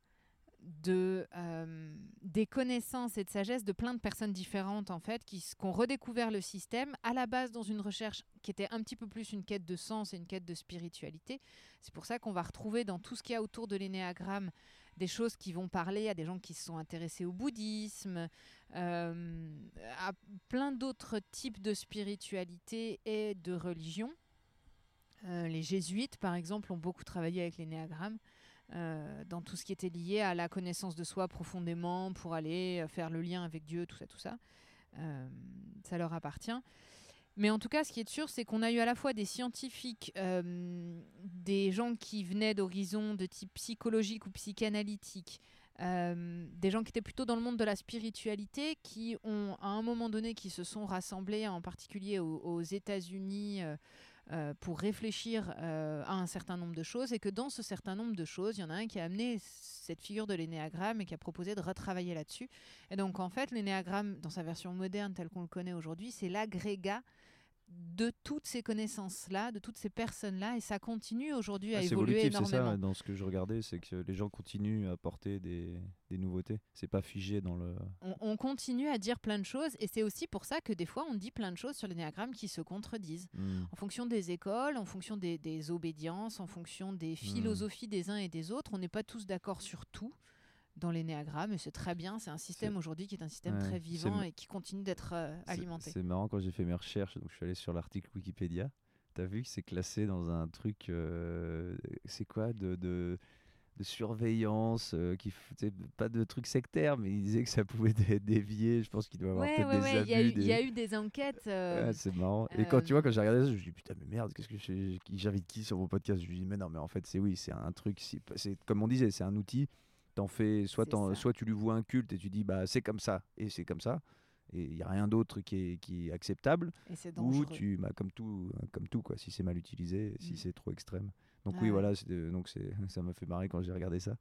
de euh, des connaissances et de sagesse de plein de personnes différentes en fait qui, ont redécouvert le système à la base dans une recherche qui était un petit peu plus une quête de sens et une quête de spiritualité. C'est pour ça qu'on va retrouver dans tout ce qu'il y a autour de l'énéagramme des choses qui vont parler à des gens qui se sont intéressés au bouddhisme, euh, à plein d'autres types de spiritualité et de religion. Euh, les jésuites, par exemple, ont beaucoup travaillé avec l'énéagramme euh, dans tout ce qui était lié à la connaissance de soi profondément pour aller euh, faire le lien avec Dieu, tout ça, tout ça. Euh, ça leur appartient. Mais en tout cas, ce qui est sûr, c'est qu'on a eu à la fois des scientifiques, des gens qui venaient d'horizons de type psychologique ou psychanalytique, des gens qui étaient plutôt dans le monde de la spiritualité, qui ont à un moment donné, qui se sont rassemblés, en particulier aux États-Unis. Euh, pour réfléchir euh, à un certain nombre de choses et que dans ce certain nombre de choses, il y en a un qui a amené cette figure de l'énéagramme et qui a proposé de retravailler là-dessus. Et donc en fait, l'énéagramme, dans sa version moderne telle qu'on le connaît aujourd'hui, c'est l'agrégat de toutes ces connaissances-là, de toutes ces personnes-là, et ça continue aujourd'hui à Ah, c'est évoluer évolutif, c'est énormément. ça, dans ce que je regardais, c'est que les gens continuent à apporter des, des nouveautés. C'est pas figé dans le. on, on continue à dire plein de choses, et c'est aussi pour ça que des fois on dit plein de choses sur l'énéagramme qui se contredisent. Hmm. En fonction des écoles, en fonction des, des obédiences, en fonction Hmm. des philosophies des uns et des autres, on n'est pas tous d'accord sur tout dans l'énéagramme, et c'est très bien. C'est un système aujourd'hui qui est un système Ouais, très vivant et qui continue d'être euh, alimenté. C'est marrant quand j'ai fait mes recherches, donc je suis allé sur l'article Wikipédia. T'as vu que c'est classé dans un truc, euh, c'est quoi, de, de, de surveillance, euh, qui pas de truc sectaire, mais il disait que ça pouvait dé- dévier. Je pense qu'il doit y avoir Ouais, peut-être ouais, des ouais, il y, a abus. il y a eu des enquêtes. euh, c'est marrant. Et quand tu vois, quand j'ai regardé ça, je me suis dit putain, mais merde, qu'est-ce que j'invite qui sur vos podcasts Je lui dis, mais non, mais en fait, c'est oui, c'est un truc, c'est- comme on disait, c'est un outil. T'en fais, soit, ça. soit tu lui vois un culte et tu dis, bah c'est comme ça, et c'est comme ça, et il n'y a rien d'autre qui est, qui est acceptable. et Ou tu, bah, comme tout, comme tout quoi, si c'est mal utilisé, si Mm. c'est trop extrême. Donc Ouais, oui, ouais. voilà, c'est- donc c'est, *laughs* ça m'a fait marrer quand j'ai regardé ça.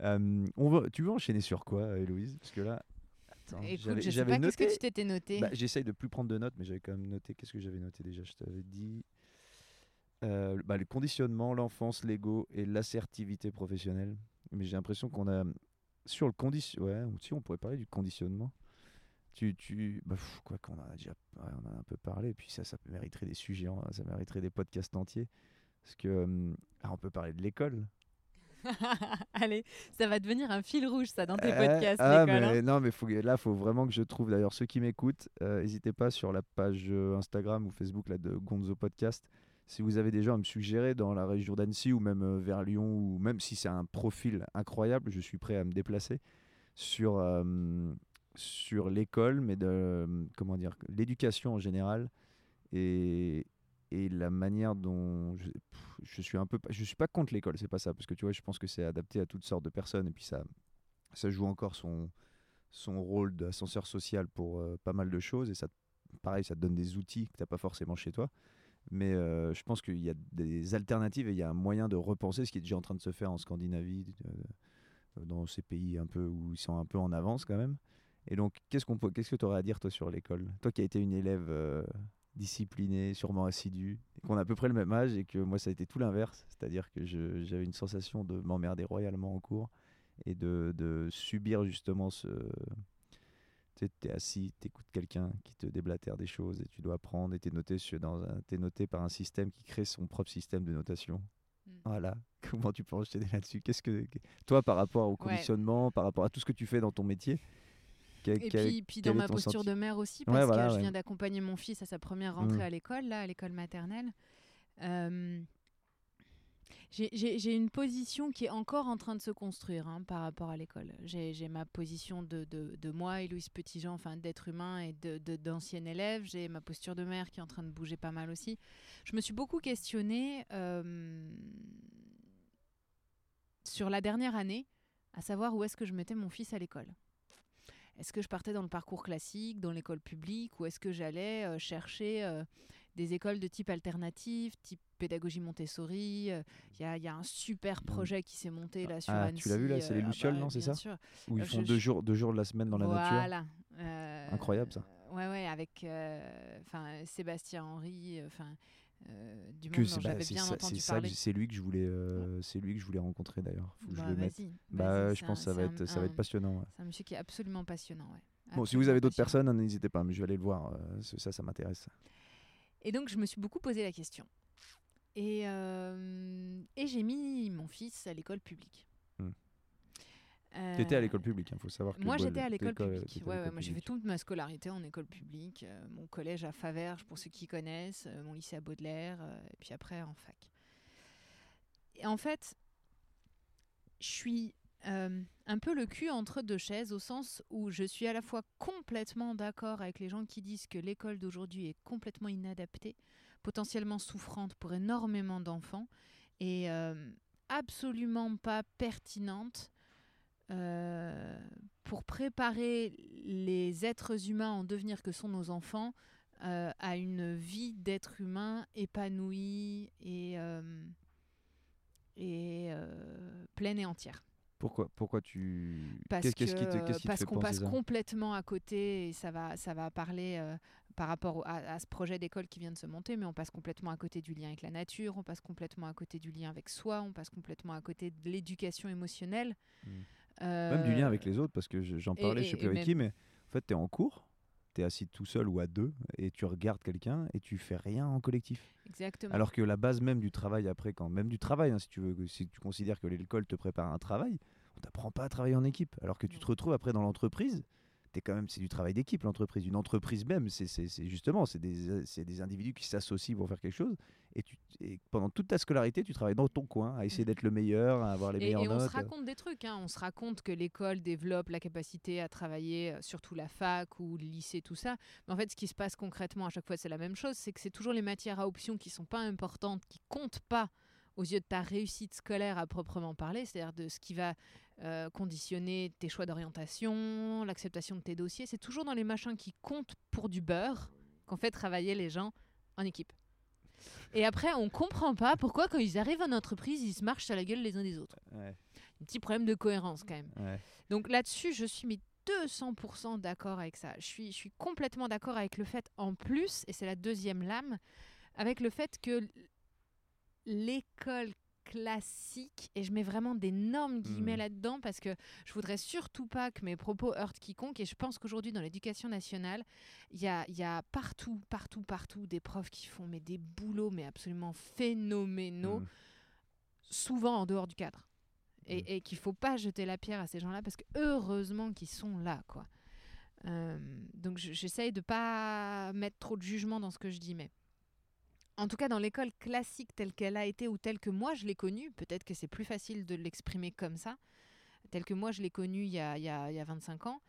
Euh, on va, tu veux enchaîner sur quoi, Héloïse? Parce que là, j'avais- qu'est-ce que tu t'étais noté? bah, J'essaye de plus prendre de notes, mais j'avais quand même noté. Qu'est-ce que j'avais noté déjà? Je t'avais dit. euh, bah, le conditionnement, l'enfance, l'ego et l'assertivité professionnelle. Mais j'ai l'impression qu'on a. Sur le condition. Ouais, ou si on pourrait parler du conditionnement. Tu. tu... Bah, pff, quoi qu'on en a déjà ouais, on en a un peu parlé. Et puis ça, ça mériterait des sujets, hein, ça mériterait des podcasts entiers. Parce que. alors, on peut parler de l'école. *laughs* Allez, ça va devenir un fil rouge, ça, dans tes Euh, podcasts, ah, mais hein. non, mais faut, là, faut vraiment que je trouve. D'ailleurs, ceux qui m'écoutent, euh, n'hésitez pas sur la page euh, Instagram ou Facebook là, de Gonzo Podcast. Si vous avez des gens à me suggérer dans la région d'Annecy ou même euh, vers Lyon, ou même si c'est un profil incroyable, je suis prêt à me déplacer sur, euh, sur l'école, mais de comment dire, l'éducation en général et, et la manière dont je, pff, suis un peu, je suis pas contre l'école, c'est pas ça, parce que tu vois, je pense que c'est adapté à toutes sortes de personnes et puis ça, ça joue encore son, son rôle d'ascenseur social pour euh, pas mal de choses et ça, pareil, ça te donne des outils que t'as pas forcément chez toi. Mais euh, je pense qu'il y a des alternatives et il y a un moyen de repenser ce qui est déjà en train de se faire en Scandinavie, euh, dans ces pays un peu où ils sont un peu en avance quand même. Et donc, qu'est-ce qu'on peut, qu'est-ce que tu aurais à dire toi sur l'école? Toi qui as été une élève euh, disciplinée, sûrement assidue, qu'on a à peu près le même âge et que moi ça a été tout l'inverse, c'est-à-dire que j'avais une sensation de m'emmerder royalement en cours et de, de subir justement ce. Tu es assis, tu écoutes quelqu'un qui te déblatère des choses et tu dois apprendre et tu es noté, sur- dans un, t'es noté par un système qui crée son propre système de notation. Mm. Voilà, *laughs* comment tu peux enchaîner là-dessus? Qu'est-ce que toi par rapport au conditionnement, par rapport à tout ce que tu fais dans ton métier quel- Et puis, dans ma posture senti- de mère aussi, Ouais, parce voilà, que je viens d'accompagner mon fils à sa première rentrée Mm. à l'école, là, à l'école maternelle. Euh, j'ai- une position qui est encore en train de se construire hein, par rapport à l'école. J'ai ma position de, moi, Héloïse Petitjean, enfin d'être humain et d'ancien élève. J'ai ma posture de mère qui est en train de bouger pas mal aussi. Je me suis beaucoup questionnée euh, sur la dernière année, à savoir où est-ce que je mettais mon fils à l'école. Est-ce que je partais dans le parcours classique, dans l'école publique, ou est-ce que j'allais euh, chercher euh, des écoles de type alternatif, type pédagogie Montessori euh, Il y, a- il y a un super projet qui s'est monté là sur Ah, Annecy. tu l'as vu, là, c'est les euh, ah Lucioles, bah, non, c'est ça sûr. Où ils Euh, font je- deux, je- jours, deux jours de la semaine dans la nature. Voilà. Incroyable, ça. Ouais, ouais, avec enfin Sébastien Henry, enfin euh, du Que c'est bah, c'est lui que je voulais, euh, c'est lui que je voulais rencontrer d'ailleurs. Faut que Bah, je le mette. Bah, je pense que ça va être, ça va être passionnant. ouais. C'est un monsieur qui est absolument passionnant. Ouais. Bon, si vous avez d'autres personnes, n'hésitez pas. Mais je vais aller le voir. euh, ça, ça m'intéresse. Et donc, je me suis beaucoup posé la question. Et, euh, et j'ai mis mon fils à l'école publique. Hmm. Euh, T'étais à l'école publique, il faut savoir que. Moi, j'étais à l'école publique. Ouais, ouais, moi, j'ai fait toute ma scolarité en école publique. euh, mon collège à Faverges, pour ceux qui connaissent, euh, mon lycée à Baudelaire, et puis après en fac. Et en fait, je suis un peu le cul entre deux chaises, au sens où je suis à la fois complètement d'accord avec les gens qui disent que l'école d'aujourd'hui est complètement inadaptée, potentiellement souffrante pour énormément d'enfants, et euh, absolument pas pertinente euh, pour préparer les êtres humains en devenir que sont nos enfants euh, à une vie d'être humain épanouie et, et pleine et entière. Pourquoi, pourquoi tu. Parce Qu'est-ce qu'est-ce qui te, que- qu'est-ce qui te parce fait qu'on penser passe ça? complètement à côté et ça va, ça va parler euh, par rapport à, à ce projet d'école qui vient de se monter, mais on passe complètement à côté du lien avec la nature, on passe complètement à côté du lien avec soi, on passe complètement à côté de l'éducation émotionnelle. Mm. Euh, Même du lien avec les autres, parce que je- j'en et- parlais, je et- sais plus avec même- qui, mais en fait, tu es en cours, tu es assis tout seul ou à deux, et tu regardes quelqu'un et tu fais rien en collectif. Exactement. Alors que la base même du travail après, quand même du travail, hein, si tu veux, si tu considères que l'école te prépare un travail, on t'apprend pas à travailler en équipe. Alors que tu te retrouves après dans l'entreprise, t'es quand même, c'est du travail d'équipe l'entreprise. Une entreprise même, c'est justement, c'est des, des individus qui s'associent pour faire quelque chose. Et, tu, et pendant toute ta scolarité, tu travailles dans ton coin, à essayer Mm. d'être le meilleur, à avoir les Et, meilleures et on notes. se raconte des trucs, hein. on se raconte que l'école développe la capacité à travailler, euh, surtout la fac ou le lycée, tout ça. Mais en fait, ce qui se passe concrètement à chaque fois, c'est la même chose, c'est que c'est toujours les matières à option qui sont pas importantes, qui comptent pas aux yeux de ta réussite scolaire à proprement parler, c'est-à-dire de ce qui va euh, conditionner tes choix d'orientation, l'acceptation de tes dossiers. C'est toujours dans les machins qui comptent pour du beurre qu'on fait travailler les gens en équipe. Et après, on comprend pas pourquoi quand ils arrivent en entreprise, ils se marchent sur la gueule les uns des autres Ouais, un petit problème de cohérence quand même. ouais. Donc là-dessus, je suis mais 200% d'accord avec ça. Je suis, je suis complètement d'accord avec le fait, en plus, et c'est la deuxième lame, avec le fait que l'école classique, et je mets vraiment d'énormes guillemets Mhm. là-dedans parce que je voudrais surtout pas que mes propos heurtent quiconque, et je pense qu'aujourd'hui dans l'éducation nationale, il y a, il y a partout, partout, partout des profs qui font mais des boulots mais absolument phénoménaux Mm. souvent en dehors du cadre. Et, Mm. et qu'il faut pas jeter la pierre à ces gens-là parce que heureusement qu'ils sont là, quoi. Euh, donc je- j'essaye de pas mettre trop de jugement dans ce que je dis, mais en tout cas dans l'école classique telle qu'elle a été ou telle que moi je l'ai connue, peut-être que c'est plus facile de l'exprimer comme ça, telle que moi je l'ai connue il y a, il y a- il y a 25 ans,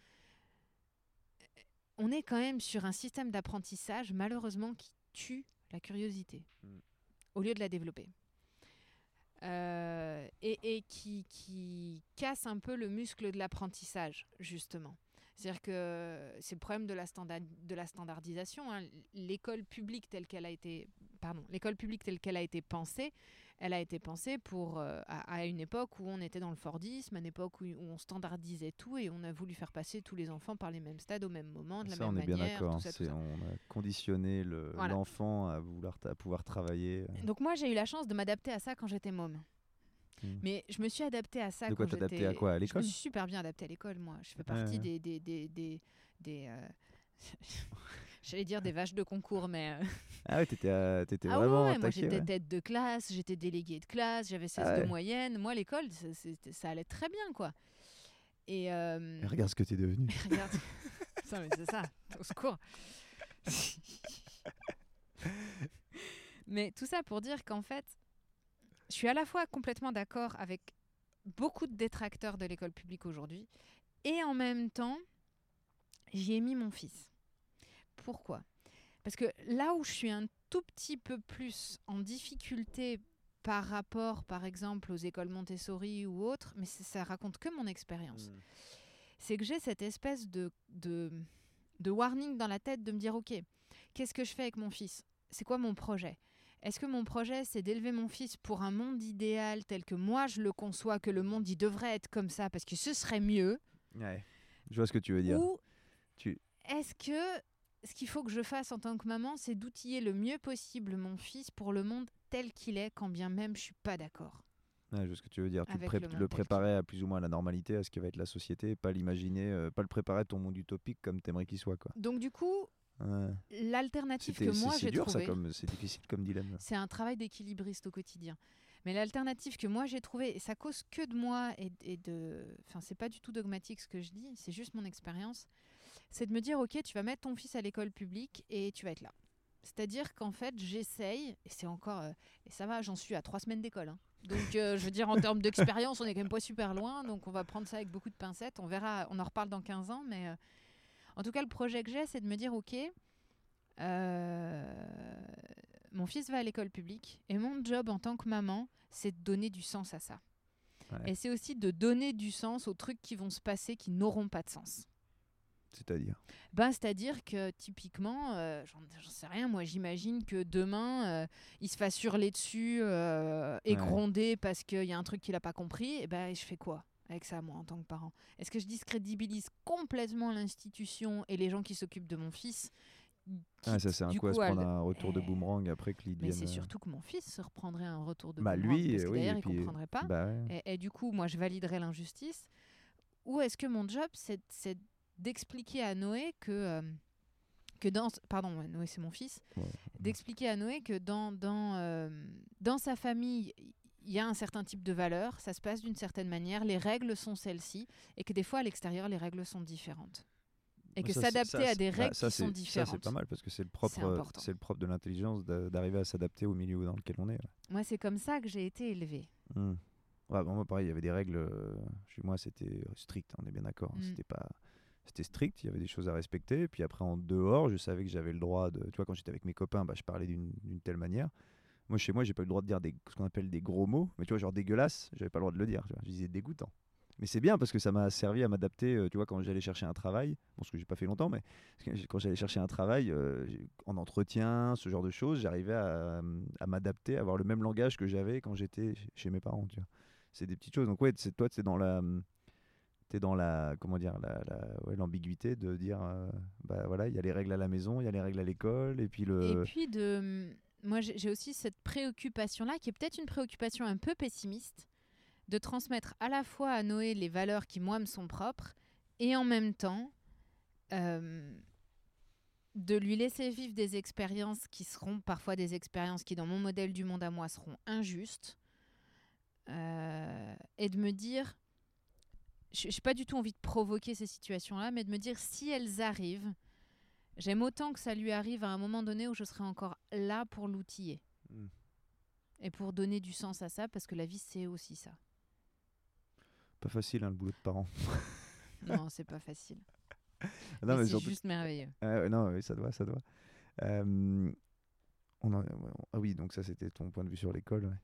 on est quand même sur un système d'apprentissage malheureusement qui tue la curiosité Mm. au lieu de la développer. Euh, et, et qui, qui casse un peu le muscle de l'apprentissage, justement. C'est-à-dire que c'est le problème de la, standard, de la standardisation. hein. L'école publique telle qu'elle a été, pardon, l'école publique telle qu'elle a été pensée, elle a été pensée pour euh, à, à une époque où on était dans le Fordisme, à une époque où, où on standardisait tout et on a voulu faire passer tous les enfants par les mêmes stades au même moment, de la Ça, on même est bien manière. d'accord. hein. On a conditionné le- Voilà. l'enfant à, vouloir à pouvoir travailler. Donc moi j'ai eu la chance de m'adapter à ça quand j'étais môme. Mm. Mais je me suis adaptée à ça De quoi t'adapter à quoi, à Je me l'école suis super bien adaptée à l'école moi. Je fais partie ouais. des des des, des, euh, *laughs* J'allais dire des vaches de concours, mais euh, Ah ouais, t'étais, t'étais ah vraiment ouais, moi j'étais ouais. tête de classe, j'étais déléguée de classe, j'avais 16 Ah de moyenne. Moi l'école, ça, allait très bien quoi. Et euh, Et regarde ce que t'es devenu. *laughs* regarde, mais c'est ça, au secours. *laughs* mais tout ça pour dire qu'en fait, je suis à la fois complètement d'accord avec beaucoup de détracteurs de l'école publique aujourd'hui, et en même temps, j'y ai mis mon fils. Pourquoi? Parce que là où je suis un tout petit peu plus en difficulté par rapport, par exemple, aux écoles Montessori ou autres, mais ça, ça raconte que mon expérience Mm. c'est que j'ai cette espèce de, de, de warning dans la tête de me dire, OK, qu'est-ce que je fais avec mon fils? C'est quoi mon projet? Est-ce que mon projet, c'est d'élever mon fils pour un monde idéal tel que moi je le conçois, que le monde il devrait être comme ça parce que ce serait mieux? Ouais. Je vois ce que tu veux dire. Ou Tu- est-ce que ce qu'il faut que je fasse en tant que maman, c'est d'outiller le mieux possible mon fils pour le monde tel qu'il est, quand bien même je suis pas d'accord Ouais, je vois ce que tu veux dire. Tu le, pré- le préparais à plus ou moins la normalité, à ce qui va être la société, pas l'imaginer, euh, pas le préparer à ton monde utopique comme t'aimerais qu'il soit. Quoi. Donc du coup, Ouais. l'alternative que moi j'ai trouvée... c'est difficile comme dilemme. C'est un travail d'équilibriste au quotidien. Mais l'alternative que moi j'ai trouvée, et ça cause que de moi et, et de. Enfin, c'est pas du tout dogmatique ce que je dis, c'est juste mon expérience. C'est de me dire, ok, tu vas mettre ton fils à l'école publique et tu vas être là. C'est-à-dire qu'en fait, j'essaye, et c'est encore. euh, et ça va, j'en suis à trois semaines d'école. hein. Donc, euh, je veux dire, en termes d'expérience, on est quand même pas super loin. Donc, on va prendre ça avec beaucoup de pincettes. On verra, on en reparle dans 15 ans. Mais euh, en tout cas, le projet que j'ai, c'est de me dire, ok, mon fils va à l'école publique et mon job en tant que maman, c'est de donner du sens à ça. Ouais. Et c'est aussi de donner du sens aux trucs qui vont se passer qui n'auront pas de sens. C'est-à-dire Ben, C'est-à-dire que typiquement, euh, j'en sais rien, moi j'imagine que demain, euh, il se fasse hurler dessus euh, et Ouais. gronder parce qu'il y a un truc qu'il n'a pas compris, et ben, je fais quoi avec ça, moi, en tant que parent? Est-ce que je discrédibilise complètement l'institution et les gens qui s'occupent de mon fils Ah, ça sert à quoi coup, se prendre un retour de Eh, boomerang après que Mais c'est surtout que mon fils se reprendrait un retour de Bah, boomerang, lui, parce que oui, d'ailleurs, et il puis- comprendrait pas. Bah ouais. Et, et du coup, moi, je validerais l'injustice. Ou est-ce que mon job, c'est d'expliquer à Noé que, euh, que dans... Pardon, Noé, c'est mon fils. Ouais. D'expliquer à Noé que dans, dans, euh, dans sa famille, il y a un certain type de valeurs, ça se passe d'une certaine manière, les règles sont celles-ci, et que des fois, à l'extérieur, les règles sont différentes. Et que Ça, c'est- s'adapter à des bah, règles ça, qui sont différentes. Ça, c'est pas mal parce que c'est le propre, c'est le propre de l'intelligence d'a- d'arriver à s'adapter au milieu dans lequel on est. ouais. Moi, c'est comme ça que j'ai été élevée. Hmm. Ouais, bon, moi, pareil, il y avait des règles. euh, chez moi, c'était strict, on est bien d'accord. hein, Mm. C'était pas. C'était strict, il y avait des choses à respecter. Puis après, en dehors, je savais que j'avais le droit de. Tu vois, quand j'étais avec mes copains, bah, je parlais d'une telle manière. Moi, chez moi, j'ai pas eu le droit de dire des, ce qu'on appelle des gros mots. Mais tu vois, genre dégueulasse, j'avais pas le droit de le dire. tu vois. Je disais dégoûtant. Mais c'est bien parce que ça m'a servi à m'adapter. euh, tu vois, quand j'allais chercher un travail, bon, ce que j'ai pas fait longtemps, mais quand j'allais chercher un travail euh, en entretien, ce genre de choses, j'arrivais à, à m'adapter, à avoir le même langage que j'avais quand j'étais chez- mes parents. Tu vois c'est des petites choses. Donc ouais, toi, c'est dans la, t'es dans la, comment dire, la, la- l'ambiguïté de dire, euh, bah voilà, il y a les règles à la maison, il y a les règles à l'école, et puis le. Et puis de, moi j'ai j'ai aussi cette préoccupation là qui est peut-être une préoccupation un peu pessimiste de transmettre à la fois à Noé les valeurs qui moi me sont propres et en même temps euh, de lui laisser vivre des expériences qui seront parfois des expériences qui dans mon modèle du monde à moi seront injustes euh, et de me dire je n'ai pas du tout envie de provoquer ces situations là mais de me dire si elles arrivent J'aime autant que ça lui arrive à un moment donné où je serai encore là pour l'outiller Mm. et pour donner du sens à ça, parce que la vie, c'est aussi ça. Pas facile, hein, le boulot de parent. *laughs* Non, c'est pas facile. *laughs* non, mais mais c'est juste merveilleux. Ah non, oui, ça doit, ça doit. Euh, on en- ah oui, donc ça, c'était ton point de vue sur l'école. ouais.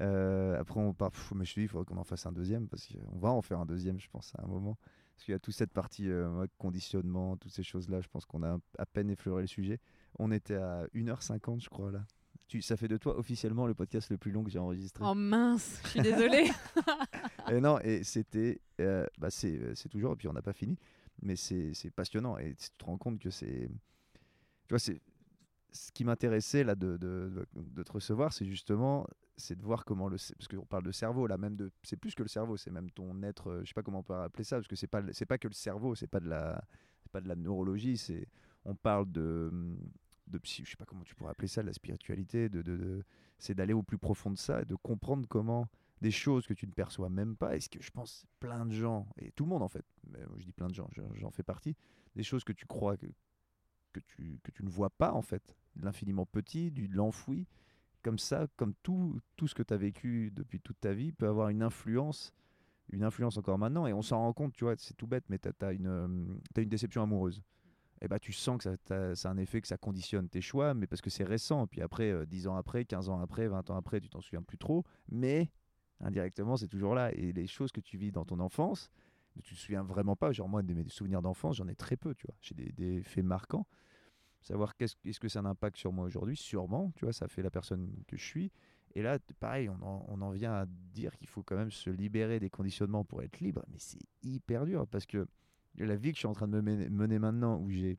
Euh, après, on part. pff, mais je te dis, il faudrait qu'on en fasse un deuxième parce qu'on va en faire un deuxième, je pense, à un moment. Parce qu'il y a toute cette partie euh, conditionnement, toutes ces choses-là. Je pense qu'on a à peine effleuré le sujet. On était à 1h50, je crois, là. Tu, ça fait de toi officiellement le podcast le plus long que j'ai enregistré. Oh mince, je suis désolée. *laughs* Et non, et c'était. euh, bah, c'est toujours, et puis on n'a pas fini, mais c'est c'est passionnant. Et tu te rends compte que c'est. Tu vois, c'est. Ce qui m'intéressait là de, de, de- te recevoir, c'est justement c'est de voir comment le parce qu'on parle de cerveau là même de c'est plus que le cerveau c'est même ton être euh, je sais pas comment on peut appeler ça parce que c'est pas c'est pas que le cerveau c'est pas de la pas de la neurologie c'est on parle de de psy, je sais pas comment tu pourrais appeler ça de la spiritualité de, de, c'est d'aller au plus profond de ça et de comprendre comment des choses que tu ne perçois même pas, et ce que je pense plein de gens, et tout le monde en fait, mais je dis plein de gens, je- j'en fais partie, des choses que tu crois que, que, tu, que tu ne vois pas en fait, de l'infiniment petit, du, de l'enfoui, comme ça, comme tout, tout ce que tu as vécu depuis toute ta vie peut avoir une influence, une influence encore maintenant, et on s'en rend compte, tu vois, c'est tout bête, mais tu as, une, euh, une déception amoureuse. Et bah, tu sens que ça, ça a un effet que ça conditionne tes choix, mais parce que c'est récent. Puis après, euh, 10 ans après, 15 ans après, 20 ans après, tu t'en souviens plus trop. Mais indirectement, c'est toujours là. Et les choses que tu vis dans ton enfance, tu te souviens vraiment pas. Genre, moi, de mes souvenirs d'enfance, j'en ai très peu, tu vois. J'ai des, des faits marquants. Savoir qu'est-ce est-ce que ça a un impact sur moi aujourd'hui Sûrement, tu vois, ça fait la personne que je suis. Et là, pareil, on en, on en vient à dire qu'il faut quand même se libérer des conditionnements pour être libre. Mais c'est hyper dur parce que la vie que je suis en train de me mener, mener maintenant, où j'ai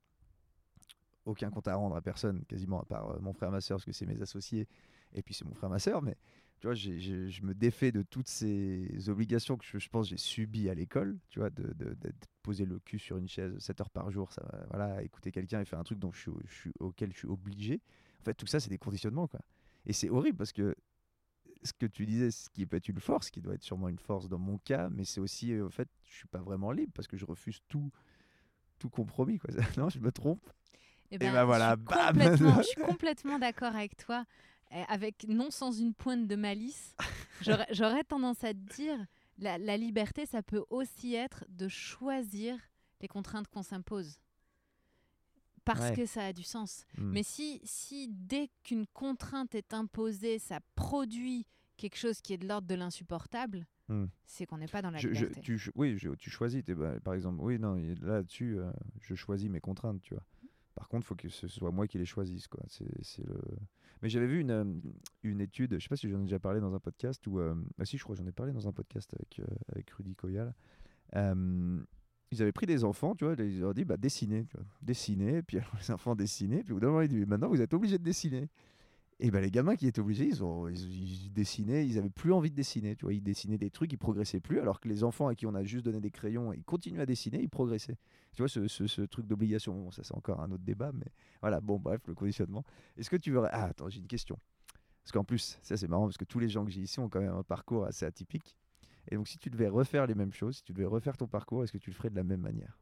aucun compte à rendre à personne, quasiment à part euh, mon frère, ma soeur, parce que c'est mes associés, et puis c'est mon frère, ma soeur, mais tu vois, j'ai- je me défais de toutes ces obligations que je, je pense j'ai subies à l'école, tu vois, de, de, posé le cul sur une chaise 7 heures par jour, ça, voilà, écouter quelqu'un et faire un truc dont je suis, je suis- auquel je suis obligé. En fait, tout ça, c'est des conditionnements, quoi. Et c'est horrible parce que ce que tu disais, ce qui peut être une force, qui doit être sûrement une force dans mon cas, mais c'est aussi, euh, en fait, je suis pas vraiment libre parce que je refuse tout, tout compromis, quoi. *laughs* non, je me trompe. Et ben voilà, je suis bam complètement, je suis *laughs* complètement d'accord avec toi, euh, avec non sans une pointe de malice. *laughs* J'aurais tendance à te dire, la, la liberté, ça peut aussi être de choisir les contraintes qu'on s'impose. Parce Ouais. que ça a du sens. Hmm. Mais si, si dès qu'une contrainte est imposée, ça produit quelque chose qui est de l'ordre de l'insupportable, Hmm. c'est qu'on n'est pas dans la Je- je- liberté. tu, oui, tu choisis. bah, par exemple, oui, non, là-dessus, euh, je choisis mes contraintes, tu vois. Par contre, il faut que ce soit moi qui les choisisse, quoi. C'est le... Mais j'avais vu une, euh, une étude, je sais pas si j'en ai déjà parlé dans un podcast, ou... euh, ah si, je crois j'en ai parlé dans un podcast avec, euh, avec Rudy Koyal. Euh, ils avaient pris des enfants, tu vois, ils leur dit, bah, dessinez, tu. Dessinez, puis alors, les enfants dessinaient, puis au bout d'un moment, ils disaient, maintenant, vous êtes obligés de dessiner. Et ben les gamins qui étaient obligés, ils, ont, ils, dessinaient, ils avaient plus envie de dessiner, tu vois, ils dessinaient des trucs, ils progressaient plus, alors que les enfants à qui on a juste donné des crayons, ils continuaient à dessiner, ils progressaient. Tu vois, ce, ce- ce truc d'obligation, bon, ça c'est encore un autre débat, mais voilà, bon, bref, le conditionnement. Est-ce que tu veux... Ah, attends, j'ai une question. Parce qu'en plus, ça c'est marrant, parce que tous les gens que j'ai ici ont quand même un parcours assez atypique. Et donc si tu devais refaire les mêmes choses, si tu devais refaire ton parcours, est-ce que tu le ferais de la même manière?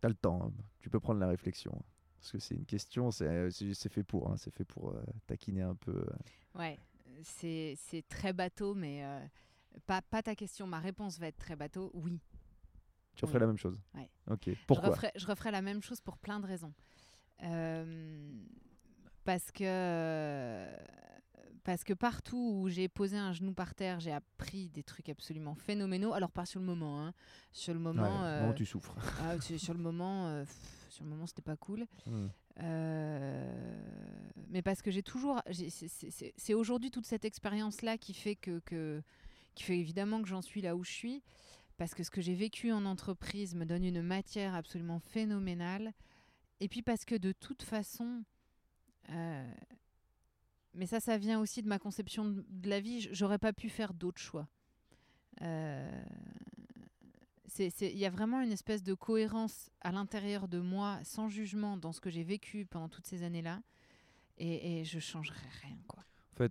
T'as le temps, hein. tu peux prendre la réflexion. hein. Parce que c'est une question, c'est fait pour, hein, c'est fait pour euh, taquiner un peu. euh. Ouais, c'est très bateau, mais euh, pas, pas ta question. Ma réponse va être très bateau. Oui. Tu referais Oui. la même chose? Ouais. Ok. Je Pourquoi? referais, je referais la même chose pour plein de raisons. Euh, parce que parce que partout où j'ai posé un genou par terre, j'ai appris des trucs absolument phénoménaux. Alors pas sur le moment, hein. Sur le Ouais, moment, euh, non, tu souffres. ah, sur le moment, euh, sur le moment, c'était pas cool. Hmm. Euh, mais parce que j'ai toujours. c'est- aujourd'hui toute cette expérience-là qui fait que, que- qui fait évidemment que j'en suis là où je suis. Parce que ce que j'ai vécu en entreprise me donne une matière absolument phénoménale. Et puis parce que de toute façon. euh, mais ça, ça vient aussi de ma conception de la vie. J'aurais pas pu faire d'autres choix. Euh, Il y a vraiment une espèce de cohérence à l'intérieur de moi, sans jugement, dans ce que j'ai vécu pendant toutes ces années-là. Et, et je changerais rien, quoi. Euh,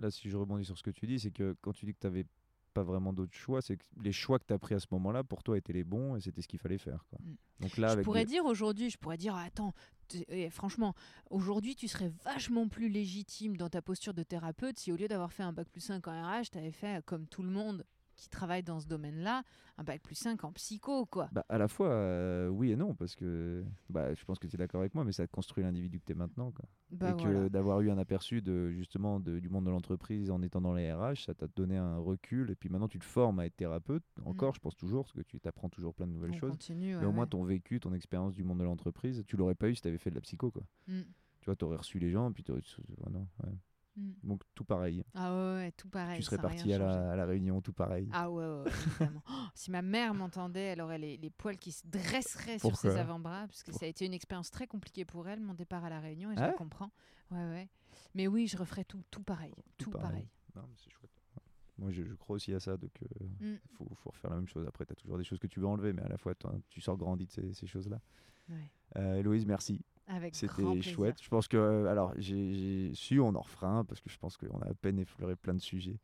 Là, si je rebondis sur ce que tu dis, c'est que quand tu dis que tu n'avais pas vraiment d'autres choix, c'est que les choix que tu as pris à ce moment-là, pour toi, étaient les bons et c'était ce qu'il fallait faire. Quoi. Mm. Donc là, je avec pourrais dire aujourd'hui, je pourrais dire, ah, attends, t- eh, franchement, aujourd'hui, tu serais vachement plus légitime dans ta posture de thérapeute si au lieu d'avoir fait un bac plus 5 en RH, tu avais fait, comme tout le monde qui travaille dans ce domaine-là, un bac plus 5 en psycho, quoi. Bah, à la fois, euh, oui et non, parce que bah, je pense que tu es d'accord avec moi, mais ça te construit l'individu que tu es maintenant. Quoi. Bah, et que voilà. d'avoir eu un aperçu de, justement de- du monde de l'entreprise en étant dans les RH, ça t'a donné un recul. Et puis maintenant, tu te formes à être thérapeute. Encore, je pense toujours, parce que tu t'apprends toujours plein de nouvelles Mm. On choses. continue, Mais au moins, ouais. ton vécu, ton expérience du monde de l'entreprise, tu l'aurais pas eu si tu avais fait de la psycho. Quoi. Mm, Tu vois, tu aurais reçu les gens, puis tu non, ouais. Mm. Donc, tout pareil. Ah ouais, ouais, tout pareil. tu serais parti à la, à la réunion, tout pareil. Ah ouais, ouais, évidemment. *laughs* Oh, si ma mère m'entendait, elle aurait les, les poils qui se dresseraient sur ses avant-bras, parce que ça a été une expérience très compliquée pour elle, mon départ à la Réunion, et je Ah la ouais comprends. Ouais, ouais. Mais oui, je referais tout, tout pareil, tout, pareil. Non, mais c'est chouette. Ouais. Moi, je, je crois aussi à ça. Donc, il Mm. faut, faut refaire la même chose. Après, tu as toujours des choses que tu veux enlever, mais à la fois, tu sors grandi de ces, ces choses-là. Ouais. Euh, Héloïse, merci. C'était chouette. Je pense que, euh, alors, j'ai j'ai su, on en refera un, parce que je pense qu'on a à peine effleuré plein de sujets.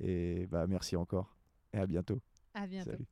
Et bah, merci encore. Et à bientôt. À bientôt. Salut.